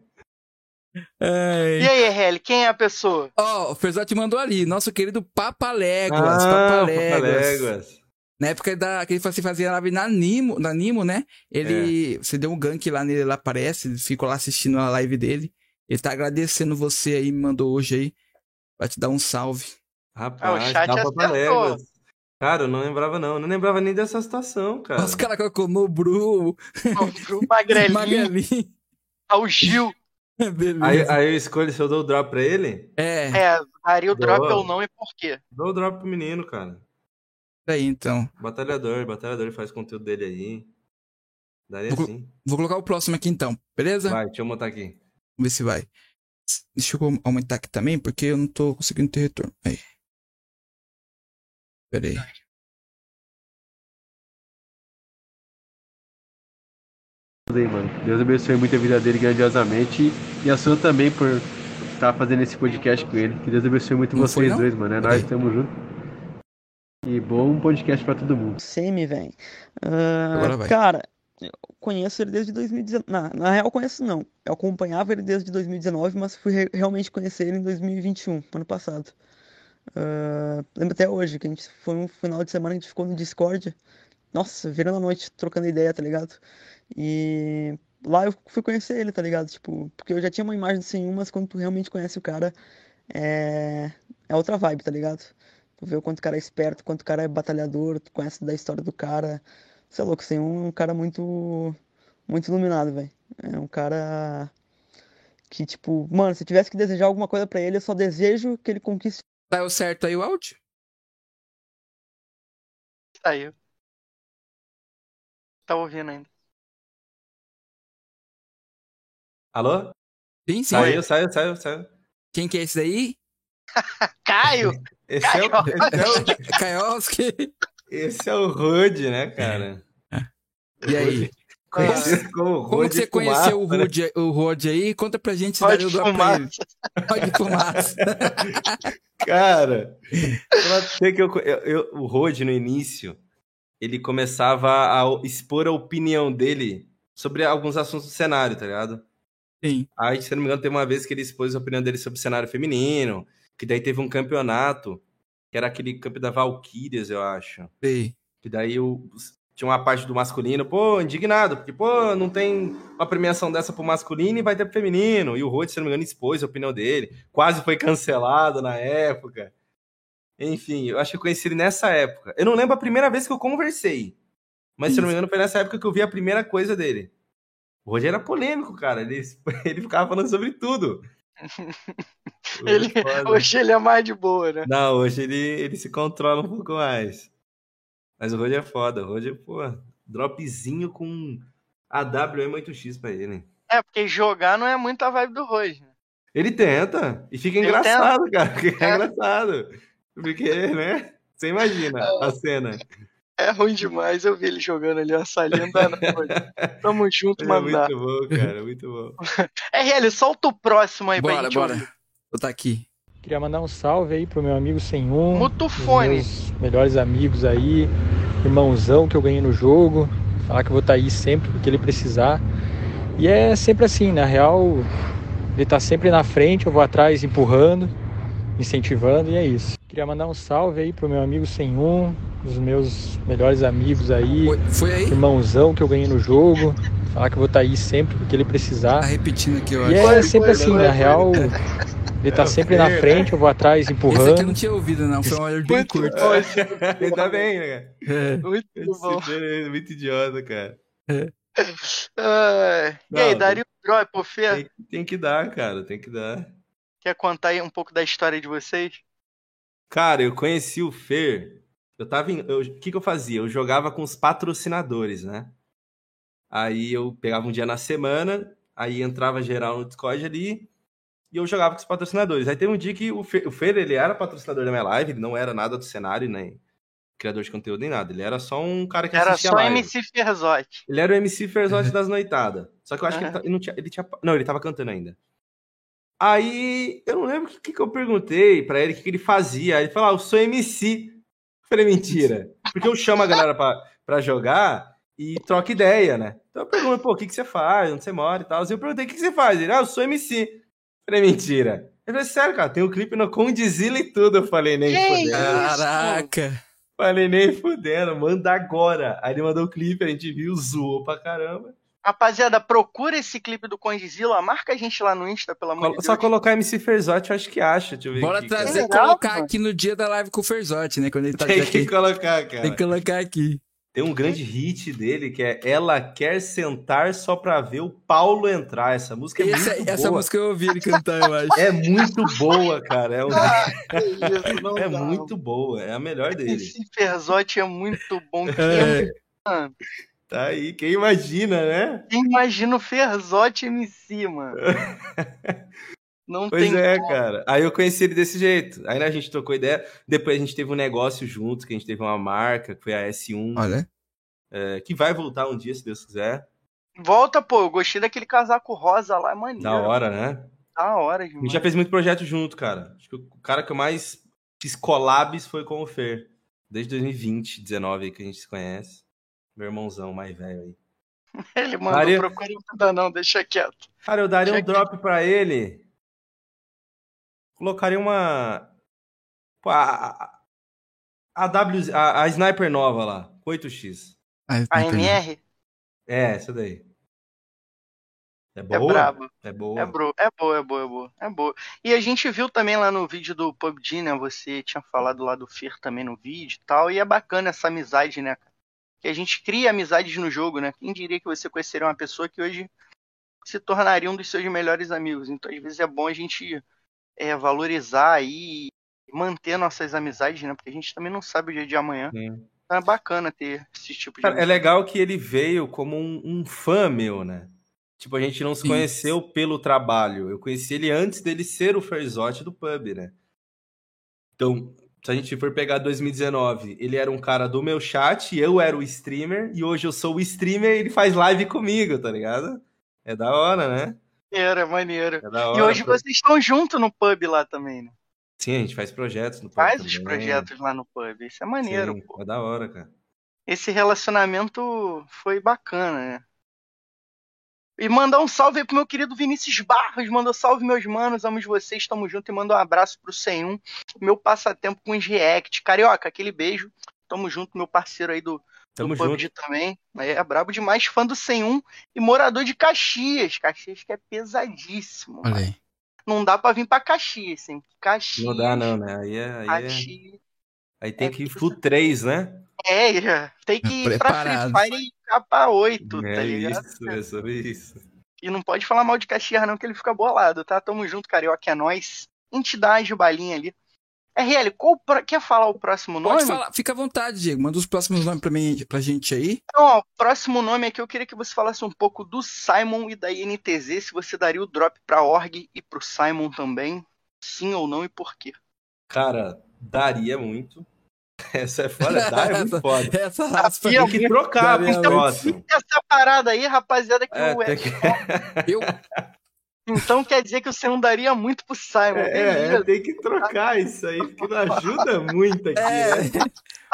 ai. E aí, RL, quem é a pessoa? Ó, o Ferzotti mandou ali, nosso querido Papaléguas, Ah, Papaléguas. Papaléguas. Na época da, que ele fazia, fazia live na Nimo, na Nimo, né? Ele, você deu um gank lá nele, ele aparece, ficou lá assistindo a live dele. Ele tá agradecendo você aí, me mandou hoje aí, pra te dar um salve. Rapaz, chat dá acertou. Papaléguas. Cara, eu não lembrava não. Eu não lembrava nem dessa situação, cara. Os caras colocou no Bru, O Magrelinho, Magrelinho. ao Gil. Beleza. Aí, aí eu escolho se eu dou o drop pra ele. É, É, daria o drop ou não e por quê? Dou o drop pro menino, cara. aí então. Batalhador, batalhador, ele faz conteúdo dele aí. Daria Vou- sim. Vou colocar o próximo aqui então, beleza? Vai, deixa eu montar aqui. Vamos ver se vai. Deixa eu aumentar aqui também, porque eu não tô conseguindo ter retorno. Aí. Pera aí. aí, mano. Deus abençoe muito a vida dele grandiosamente e a sua também por estar fazendo esse podcast com ele. Que Deus abençoe muito Não foi, vocês não? dois, mano. É nós, tamo junto. E bom podcast pra todo mundo. Semi, velho. Ah, Agora vai. cara, eu conheço ele desde 2019. Na, na real, conheço não. Eu acompanhava ele desde 2019, mas fui re- realmente conhecer ele em 2021, ano passado. Ah, lembro até hoje que a gente foi um final de semana que a gente ficou no Discord. Nossa, virando a noite, trocando ideia, tá ligado? E lá eu fui conhecer ele, tá ligado? Tipo, porque eu já tinha uma imagem sem um, mas quando tu realmente conhece o cara, é, é outra vibe, tá ligado? Tu vê o quanto o cara é esperto, quanto o cara é batalhador, tu conhece da história do cara. Você é louco, sem um, é um cara muito muito iluminado, velho. É um cara que, tipo, mano, se eu tivesse que desejar alguma coisa pra ele, eu só desejo que ele conquiste. Saiu certo aí o áudio? Saiu. Tá ouvindo ainda. Alô? Sim, sim. Saiu, saiu, saiu, saiu. Quem que é esse daí? Caio! Esse é, o, esse, é o, Kaioski. Esse é o Rude, né, cara? E aí? Conhecido como Como Rude que você Fumaça, conheceu o né? Rod, o Rod aí? Conta pra gente se Pode daria o drop fumar. Pode fumaça. Cara, que eu, eu- eu- o Rod, no início, ele começava a expor a opinião dele sobre alguns assuntos do cenário, tá ligado? Sim. Aí, se não me engano, teve uma vez que ele expôs a opinião dele sobre o cenário feminino, que daí teve um campeonato, que era aquele campo da Valkyrias, eu acho. Sei. Que daí o, tinha uma parte do masculino, pô, indignado, porque, pô, não tem uma premiação dessa pro masculino e vai ter pro feminino. E o Rhodes, se não me engano, expôs a opinião dele. Quase foi cancelado na época. Enfim, eu acho que eu conheci ele nessa época. Eu não lembro a primeira vez que eu conversei. Mas, se eu não me engano, foi nessa época que eu vi a primeira coisa dele. O Roger era polêmico, cara. Ele, ele ficava falando sobre tudo. Ele, Foda. hoje ele é mais de boa, né? Não, hoje ele, ele se controla um pouco mais. Mas o Roger é foda. O Roger, pô, dropzinho com AWM8X pra ele. É, porque jogar não é muito a vibe do Roger. né? Ele tenta. E fica Ele engraçado, cara. Fica É. engraçado. Porque, né? Você imagina a cena. É ruim demais, eu vi ele jogando ali uma salinha. Tamo junto, É mandar. muito bom, cara. Muito bom. RL, solta o próximo aí Bora, bora. ouvir. Vou tá aqui. Queria mandar um salve aí pro meu amigo Sem Um. Muta o os fone. meus melhores amigos aí, irmãozão que eu ganhei no jogo. Falar que eu vou estar aí sempre que ele precisar. E é sempre assim, na real, ele tá sempre na frente, eu vou atrás empurrando, incentivando e é isso. Queria mandar um salve aí pro meu amigo Sem Um, os meus melhores amigos aí, Foi, foi aí? irmãozão que eu ganhei no jogo. Falar que eu vou estar aí sempre que ele precisar. Tá repetindo aqui, eu E acho. é sempre assim, na foi. real, ele tá sempre na frente, eu vou atrás Esse aqui empurrando. eu não tinha ouvido, não. Foi um áudio bem Muito curto. Ainda bem, né? É. muito bom. É muito idiota, cara. Ah, e aí, Não, daria um drop, Fê? Tem, tem que dar, cara. Tem que dar. Quer contar aí um pouco da história de vocês? Cara, eu conheci o Fer. Eu tava em. O que, que eu fazia? Eu jogava com os patrocinadores, né? Aí eu pegava um dia na semana, aí entrava geral no Discord ali e eu jogava com os patrocinadores. Aí teve um dia que o Fer, o Fer ele era patrocinador da minha live, ele não era nada do cenário, nem criador de conteúdo, nem nada. Ele era só um cara que Era assistia só live. MC Ferzotti. Ele era o MC Ferzotti das noitadas. Só que eu acho que ele, ele não tinha, ele tinha. Não, ele tava cantando ainda. Aí, eu não lembro o que, que eu perguntei pra ele, o que, que ele fazia. Aí ele falou, ah, eu sou MC. Eu falei, mentira. Porque eu chamo a galera pra, pra jogar e troca ideia, né? Então eu pergunto, pô, o que, que você faz? Onde você mora e tal. E eu perguntei, o que, que você faz? Ele, ah, eu sou MC. Eu falei, mentira. Ele falou, sério, cara, tem um clipe no Condizila e tudo. Eu falei, nem fudendo. Caraca. Falei, nem fudendo, manda agora. Aí ele mandou o clipe, a gente viu, zoou pra caramba. Rapaziada, procura esse clipe do Condizila, marca a gente lá no Insta, pelo amor Colo- de Deus. Só colocar MC Ferzotti, eu acho que acha. Deixa eu ver Bora aqui, trazer, legal, colocar mano. aqui no dia da live com o Ferzotti, né? Quando ele tá. Tem aqui. que colocar, cara. Tem que colocar aqui. Tem um grande hit dele que é Ela Quer Sentar Só Pra Ver o Paulo Entrar. Essa música é Esse- muito essa boa. música eu ouvi ele cantar, eu acho. É muito boa, cara. É, um- Isso, não é dá. muito boa. É a melhor dele. Esse Ferzotti é muito bom. É. Mano, Tá aí. Quem imagina, né? Quem imagina o Ferzotti MC, mano? Não Pois tem é, como. cara. Aí eu conheci ele desse jeito. Aí a gente trocou ideia. Depois a gente teve um negócio junto, que a gente teve uma marca, que foi a S1, Olha. é, que vai voltar um dia, se Deus quiser. Volta, pô, eu gostei daquele casaco rosa lá, é maneiro. Da hora, né? Da hora A gente demais. já fez muito projeto junto, cara. Acho que o cara que eu mais fiz collabs foi com o Fer. Desde 2020, 19 aí que a gente se conhece. Meu irmãozão mais velho aí. Ele mandou, Daria- procura nada não, deixa quieto. Cara, eu daria um Check. drop pra ele. Colocaria uma. Pô, a, a, a W, a, a Sniper nova lá, 8x. Ah, A tem MR É, essa daí. É é boa? brabo. É boa. É, bro, é boa, é boa, é boa, é boa. E a gente viu também lá no vídeo do PUBG, né? Você tinha falado lá do Fer também no vídeo e tal. E é bacana essa amizade, né, cara? Que a gente cria amizades no jogo, né? Quem diria que você conheceria uma pessoa que hoje se tornaria um dos seus melhores amigos? Então, às vezes é bom a gente é, valorizar e manter nossas amizades, né? Porque a gente também não sabe o dia de amanhã. Sim. Então é bacana ter esse tipo de. Cara, é legal que ele veio como um, um fã meu, né? Tipo, a gente não se Sim. conheceu pelo trabalho. Eu conheci ele antes dele ser o Ferzote do pub, né? Então, se a gente for pegar 2019, ele era um cara do meu chat, eu era o streamer, e hoje eu sou o streamer e ele faz live comigo, tá ligado? É da hora, né? Maneiro, é maneiro. É da hora. E hoje vocês estão junto no pub lá também, né? Sim, a gente faz projetos no pub Faz os também. projetos lá no pub. Isso é maneiro, Sim, pô. É da hora, cara. Esse relacionamento foi bacana, né? E mandar um salve aí pro meu querido Vinícius Barros. Mandou salve, meus manos. Amo vocês, tamo junto. E manda um abraço pro 101, meu passatempo com os react. Carioca, aquele beijo. Tamo junto, meu parceiro aí do, Tamo do junto. PUBG também. É brabo demais, fã do 101 e morador de Caxias. Caxias que é pesadíssimo. Olha mano. aí. Não dá pra vir pra Caxias, hein? Caxias. Não dá, não, né? Aí, é, aí, é- Caxias. aí tem É que ir full 3, né? É, já. tem que ir pra. Free Fire e capa 8, é tá ligado? isso, é sobre isso. E não pode falar mal de Caxias, não, que ele fica bolado, tá? Tamo junto, Carioca, é nóis. Entidade, balinha ali. RL, qual pro- quer falar o próximo nome? Pode falar, fica à vontade, Diego. Manda os próximos nomes pra, mim, pra gente aí. Então, ó, o próximo nome aqui eu queria que você falasse um pouco do Simon e da INTZ, se você daria o drop pra Org e pro Simon também. Sim ou não e por quê? Cara, daria muito. Essa é foda, dá, é muito foda. Essa raspa Tem que trocar pro muito. próximo. Essa parada aí, rapaziada, que É, o que... Eu, Então quer dizer que você não daria muito pro Simon. É, é, tem que trocar isso aí, porque não ajuda muito aqui, é, né?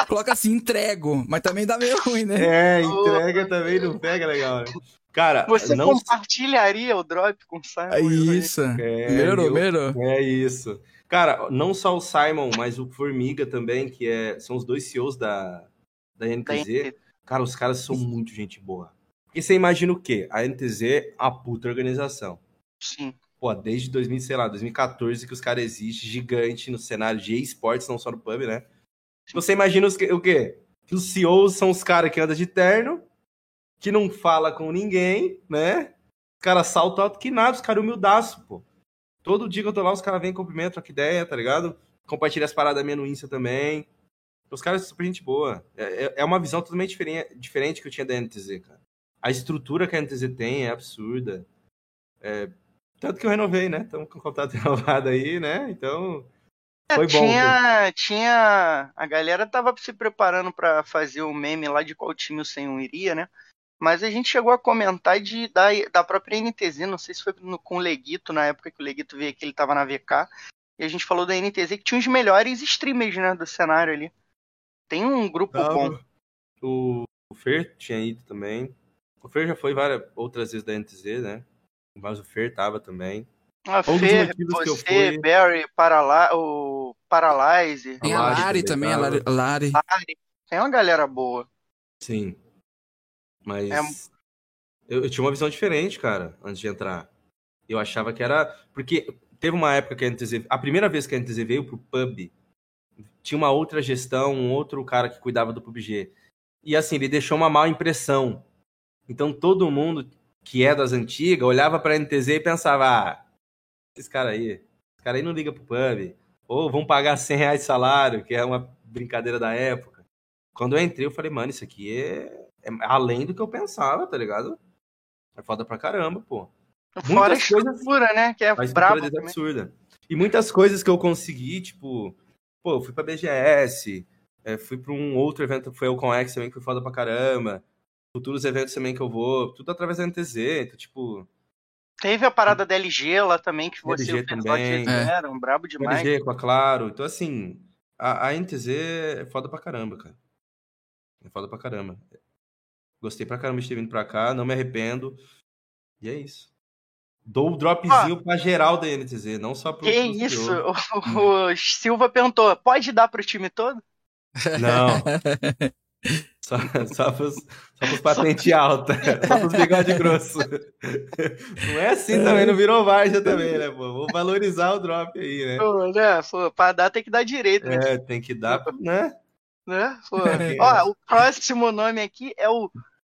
coloca assim, entrego, mas também dá meio ruim, né? É, entrega também não pega legal. né? Cara, Você não compartilharia o drop com o Simon? É isso. É, eu- melhorou. É isso. Cara, não só o Simon, mas o Formiga também, que é, são os dois CEOs da, da NTZ. Cara, os caras são muito gente boa. E você imagina o quê? A NTZ é a puta organização. Sim. Pô, desde 2000, sei lá, 2014 que os caras existem, gigante no cenário de esportes, não só no pub, né? Você imagina os, que- o quê? Que os CEOs são os caras que andam de terno, que não fala com ninguém, né? Os caras saltam alto que nada, os caras humildaço, pô. Todo dia que eu tô lá, os caras vêm, cumprimentam, troca ideia, tá ligado? Compartilha as paradas minhas no Insta também. Os caras são super gente boa. É, é- é uma visão totalmente diferente, diferente que eu tinha da NTZ, cara. A estrutura que a NTZ tem é absurda. É, tanto que eu renovei, né? Estamos com o contrato renovado aí, né? Então, É, Foi bom, tinha, tinha. A galera tava se preparando pra fazer o meme lá de qual time o 101 iria, né? Mas a gente chegou a comentar de, da, da própria NTZ, não sei se foi no- com o Leguito, na época que o Leguito veio aqui, ele tava na VK. E a gente falou da NTZ que tinha os melhores streamers, né, do cenário ali. Tem um grupo Tava. bom. o, o Fer tinha ido também. O Fer já foi várias outras vezes da NTZ, né? Mas o Fer tava também. A Um dos Fer, motivos que eu você, fui- Barry, Parala o Paralyze, Tem a A Lari também, também a Lari. Lari. Lari. Tem uma galera boa. Sim. Mas É- eu, eu tinha uma visão diferente, cara, antes de entrar. Eu achava que era. Porque teve uma época que a NTZ. A primeira vez que a NTZ veio pro pub, tinha uma outra gestão, um outro cara que cuidava do PUBG. E assim, ele deixou uma má impressão. Então todo mundo que é das antigas olhava pra NTZ e pensava: ah, esse cara aí, esse cara aí não liga pro pub. Ou vão pagar 100 reais de salário, que é uma brincadeira da época. Quando eu entrei, eu falei, mano, isso aqui é, é além do que eu pensava, tá ligado? É foda pra caramba, pô. Fora Muitas coisas- estrutura, né? Que é brabo é também. absurda. E muitas coisas que eu consegui, tipo, pô, eu fui pra BGS, é, fui pra um outro evento que foi o ConX também, que foi foda pra caramba. Futuros eventos também que eu vou, tudo através da NTZ, então, tipo, Teve a parada da LG lá também, que você LG e o Pesote também. fizeram, brabo demais. LG, com a Claro. Então, assim, a, a NTZ é foda pra caramba, cara. É foda pra caramba. Gostei pra caramba de ter vindo pra cá, não me arrependo. E é isso. Dou o dropzinho pra geral da NTZ, não só pro. Que pro isso? O, o Silva perguntou: pode dar pro time todo? Não. Só, só, pros, só pros patente alta. Só pros bigode grosso. Não é assim também, não virou Varja também, né, pô? Vou valorizar o drop aí, né? Pô, né? Pô, pra dar tem que dar direito, né? É, tem que dar, né? Né? Pô. Ó, o próximo nome aqui é o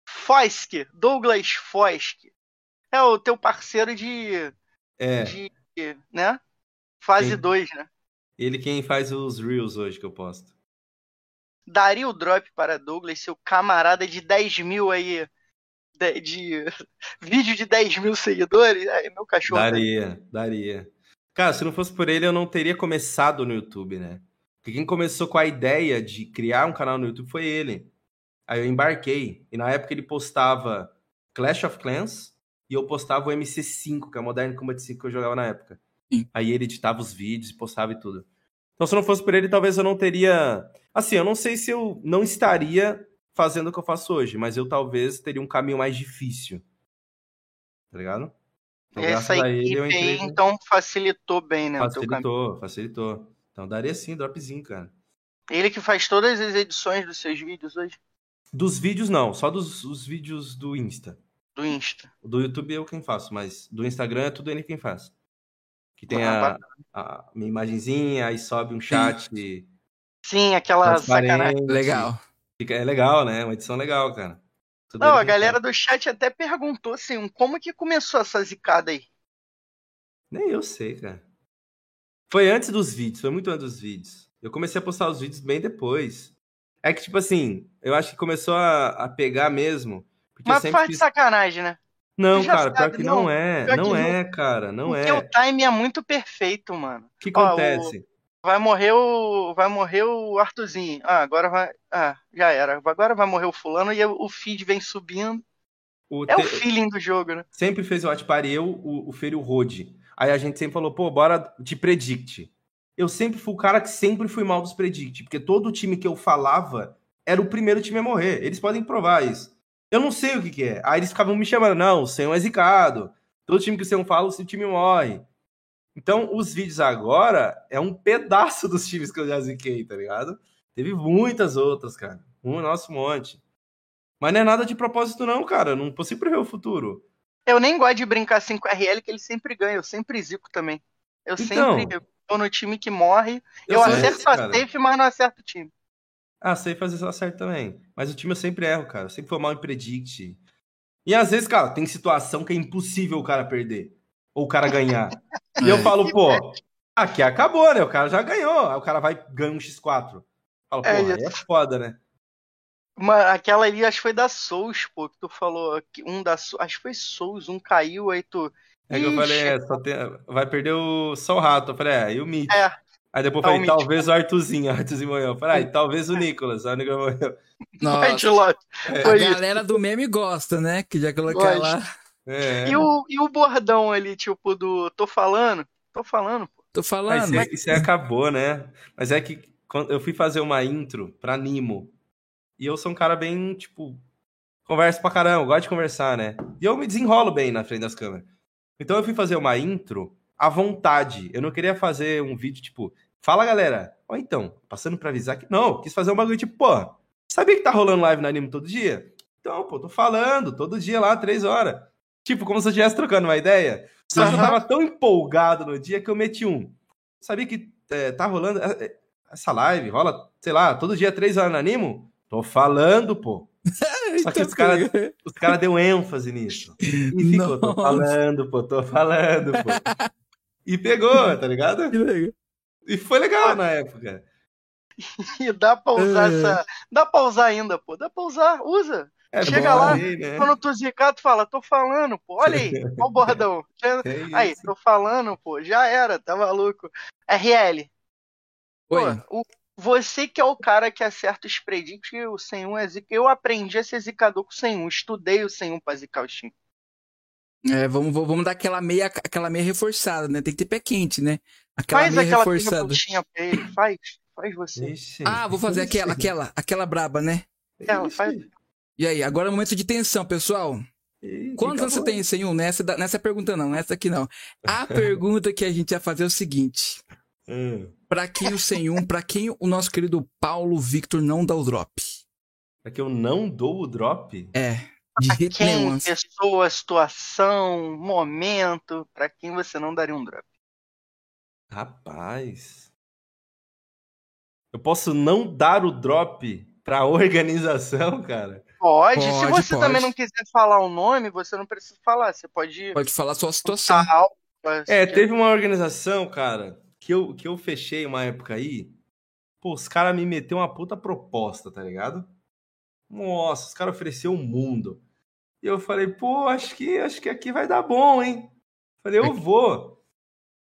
Fosk, Douglas Fosk. É o teu parceiro de. É, de né? Fase Sim. 2, né? ele quem faz os Reels hoje que eu posto. Daria o drop para Douglas, seu camarada de 10 mil aí. De, de- vídeo de 10 mil seguidores. Aí, meu cachorro. tá Daria, daria. Cara, se não fosse por ele, eu não teria começado no YouTube, né? Porque quem começou com a ideia de criar um canal no YouTube foi ele. Aí eu embarquei. E na época ele postava Clash of Clans e eu postava o MC5, que é o Modern Combat 5 que eu jogava na época. Sim. Aí ele editava os vídeos, postava e tudo. Então, se não fosse por ele, talvez eu não teria. Assim, eu não sei se eu não estaria fazendo o que eu faço hoje, mas eu talvez teria um caminho mais difícil. Tá ligado? Então, Essa ele, equipe eu aí, entrei. então, facilitou bem, né? Facilitou, facilitou. Então daria sim, dropzinho, cara. Ele que faz todas as edições dos seus vídeos hoje, Dos vídeos, não, só dos os vídeos do Insta. do Insta. O do YouTube eu quem faço, mas do Instagram é tudo ele quem faz. Que tem Ah, a, a minha imagenzinha, aí sobe um chat Sim, aquela sacanagem. Legal. Fica, é legal, né? Uma edição legal, cara. Tudo Não, a galera faz. do chat até perguntou assim, como que começou essa zicada aí? Nem eu sei, cara. Foi antes dos vídeos, foi muito antes dos vídeos. Eu comecei a postar os vídeos bem depois. É que, tipo assim, eu acho que começou a, a pegar mesmo. Porque Mas sempre faz de sacanagem, né? Não, cara, pior sabe, que não. não, é. Pior Não é, cara, não Porque é. o time é muito perfeito, mano. O que Ó, acontece? Vai morrer o. Vai morrer o Arthurzinho. Ah, agora vai. Ah, já era. Agora vai morrer o fulano e o feed vem subindo. O É te- o feeling do jogo, né? Sempre fez o Watch Party, eu, o, o Fer e o Rode. Aí a gente sempre falou, pô, bora de Predict. Eu sempre fui o cara que sempre fui mal dos Predict, porque todo time que eu falava era o primeiro time a morrer. Eles podem provar isso. Eu não sei o que, que é. Aí eles ficavam me chamando, não, o Senhor é zicado. Todo time que o Senhor fala, o seu time morre. Então, os vídeos agora é um pedaço dos times que eu já ziquei, tá ligado? Teve muitas outras, cara. Um nosso monte. Mas não é nada de propósito, não, cara. Não consigo prever o futuro. Eu nem gosto de brincar assim com RL, que ele sempre ganha. Eu sempre zico também. Eu Então. sempre tô no time que morre. Eu, sou acerto esse, a safe, mas não acerto o time. Ah, sei fazer só certo também. Mas o time eu sempre erro, cara. Eu sempre foi mal em predict. E às vezes, cara, tem situação que é impossível o cara perder. Ou o cara ganhar. e eu É. falo, pô, aqui acabou, né? O cara já ganhou. Aí o cara vai e ganha um X4. Fala, pô, É aí é foda, né? Uma, aquela ali, acho que foi da Souls, pô, que tu falou. que Um da Souls, acho que foi Souls, um caiu, aí tu. É que eu falei, é, só tem- vai perder o, só o rato. Eu falei, é, e o Mitch? É. Aí depois eu Tá, o falei, Mitch. talvez o Arthurzinho. O Arthurzinho morreu. Eu falei, ah, e talvez o Nicolas. O Nicolas morreu. Nossa, lá. a galera do meme gosta, né? Que já colocar lá. É. E, o, e o bordão ali, tipo, do. Tô falando? Tô falando, pô. Tô falando. isso, aí, isso aí acabou, né? Mas é que quando eu fui fazer uma intro pra Nimo. E eu sou um cara bem, tipo, converso pra caramba, gosto de conversar, né? E eu me desenrolo bem na frente das câmeras. Então eu fui fazer uma intro à vontade. Eu não queria fazer um vídeo tipo, fala galera, ó então, passando pra avisar que. Não, quis fazer um bagulho tipo, pô, sabia que tá rolando live na Animo todo dia? Então, pô, tô falando, todo dia lá, três horas. Tipo, como se eu estivesse trocando uma ideia. Só que eu tava tão empolgado no dia que eu meti um. Sabia que é, tá rolando é, é, essa live, rola, sei lá, todo dia três horas na Animo? Tô falando, pô. Só que os caras os cara deu ênfase nisso. E ficou, tô falando, pô, tô falando, pô. E pegou, tá ligado? Que legal. E foi legal na época. E dá pra usar É. essa. Dá pra usar ainda, pô. Dá pra usar, usa. É Chega lá, aí, né? Quando tu zicar, tu fala, tô falando, pô. Olha aí, ó o bordão. É. Aí, tô falando, pô. Já era, tá maluco. RL, pô, Oi. o- você que é o cara que acerta os predicts, o 101 é zica. Eu aprendi a ser zicador com o 101. Estudei o 101 pra zicar o time. É, vamos, vamos dar aquela meia, aquela meia reforçada, né? Tem que ter pé quente, né? Aquela Faz meia aquela reforçada. ele. Faz. Faz você. Ixi. Ah, vou fazer aquela, aquela, aquela braba, né? Ela Ixi. faz. E aí, agora é um momento de tensão, pessoal. Ih, Quantos anos você tem, senhor? Nessa, nessa pergunta não, nessa aqui não. A pergunta que a gente vai fazer é o seguinte. Hum. Pra quem o 101, pra quem o nosso querido Paulo Victor não dá o drop? É que eu não dou o drop? É, de jeito Quem, nenhum. pessoa, situação, momento, pra quem você não daria um drop. Rapaz. Eu posso não dar o drop pra organização, cara? Pode. Se Pode, você pode. também não quiser falar o nome, você não precisa falar. Você pode. Pode falar a sua situação. algo, É, teve uma organização, cara, que eu, que eu fechei uma época aí. Pô, os caras me meteu uma puta proposta, tá ligado? Nossa, os caras ofereceram o mundo. E eu falei, pô, acho que, acho que aqui vai dar bom, hein? Falei, eu vou.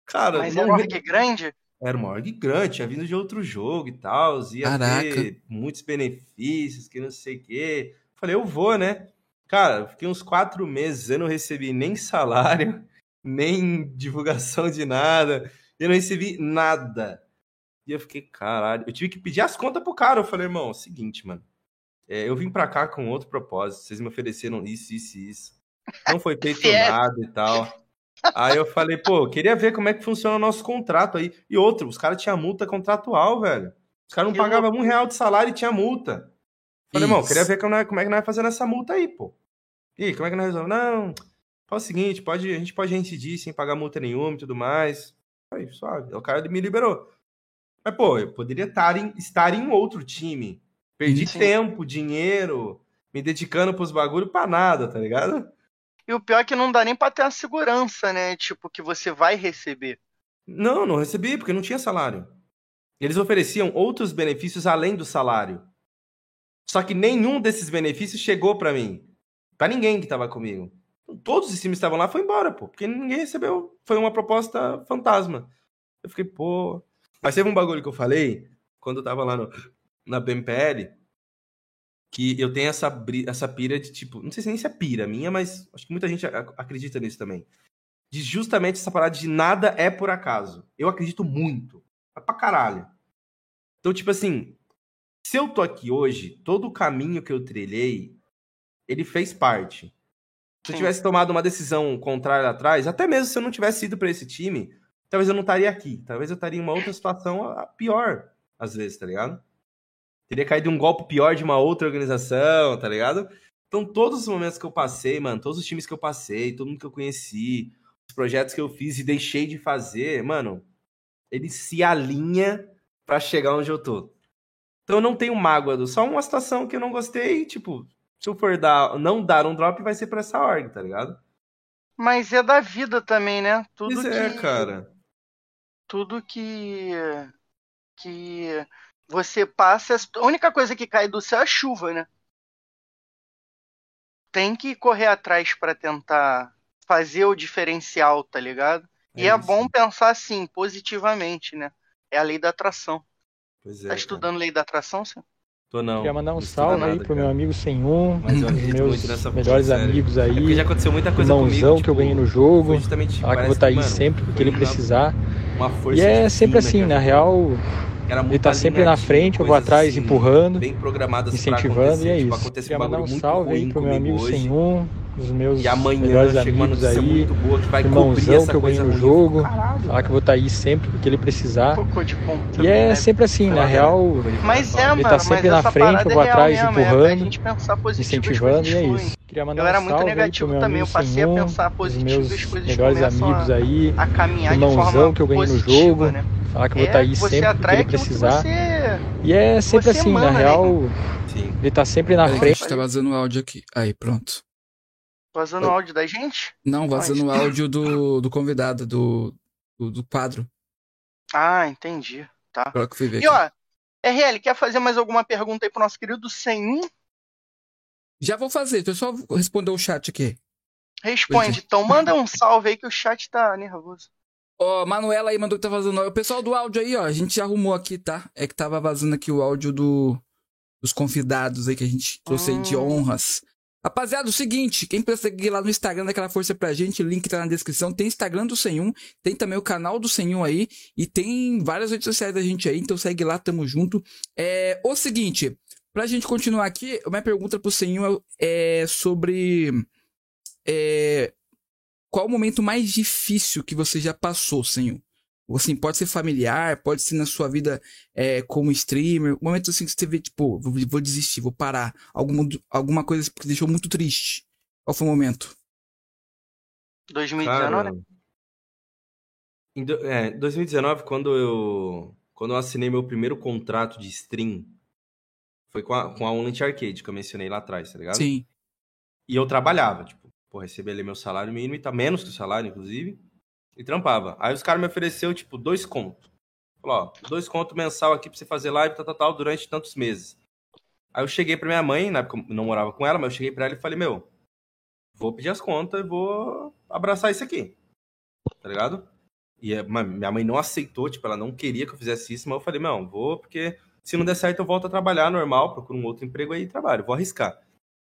Cara, Mas não é um re- org grande? era uma org grande, tinha vindo de outro jogo e tal, ia Caraca. ter muitos benefícios, que não sei o quê. Falei, eu vou, né? Cara, fiquei uns quatro meses, eu não recebi nem salário, nem divulgação de nada, eu não recebi nada. E eu fiquei, caralho, eu tive que pedir as contas pro cara. Eu falei, irmão, é o seguinte, mano, é, eu vim pra cá com outro propósito, vocês me ofereceram isso, isso e isso. Não foi feito Certo. nada e tal. Aí eu falei, pô, queria ver como é que funciona o nosso contrato aí. E outro, os caras tinham multa contratual, velho. Os caras não pagavam um real de salário e tinha multa. Falei, irmão, queria ver como é, como é que nós vai fazer essa multa aí, pô. E como é que nós resolvemos? Não, faz o seguinte, pode, a gente pode reincidir sem pagar multa nenhuma e tudo mais. Aí, suave. O cara me liberou. Mas, pô, eu poderia estar em, estar em outro time. Perdi Sim. tempo, dinheiro, me dedicando pros bagulho pra nada, tá ligado? E o pior é que não dá nem pra ter a segurança, né? Tipo, que você vai receber. Não, não recebi, porque não tinha salário. Eles ofereciam outros benefícios além do salário. Só que nenhum desses benefícios chegou pra mim. Pra ninguém que tava comigo. Todos os times que estavam lá foi embora, pô. Porque ninguém recebeu. Foi uma proposta fantasma. Eu fiquei, pô. Mas teve um bagulho que eu falei quando eu tava lá no, na BMPL. Que eu tenho essa, essa pira de tipo. Não sei se nem se é pira minha, mas acho que muita gente acredita nisso também de justamente essa parada de nada é por acaso. Eu acredito muito. Mas pra caralho. Então, tipo assim, se eu tô aqui hoje, todo o caminho que eu trilhei, ele fez parte. Se eu tivesse tomado uma decisão contrária lá atrás, até mesmo se eu não tivesse ido pra esse time, talvez eu não estaria aqui. Talvez eu estaria em uma outra situação pior, às vezes, tá ligado? Teria caído um golpe pior de uma outra organização, tá ligado? Então, todos os momentos que eu passei, mano, todos os times que eu passei, todo mundo que eu conheci, os projetos que eu fiz e deixei de fazer, mano, ele se alinha pra chegar onde eu tô. Então eu não tenho mágoa, do- só uma situação que eu não gostei, tipo, se eu for dar, não dar um drop, vai ser pra essa org, tá ligado? Mas é da vida também, né? Tudo Pois que, é, cara. tudo que que você passa, a única coisa que cai do céu é a chuva, né? Tem que correr atrás pra tentar fazer o diferencial, tá ligado? E é isso. bom pensar assim, positivamente, né? É a lei da atração. Pois é, tá cara. estudando lei da atração, senhor? Tô não. Queria mandar um salve aí nada, pro cara. meu amigo um, acredito meus melhores amigos É porque aí, já aconteceu muita coisa irmãozão comigo, que eu ganhei tipo, no jogo. justamente, Falar que eu vou estar aí mano, sempre que ele precisar. E é sempre assim, na real, ele tá sempre na frente, eu vou atrás assim, empurrando, incentivando, e é Tipo, isso. aconteceu Queria mandar um salve aí pro meu amigo hoje. sem um, os meus E amanhã melhores amigos aí, muito boa que vai irmãozão essa que eu ganhei no jogo. Caralho, falar que eu vou estar aí sempre que ele precisar. E é né? sempre assim, na real, né? Mas é, Ele mano, tá mas sempre na frente, eu vou é real atrás, mesmo, é empurrando, gente pensar positivo as incentivando, e é fluem. isso. Queria mandar Eu um era muito aí negativo também, eu passei a pensar os positivo meus e as coisas melhores amigos a, aí, a caminhar de irmãozão forma que eu ganhei no jogo, né? falar que eu vou estar É, aí você sempre que ele precisar. E é sempre assim, na né? real, Sim. ele tá sempre na frente. gente, tá vazando o áudio aqui. Aí, pronto. Vazando o áudio da gente? Não, vazando o áudio do, do convidado, do, do, do quadro. Ah, entendi. Tá. Agora que eu fui ver E ó, RL, quer fazer mais alguma pergunta aí pro nosso querido 101? Já vou fazer, deixa eu só responder o chat aqui. Responde, então. Manda um salve aí que o chat tá nervoso. Ó, Manuela aí mandou que tá vazando. O pessoal do áudio aí, ó, a gente já arrumou aqui, tá? É que tava vazando aqui o áudio do, dos convidados aí que a gente trouxe aí de Hum. honras. Rapaziada, o seguinte, quem precisa seguir lá no Instagram, dá aquela força pra gente, link tá na descrição. Tem Instagram do 101, tem também o canal do 101 aí, e tem várias redes sociais da gente aí, então segue lá, tamo junto. É, o seguinte, pra gente continuar aqui, a minha pergunta pro 101 é sobre é, qual o momento mais difícil que você já passou, senhor? Assim, pode ser familiar, pode ser na sua vida é, como streamer. Um momento assim que você vê, tipo, vou, vou desistir, vou parar. Alguma, alguma coisa que te deixou muito triste. Qual foi o momento? 2019, né? Em do- é, 2019, quando eu quando eu assinei meu primeiro contrato de stream, foi com a, com a Unity Arcade, que eu mencionei lá atrás, tá ligado? Sim. E eu trabalhava, tipo, pô, recebia ali meu salário mínimo e tá menos que o salário, inclusive, e trampava. Aí os caras me ofereceu, tipo, dois contos. Falou, ó, dois contos mensal aqui pra você fazer live, tal, tal, tal, durante tantos meses. Aí eu cheguei pra minha mãe, na época eu não morava com ela, mas eu cheguei pra ela e falei, meu, vou pedir as contas e vou abraçar isso aqui. Tá ligado? E minha mãe não aceitou, tipo, ela não queria que eu fizesse isso, mas eu falei, não, vou, porque se não der certo eu volto a trabalhar normal, procuro um outro emprego aí e trabalho, vou arriscar.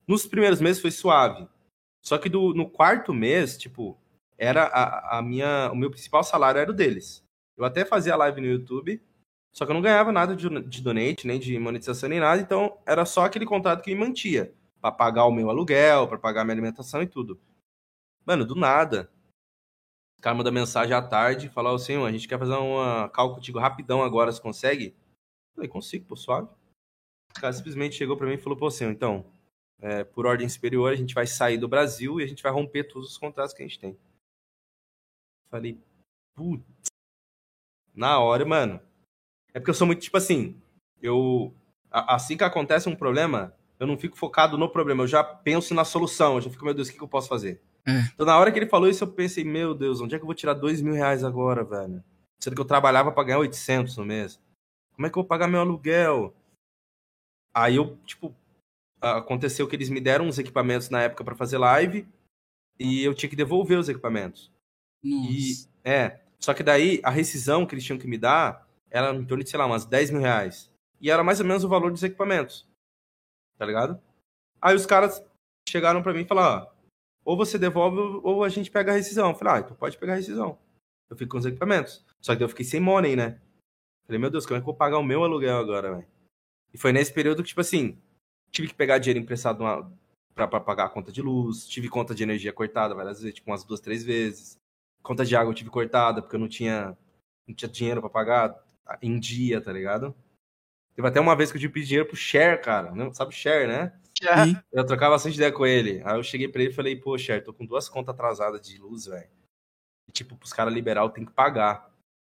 Nos primeiros meses foi suave. Só que do, no quarto mês, tipo, era a, a minha, o meu principal salário era o deles. Eu até fazia live no YouTube, só que eu não ganhava nada de, de donate, nem de monetização, nem nada, então era só aquele contrato que me mantia para pagar o meu aluguel, para pagar a minha alimentação e tudo. Mano, do nada. O cara manda mensagem à tarde, fala assim, a gente quer fazer uma cálculo contigo rapidão agora, você consegue? Eu falei, consigo, pô, suave. O cara simplesmente chegou para mim e falou, pô, assim, então, é, por ordem superior, a gente vai sair do Brasil e a gente vai romper todos os contratos que a gente tem. Falei, putz. Na hora, mano. É porque eu sou muito, tipo assim, eu. Assim que acontece um problema, eu não fico focado no problema, eu já penso na solução, eu já fico, meu Deus, o que, eu posso fazer? É. Então, na hora que ele falou isso, eu pensei, meu Deus, onde é que eu vou tirar dois mil reais agora, velho? Sendo que eu trabalhava pra ganhar 800 no mês. Como é que eu vou pagar meu aluguel? Aí eu, tipo, aconteceu que eles me deram uns equipamentos na época para fazer live e eu tinha que devolver os equipamentos. Nossa. E, é, só que daí a rescisão que eles tinham que me dar era em torno de, sei lá, umas 10 mil reais. E era mais ou menos o valor dos equipamentos tá ligado? Aí os caras chegaram para mim e falaram, ó, ou você devolve ou a gente pega a rescisão. Eu falei, ah, então pode pegar a rescisão. Eu fico com os equipamentos. Só que eu fiquei sem money, né? Falei, meu Deus, como é que eu vou pagar o meu aluguel agora, velho? E foi nesse período que, tipo assim, tive que pegar dinheiro emprestado uma, pra, pra, pagar a conta de luz, tive conta de energia cortada várias vezes, tipo umas duas, três vezes. Conta de água eu tive cortada porque eu não tinha, não tinha dinheiro para pagar em dia, tá ligado? Teve até uma vez que eu tive dinheiro pro Cher, cara. Não, sabe Cher, né? Sim. Eu trocava bastante ideia com ele. Aí eu cheguei pra ele e falei, pô, Cher, tô com duas contas atrasadas de luz, velho. E, tipo, pros caras liberar, eu tenho que pagar.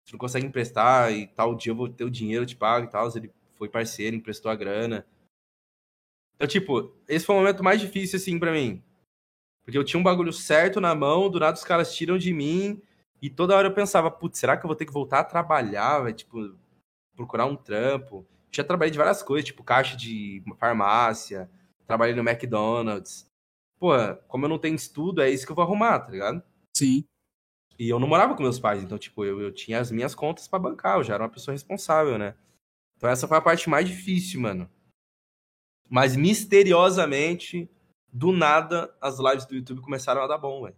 Você não consegue emprestar e tal dia eu vou ter o dinheiro, eu te pago e tal. Ele foi parceiro, emprestou a grana. Então, tipo, esse foi o momento mais difícil, assim, pra mim. Porque eu tinha um bagulho certo na mão, do nada os caras tiram de mim. E toda hora eu pensava, putz, será que eu vou ter que voltar a trabalhar, velho? Tipo, procurar um trampo já trabalhei de várias coisas, tipo caixa de farmácia, trabalhei no McDonald's. Pô, como eu não tenho estudo, é isso que eu vou arrumar, tá ligado? Sim. E eu não morava com meus pais, então, tipo, eu, eu tinha as minhas contas para bancar, eu já era uma pessoa responsável, né? Então essa foi a parte mais difícil, mano. Mas misteriosamente, do nada, as lives do YouTube começaram a dar bom, velho.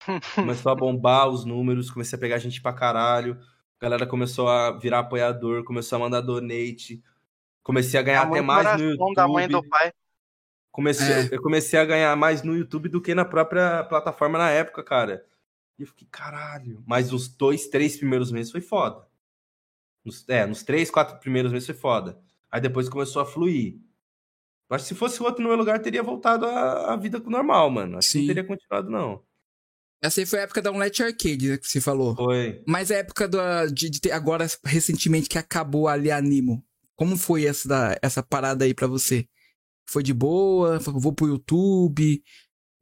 Começou a bombar os números, comecei a pegar gente pra caralho. A galera começou a virar apoiador, começou a mandar donate. Comecei a ganhar até mais no YouTube. Da mãe do pai. Comecei, é. Eu comecei a ganhar mais no YouTube do que na própria plataforma na época, cara. E eu fiquei, caralho. Mas os dois, três primeiros meses foi foda. Nos, é, nos três, quatro primeiros meses foi foda. Aí depois começou a fluir. Acho que se fosse outro no meu lugar, teria voltado à, vida normal, mano. Acho Sim. que não teria continuado, não. Essa aí foi a época da Onlet Arcade, né, que você falou. Foi. Mas a época do, de, de ter agora, recentemente, que acabou ali a Animo. Como foi essa, da, essa parada aí pra você? Foi de boa? Vou pro YouTube?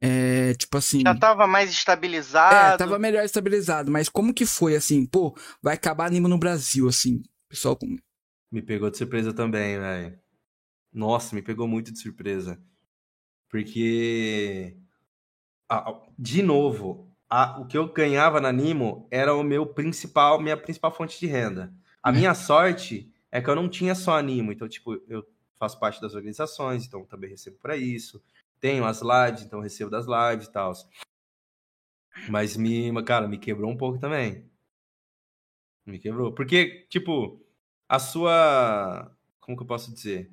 É, tipo assim. Já tava mais estabilizado. É, tava melhor estabilizado. Mas como que foi, assim? Pô, vai acabar Animo no Brasil, assim. Pessoal. Me pegou de surpresa também, velho. Nossa, me pegou muito de surpresa. Porque. De novo, a, o que eu ganhava na Nimo era o meu principal, minha principal fonte de renda. A uhum. minha sorte é que eu não tinha só a Nimo, então, tipo, eu faço parte das organizações, então também recebo para isso. Tenho as lives, então recebo das lives e tal. Mas me, cara, me quebrou um pouco também. Me quebrou. Porque, tipo, a sua. Como que eu posso dizer?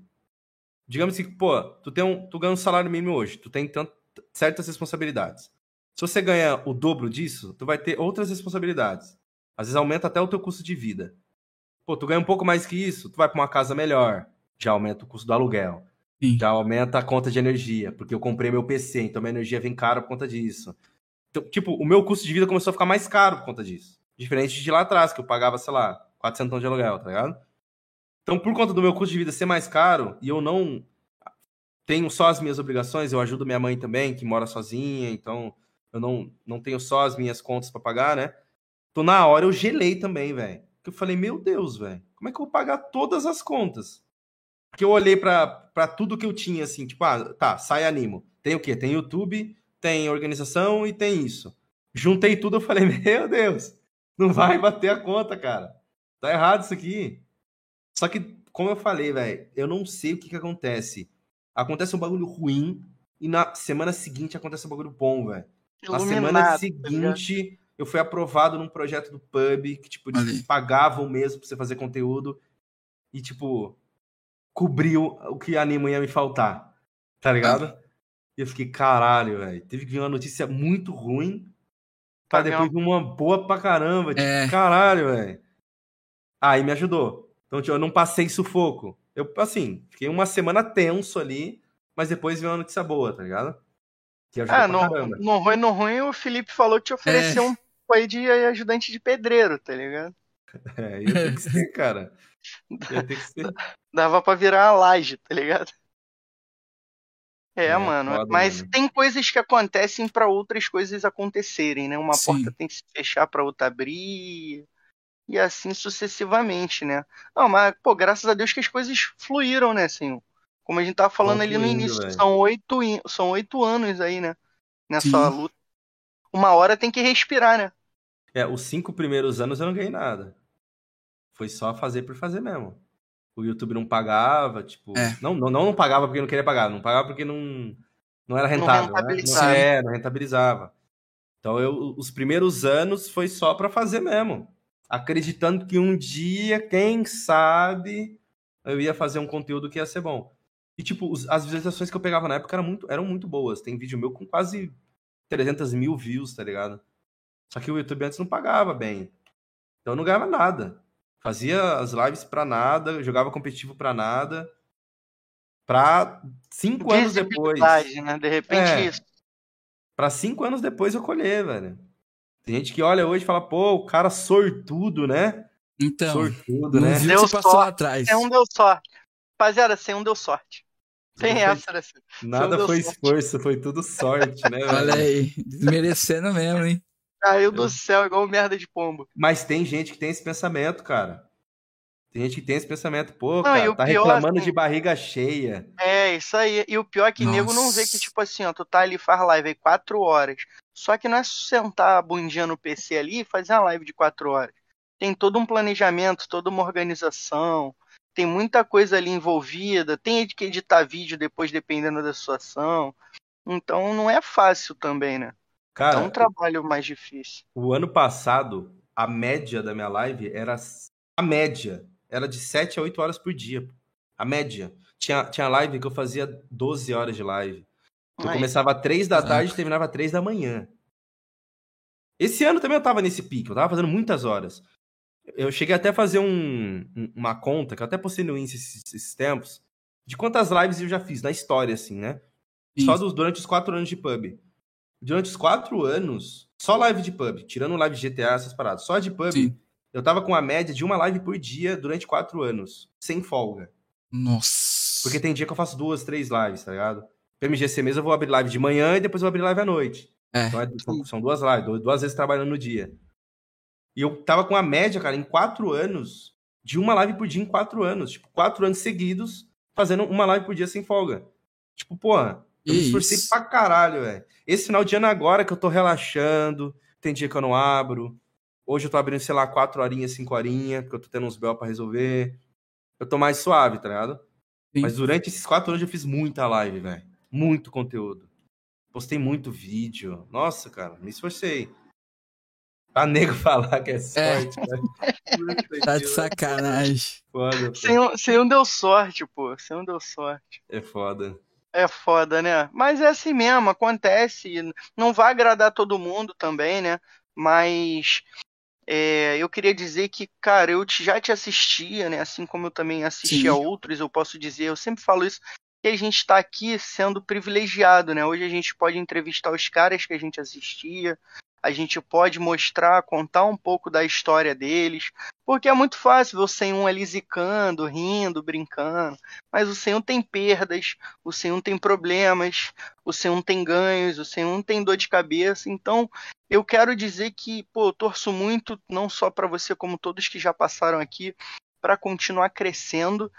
Digamos que, pô, tu, tem um, tu ganha um salário mínimo hoje, tu tem tanto, certas responsabilidades. Se você ganha o dobro disso, tu vai ter outras responsabilidades. Às vezes aumenta até o teu custo de vida. Pô, tu ganha um pouco mais que isso, tu vai para uma casa melhor, já aumenta o custo do aluguel. Sim. Já aumenta a conta de energia, porque eu comprei meu PC, então minha energia vem cara por conta disso. Então, tipo, o meu custo de vida começou a ficar mais caro por conta disso. Diferente de lá atrás, que eu pagava, sei lá, 400 de aluguel, tá ligado? Então, por conta do meu custo de vida ser mais caro e eu não tenho só as minhas obrigações, eu ajudo minha mãe também, que mora sozinha, então eu não, não tenho só as minhas contas para pagar, né? Então, na hora eu gelei também, velho. Eu falei, meu Deus, velho, como é que eu vou pagar todas as contas? Porque eu olhei para tudo que eu tinha, assim, tipo, ah, tá, sai animo. Tem o quê? Tem YouTube, tem organização e tem isso. Juntei tudo, eu falei, meu Deus, não vai bater a conta, cara. Tá errado isso aqui. Só que, como eu falei, velho, eu não sei o que que acontece. Acontece um bagulho ruim e na semana seguinte acontece um bagulho bom, velho. Na semana Iluminado, seguinte, eu fui aprovado num projeto do pub que, tipo, eles Ali. pagavam mesmo pra você fazer conteúdo e, tipo, cobriu o que a Animo ia me faltar. Tá ligado? E eu fiquei, caralho, velho. Teve que vir uma notícia muito ruim pra vir depois vir uma boa pra caramba. Tipo, É. caralho, velho. Aí me ajudou. Então, tipo, eu não passei sufoco. Eu, assim, fiquei uma semana tenso ali, mas depois veio uma notícia boa, tá ligado? Que Ah, no, no ruim, no ruim, o Felipe falou que te ofereceu É. um aí de ajudante de pedreiro, tá ligado? É, ia ter que ser, cara. Ia ter que ser. Dava pra virar uma laje, tá ligado? É, É, mano. foda, mas mano. tem coisas que acontecem pra outras coisas acontecerem, né? Uma Sim. porta tem que se fechar pra outra abrir. E assim sucessivamente, né? Não, mas, pô, graças a Deus que as coisas fluíram, né, senhor? Como a gente tava falando ali no início, velho. são oito, são oito anos aí, né? Nessa Sim. luta. Uma hora tem que respirar, né? É, os cinco primeiros anos eu não ganhei nada. Foi só fazer por fazer mesmo. O YouTube não pagava, tipo. É. Não, não, não pagava porque não queria pagar, não pagava porque não, não era rentável. né? rentabilizava. Não, é, não rentabilizava. Então eu, os primeiros anos foi só pra fazer mesmo. Acreditando que um dia, quem sabe, eu ia fazer um conteúdo que ia ser bom. E, tipo, os- as visualizações que eu pegava na época eram muito, eram muito boas. Tem vídeo meu com quase 300 mil views, tá ligado? Só que o YouTube antes não pagava bem. Então eu não ganhava nada. Fazia as lives pra nada, jogava competitivo pra nada. Pra cinco anos depois. Né? De repente É. isso. Pra cinco anos depois eu colher, velho. Tem gente que olha hoje e fala, pô, o cara sortudo, né? Então, sortudo, não né? viu Deu passou sorte, lá atrás. Sem um deu sorte. Rapaziada, sem um deu sorte. Tem Não essa, né? Nada foi sorte. esforço, foi tudo sorte, né? Olha aí, desmerecendo mesmo, hein? Caiu do céu igual merda de pombo. Mas tem gente que tem esse pensamento, cara. Tem gente que tem esse pensamento, pô, Não, cara, e tá pior, reclamando assim- de barriga cheia. É, isso aí. E o pior é que nego não vê que, Nossa. tipo assim, ó, tu tá ali, faz live aí quatro horas. Só que não é sentar a bundinha no PC ali e fazer uma live de quatro horas. Tem todo um planejamento, toda uma organização. Tem muita coisa ali envolvida. Tem que editar vídeo depois, dependendo da situação. Então não é fácil também, né? Cara, é um trabalho mais difícil. o ano passado, a média da minha live era. A média era de 7 a 8 horas por dia. A média. Tinha, tinha live que eu fazia 12 horas de live. Eu Aí. começava às 3 da tarde e terminava às 3 da manhã. Esse ano também eu tava nesse pique, eu tava fazendo muitas horas. Eu cheguei até a fazer um- um- uma conta, que eu até postei no Insta esses, esses tempos, de quantas lives eu já fiz na história, assim, né? Só dos, durante os quatro anos de pub. Durante os quatro anos, só live de pub, tirando live de GTA, essas paradas, só de pub, Sim. eu tava com a média de uma live por dia durante quatro anos, sem folga. Nossa. Porque tem dia que eu faço duas, três lives, tá ligado? PMGC mesmo eu vou abrir live de manhã e depois eu vou abrir live à noite. É. Então, é- são, duas lives, du- duas vezes trabalhando no dia. E eu tava com a média, cara, em quatro anos, de uma live por dia em quatro anos. Tipo, quatro anos seguidos, fazendo uma live por dia sem folga. Tipo, porra, eu me esforcei pra caralho, velho. Esse final de ano agora que eu tô relaxando, tem dia que eu não abro. Hoje eu tô abrindo, sei lá, quatro horinhas, cinco horinhas, porque eu tô tendo uns BO pra resolver. Eu tô mais suave, tá ligado? Sim. Mas durante esses quatro anos eu fiz muita live, velho. Muito conteúdo. Postei muito vídeo. Nossa, cara, me esforcei. Pra nego falar que é sorte, cara. Puta Tá que de sacanagem. Foda. Sem um, sem um deu sorte, pô. Sem um deu sorte. É foda. É foda, né? Mas é assim mesmo, acontece. Não vai agradar todo mundo também, né? Mas é, eu queria dizer que, cara, eu te- já te assistia, né? Assim como eu também assisti Sim. a outros, eu posso dizer, eu sempre falo isso, que a gente tá aqui sendo privilegiado, né? Hoje a gente pode entrevistar os caras que a gente assistia, a gente pode mostrar, contar um pouco da história deles, porque é muito fácil ver o Senhor ali zicando, rindo, brincando, mas o Senhor tem perdas, o Senhor tem problemas, o Senhor tem ganhos, o Senhor tem dor de cabeça, então eu quero dizer que, pô, eu torço muito, não só para você, como todos que já passaram aqui, para continuar crescendo,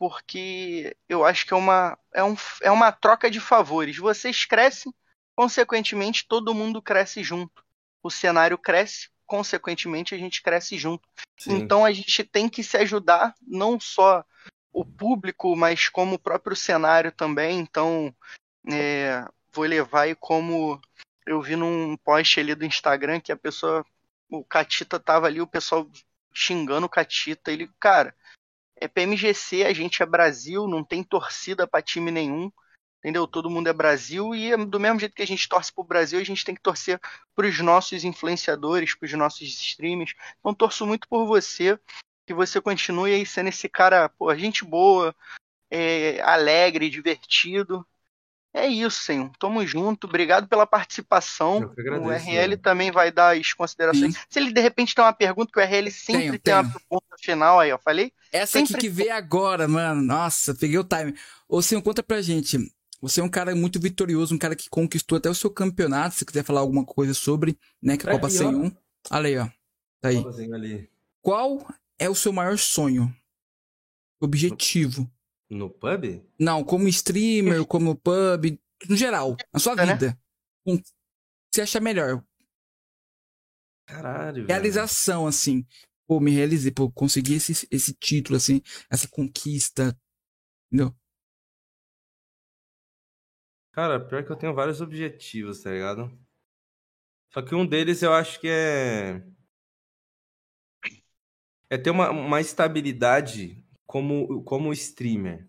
porque eu acho que é uma, é, um, é uma troca de favores. Vocês crescem, consequentemente, todo mundo cresce junto. O cenário cresce, consequentemente, a gente cresce junto. Sim. Então a gente tem que se ajudar, não só o público, mas como o próprio cenário também. Então, é, vou levar aí como eu vi num post ali do Instagram que a pessoa, o Catita tava ali, o pessoal xingando o Catita. Ele, cara, é PMGC, a gente é Brasil, não tem torcida para time nenhum, entendeu? Todo mundo é Brasil e do mesmo jeito que a gente torce pro Brasil, a gente tem que torcer pros nossos influenciadores, pros nossos streams. Então torço muito por você, que você continue aí sendo esse cara, pô, gente boa, é, alegre, divertido. É isso, senhor. Tamo junto. Obrigado pela participação. Agradeço, o RL também vai dar as considerações. Sim. Se ele de repente tem uma pergunta, que o RL sempre tenho, tem tenho. uma pergunta final aí, ó. Falei? Essa sempre aqui que veio agora, mano. Nossa, peguei o time. Ô, senhor, conta pra gente. Você é um cara muito vitorioso, um cara que conquistou até o seu campeonato. Se quiser falar alguma coisa sobre, né? Que é a Copa 101. Olha aí, ó. Tá aí. Qual é o seu maior sonho? Objetivo? No pub? Não, como streamer, como pub, no geral, na sua é, vida. Né? Um, você acha melhor? Caralho. Realização, velho. assim. Pô, me realizei, pô, consegui esse, esse título, assim, essa conquista. Entendeu? Cara, pior que eu tenho vários objetivos, tá ligado? Só que um deles eu acho que é. É ter uma, uma estabilidade como, como streamer,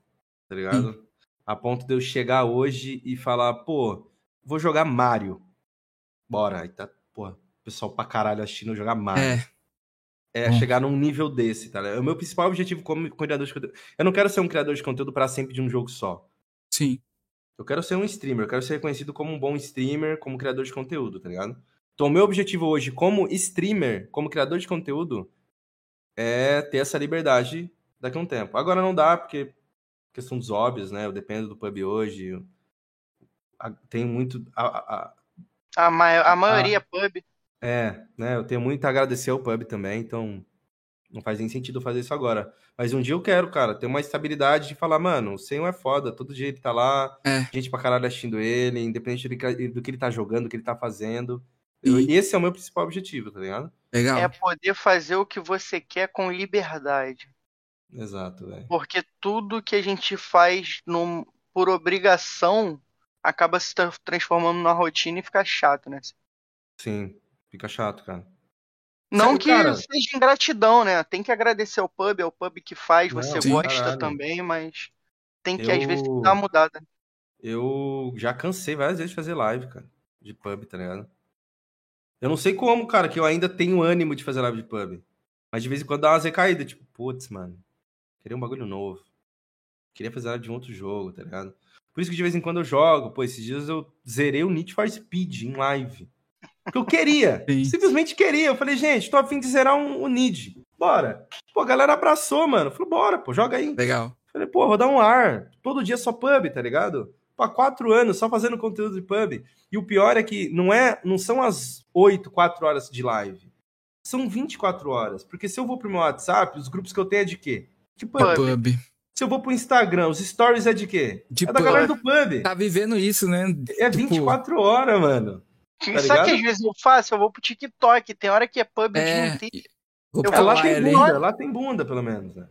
tá ligado? Sim. A ponto de eu chegar hoje e falar, pô, vou jogar Mario. Bora. Aí tá, pô, pessoal pra caralho assistindo jogar Mario. É. É hum. chegar num nível desse, tá ligado? É o meu principal objetivo como criador de conteúdo. Eu não quero ser um criador de conteúdo para sempre de um jogo só. Sim. Eu quero ser um streamer, eu quero ser reconhecido como um bom streamer, como criador de conteúdo, tá ligado? Então, o meu objetivo hoje, como streamer, como criador de conteúdo, é ter essa liberdade daqui a um tempo. Agora não dá, porque questão dos óbvios, né? Eu dependo do pub hoje. Tenho muito. A, a, a, ma a maioria a, é pub. É, né? Eu tenho muito a agradecer ao pub também, então não faz nem sentido fazer isso agora. Mas um dia eu quero, cara, ter uma estabilidade de falar, mano, o Senhor é foda, todo dia ele tá lá, é. gente pra caralho assistindo ele, independente do, do que ele tá jogando, do que ele tá fazendo. Eu, e esse é o meu principal objetivo, tá ligado? Legal. É poder fazer o que você quer com liberdade. Exato, velho. Porque tudo que a gente faz num, por obrigação acaba se transformando numa rotina e fica chato, né? Sim, fica chato, cara. Não que cara... seja ingratidão, né? Tem que agradecer ao pub, é o pub que faz, Não, você sim, gosta caralho. também, mas tem que eu... às vezes dar uma mudada. Eu já cansei várias vezes de fazer live, cara, de pub, tá ligado? Eu não sei como, cara, que eu ainda tenho ânimo de fazer live de pub. Mas de vez em quando dá uma recaída, tipo, putz, mano, Queria um bagulho novo. Queria fazer de um outro jogo, tá ligado? Por isso que de vez em quando eu jogo. Pô, esses dias eu zerei o Need for Speed em live. Porque eu queria. Sim. Simplesmente queria. Eu falei, gente, tô afim de zerar um, um Need. Bora. Pô, a galera abraçou, mano. Falou, bora, pô, joga aí. Legal. Falei, pô, vou dar um ar. Todo dia só pub, tá ligado? Pô, há quatro anos só fazendo conteúdo de pub. E o pior é que não, é, não são as oito, quatro horas de live. São 24 horas. Porque se eu vou pro meu WhatsApp, os grupos que eu tenho é de quê? De pub. pub. Se eu vou pro Instagram, os stories é de quê? De é da pub. galera do pub. Tá vivendo isso, né? É 24 tipo... horas, mano. Tá Sabe que às vezes eu faço? Eu vou pro TikTok, tem hora que é pub é... inteiro. Eu lá tem bunda, lá tem bunda, pelo menos. Né?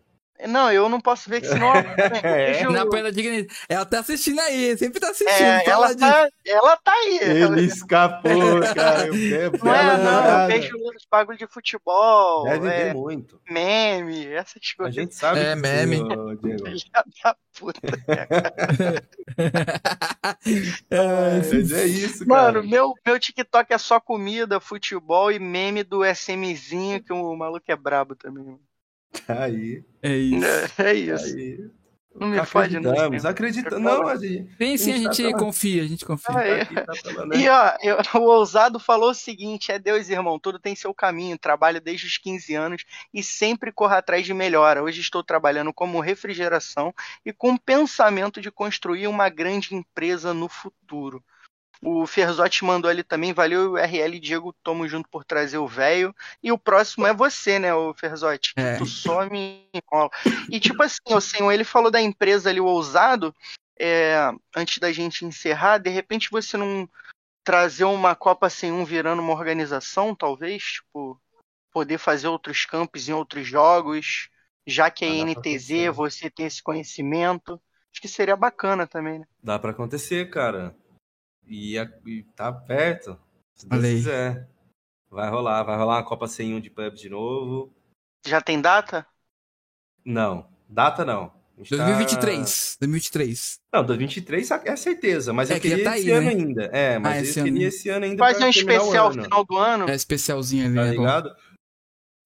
Não, eu não posso ver que senão. é. Na pena de Ela tá assistindo aí, sempre tá assistindo. É, ela, tá, ela tá aí. Ele escapou, cara. Eu não é, não, eu vejo os bagulho de futebol. Deve é, ver muito. Meme, essas coisas. A gente sabe. É, meme. Filha da puta, é, é isso, cara. Mano, meu, meu TikTok é só comida, futebol e meme do SMzinho, que o maluco é brabo também. Tá aí. É isso. É, é isso. Tá aí. Não me fode, não. Acreditamos. Não, a gente, Sim, sim, a A gente tá- confia, a gente confia. Ah, é. aqui tá pela, né? E ó, eu- o ousado falou o seguinte: é Deus, irmão, tudo tem seu caminho. Trabalho desde os 15 anos e sempre corro atrás de melhora. Hoje estou trabalhando como refrigeração e com o pensamento de construir uma grande empresa no futuro. O Ferzotti mandou ali também, valeu, RL e Diego, tamo junto por trazer o velho. E o próximo é você, né, o Ferzotti? É. Tu some e enrola. E tipo assim, o senhor, ele falou da empresa ali, o ousado, é, antes da gente encerrar, de repente você não trazer uma Copa sem um virando uma organização, talvez, tipo, poder fazer outros campos em outros jogos, já que é Ah, NTZ, acontecer. você tem esse conhecimento. Acho que seria bacana também, né? Dá pra acontecer, cara. E, a- e tá perto. Se Deus quiser. Vai rolar, vai rolar uma Copa 101 de pub de novo. Já tem data? Não, data não. A gente tá- 2023. 2023. Não, 2023 é certeza, mas É, eu que queria tá esse aí, ano né? ainda. É, mas Ah, eu queria ano. esse ano ainda pra um especial ano, final do ano? É especialzinho ali, Tá né? ligado?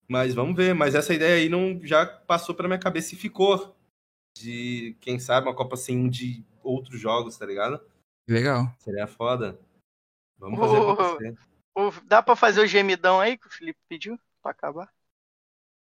Mas vamos ver, mas essa ideia aí não já passou pela minha cabeça e ficou. De, quem sabe, uma Copa 101 de outros jogos, tá ligado? Legal. Seria foda. Vamos fazer acontecer. Ô, Dá pra fazer o gemidão aí que o Felipe pediu pra acabar?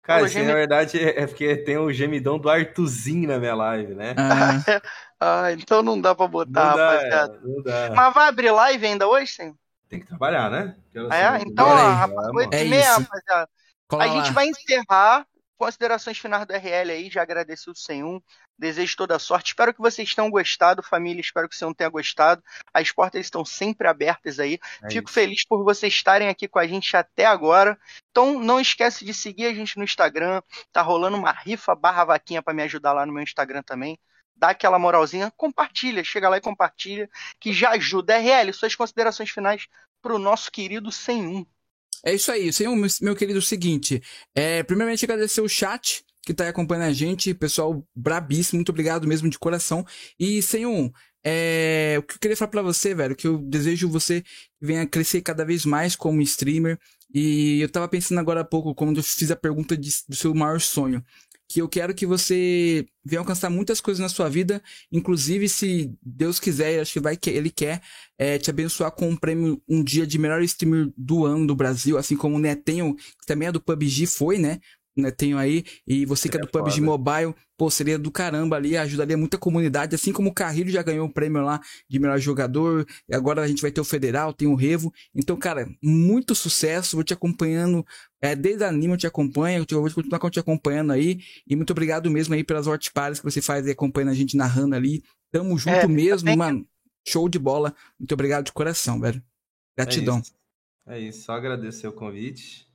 Cara, isso gemi- na verdade é é porque tem o gemidão do Artuzinho na minha live, né? Ah, Ah, então não dá pra Não botar, dá, rapaziada. é, não dá. Mas vai abrir live ainda hoje, sim? Tem que trabalhar, né? Ah, é? Então, ó, aí. rapaz, Vamos. 8 É e meia, rapaziada. cola A lá. gente vai encerrar. Considerações finais do RL aí, já agradeci o 101. Desejo toda sorte. Espero que vocês tenham gostado, família. Espero que o 101 tenha gostado. As portas estão sempre abertas aí. É Fico isso. feliz por vocês estarem aqui com a gente até agora. Então não esquece de seguir a gente no Instagram. Tá rolando uma rifa barra vaquinha para me ajudar lá no meu Instagram também. Dá aquela moralzinha, compartilha, chega lá e compartilha, que já ajuda. RL, suas considerações finais pro nosso querido 101. É isso aí, senhor, meu, querido, o seguinte. É, primeiramente, agradecer o chat que tá aí acompanhando a gente, pessoal brabíssimo, muito obrigado mesmo de coração. E, senhor, é, o que eu queria falar pra você, velho, que eu desejo você venha crescer cada vez mais como streamer. E eu tava pensando agora há pouco, quando eu fiz a pergunta de- do seu maior sonho. Que eu quero que você venha alcançar muitas coisas na sua vida, inclusive se Deus quiser, acho que vai que ele quer é, te abençoar com um prêmio um dia de melhor streamer do ano do Brasil, assim como o Netenho, que também é do PUBG, foi, né? O Netenho aí, e você que é do PUBG foda. Mobile, pô, seria do caramba ali, ajudaria muita comunidade, assim como o Carrilho já ganhou o prêmio lá de melhor jogador, e agora a gente vai ter o Federal, tem o Revo. Então, cara, muito sucesso, vou te acompanhando, é, desde a Anima eu te acompanho, eu vou continuar te acompanhando aí, e muito obrigado mesmo aí pelas watch que você faz aí acompanhando a gente narrando ali. Tamo junto É, mesmo, mano. Show de bola. Muito obrigado de coração, velho. Gratidão. É isso. É isso, só agradecer o convite.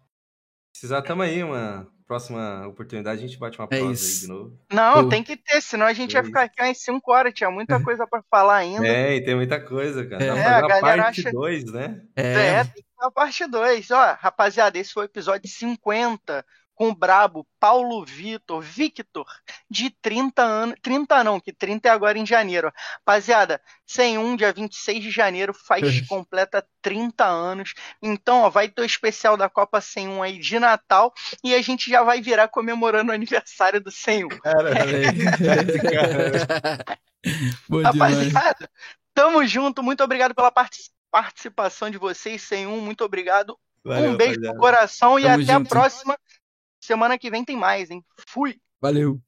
Precisar, tamo aí, uma próxima oportunidade, a gente bate uma É prosa isso. aí de novo. Não, Pô. tem que ter, senão a gente É ia ficar aqui umas 5 horas, tinha muita coisa pra falar ainda. É, e tem muita coisa, cara. É, pra a galera parte acha- 2, né? É, É, tem que ter a parte 2. Ó, rapaziada, esse foi o episódio 50 com o brabo Paulo Vitor, Victor, de 30 anos. 30 não, que 30 é agora em janeiro. Rapaziada, 101, dia 26 de janeiro, faz completa 30 anos. Então, ó, vai ter o especial da Copa 101 aí de Natal e a gente já vai virar comemorando o aniversário do 101. Cara. Rapaziada, tamo junto. Muito obrigado pela parti- participação de vocês, 101. Muito obrigado. valeu, um beijo rapaziada. no coração e Tamo até junto. a próxima. Semana que vem tem mais, hein? Fui! Valeu.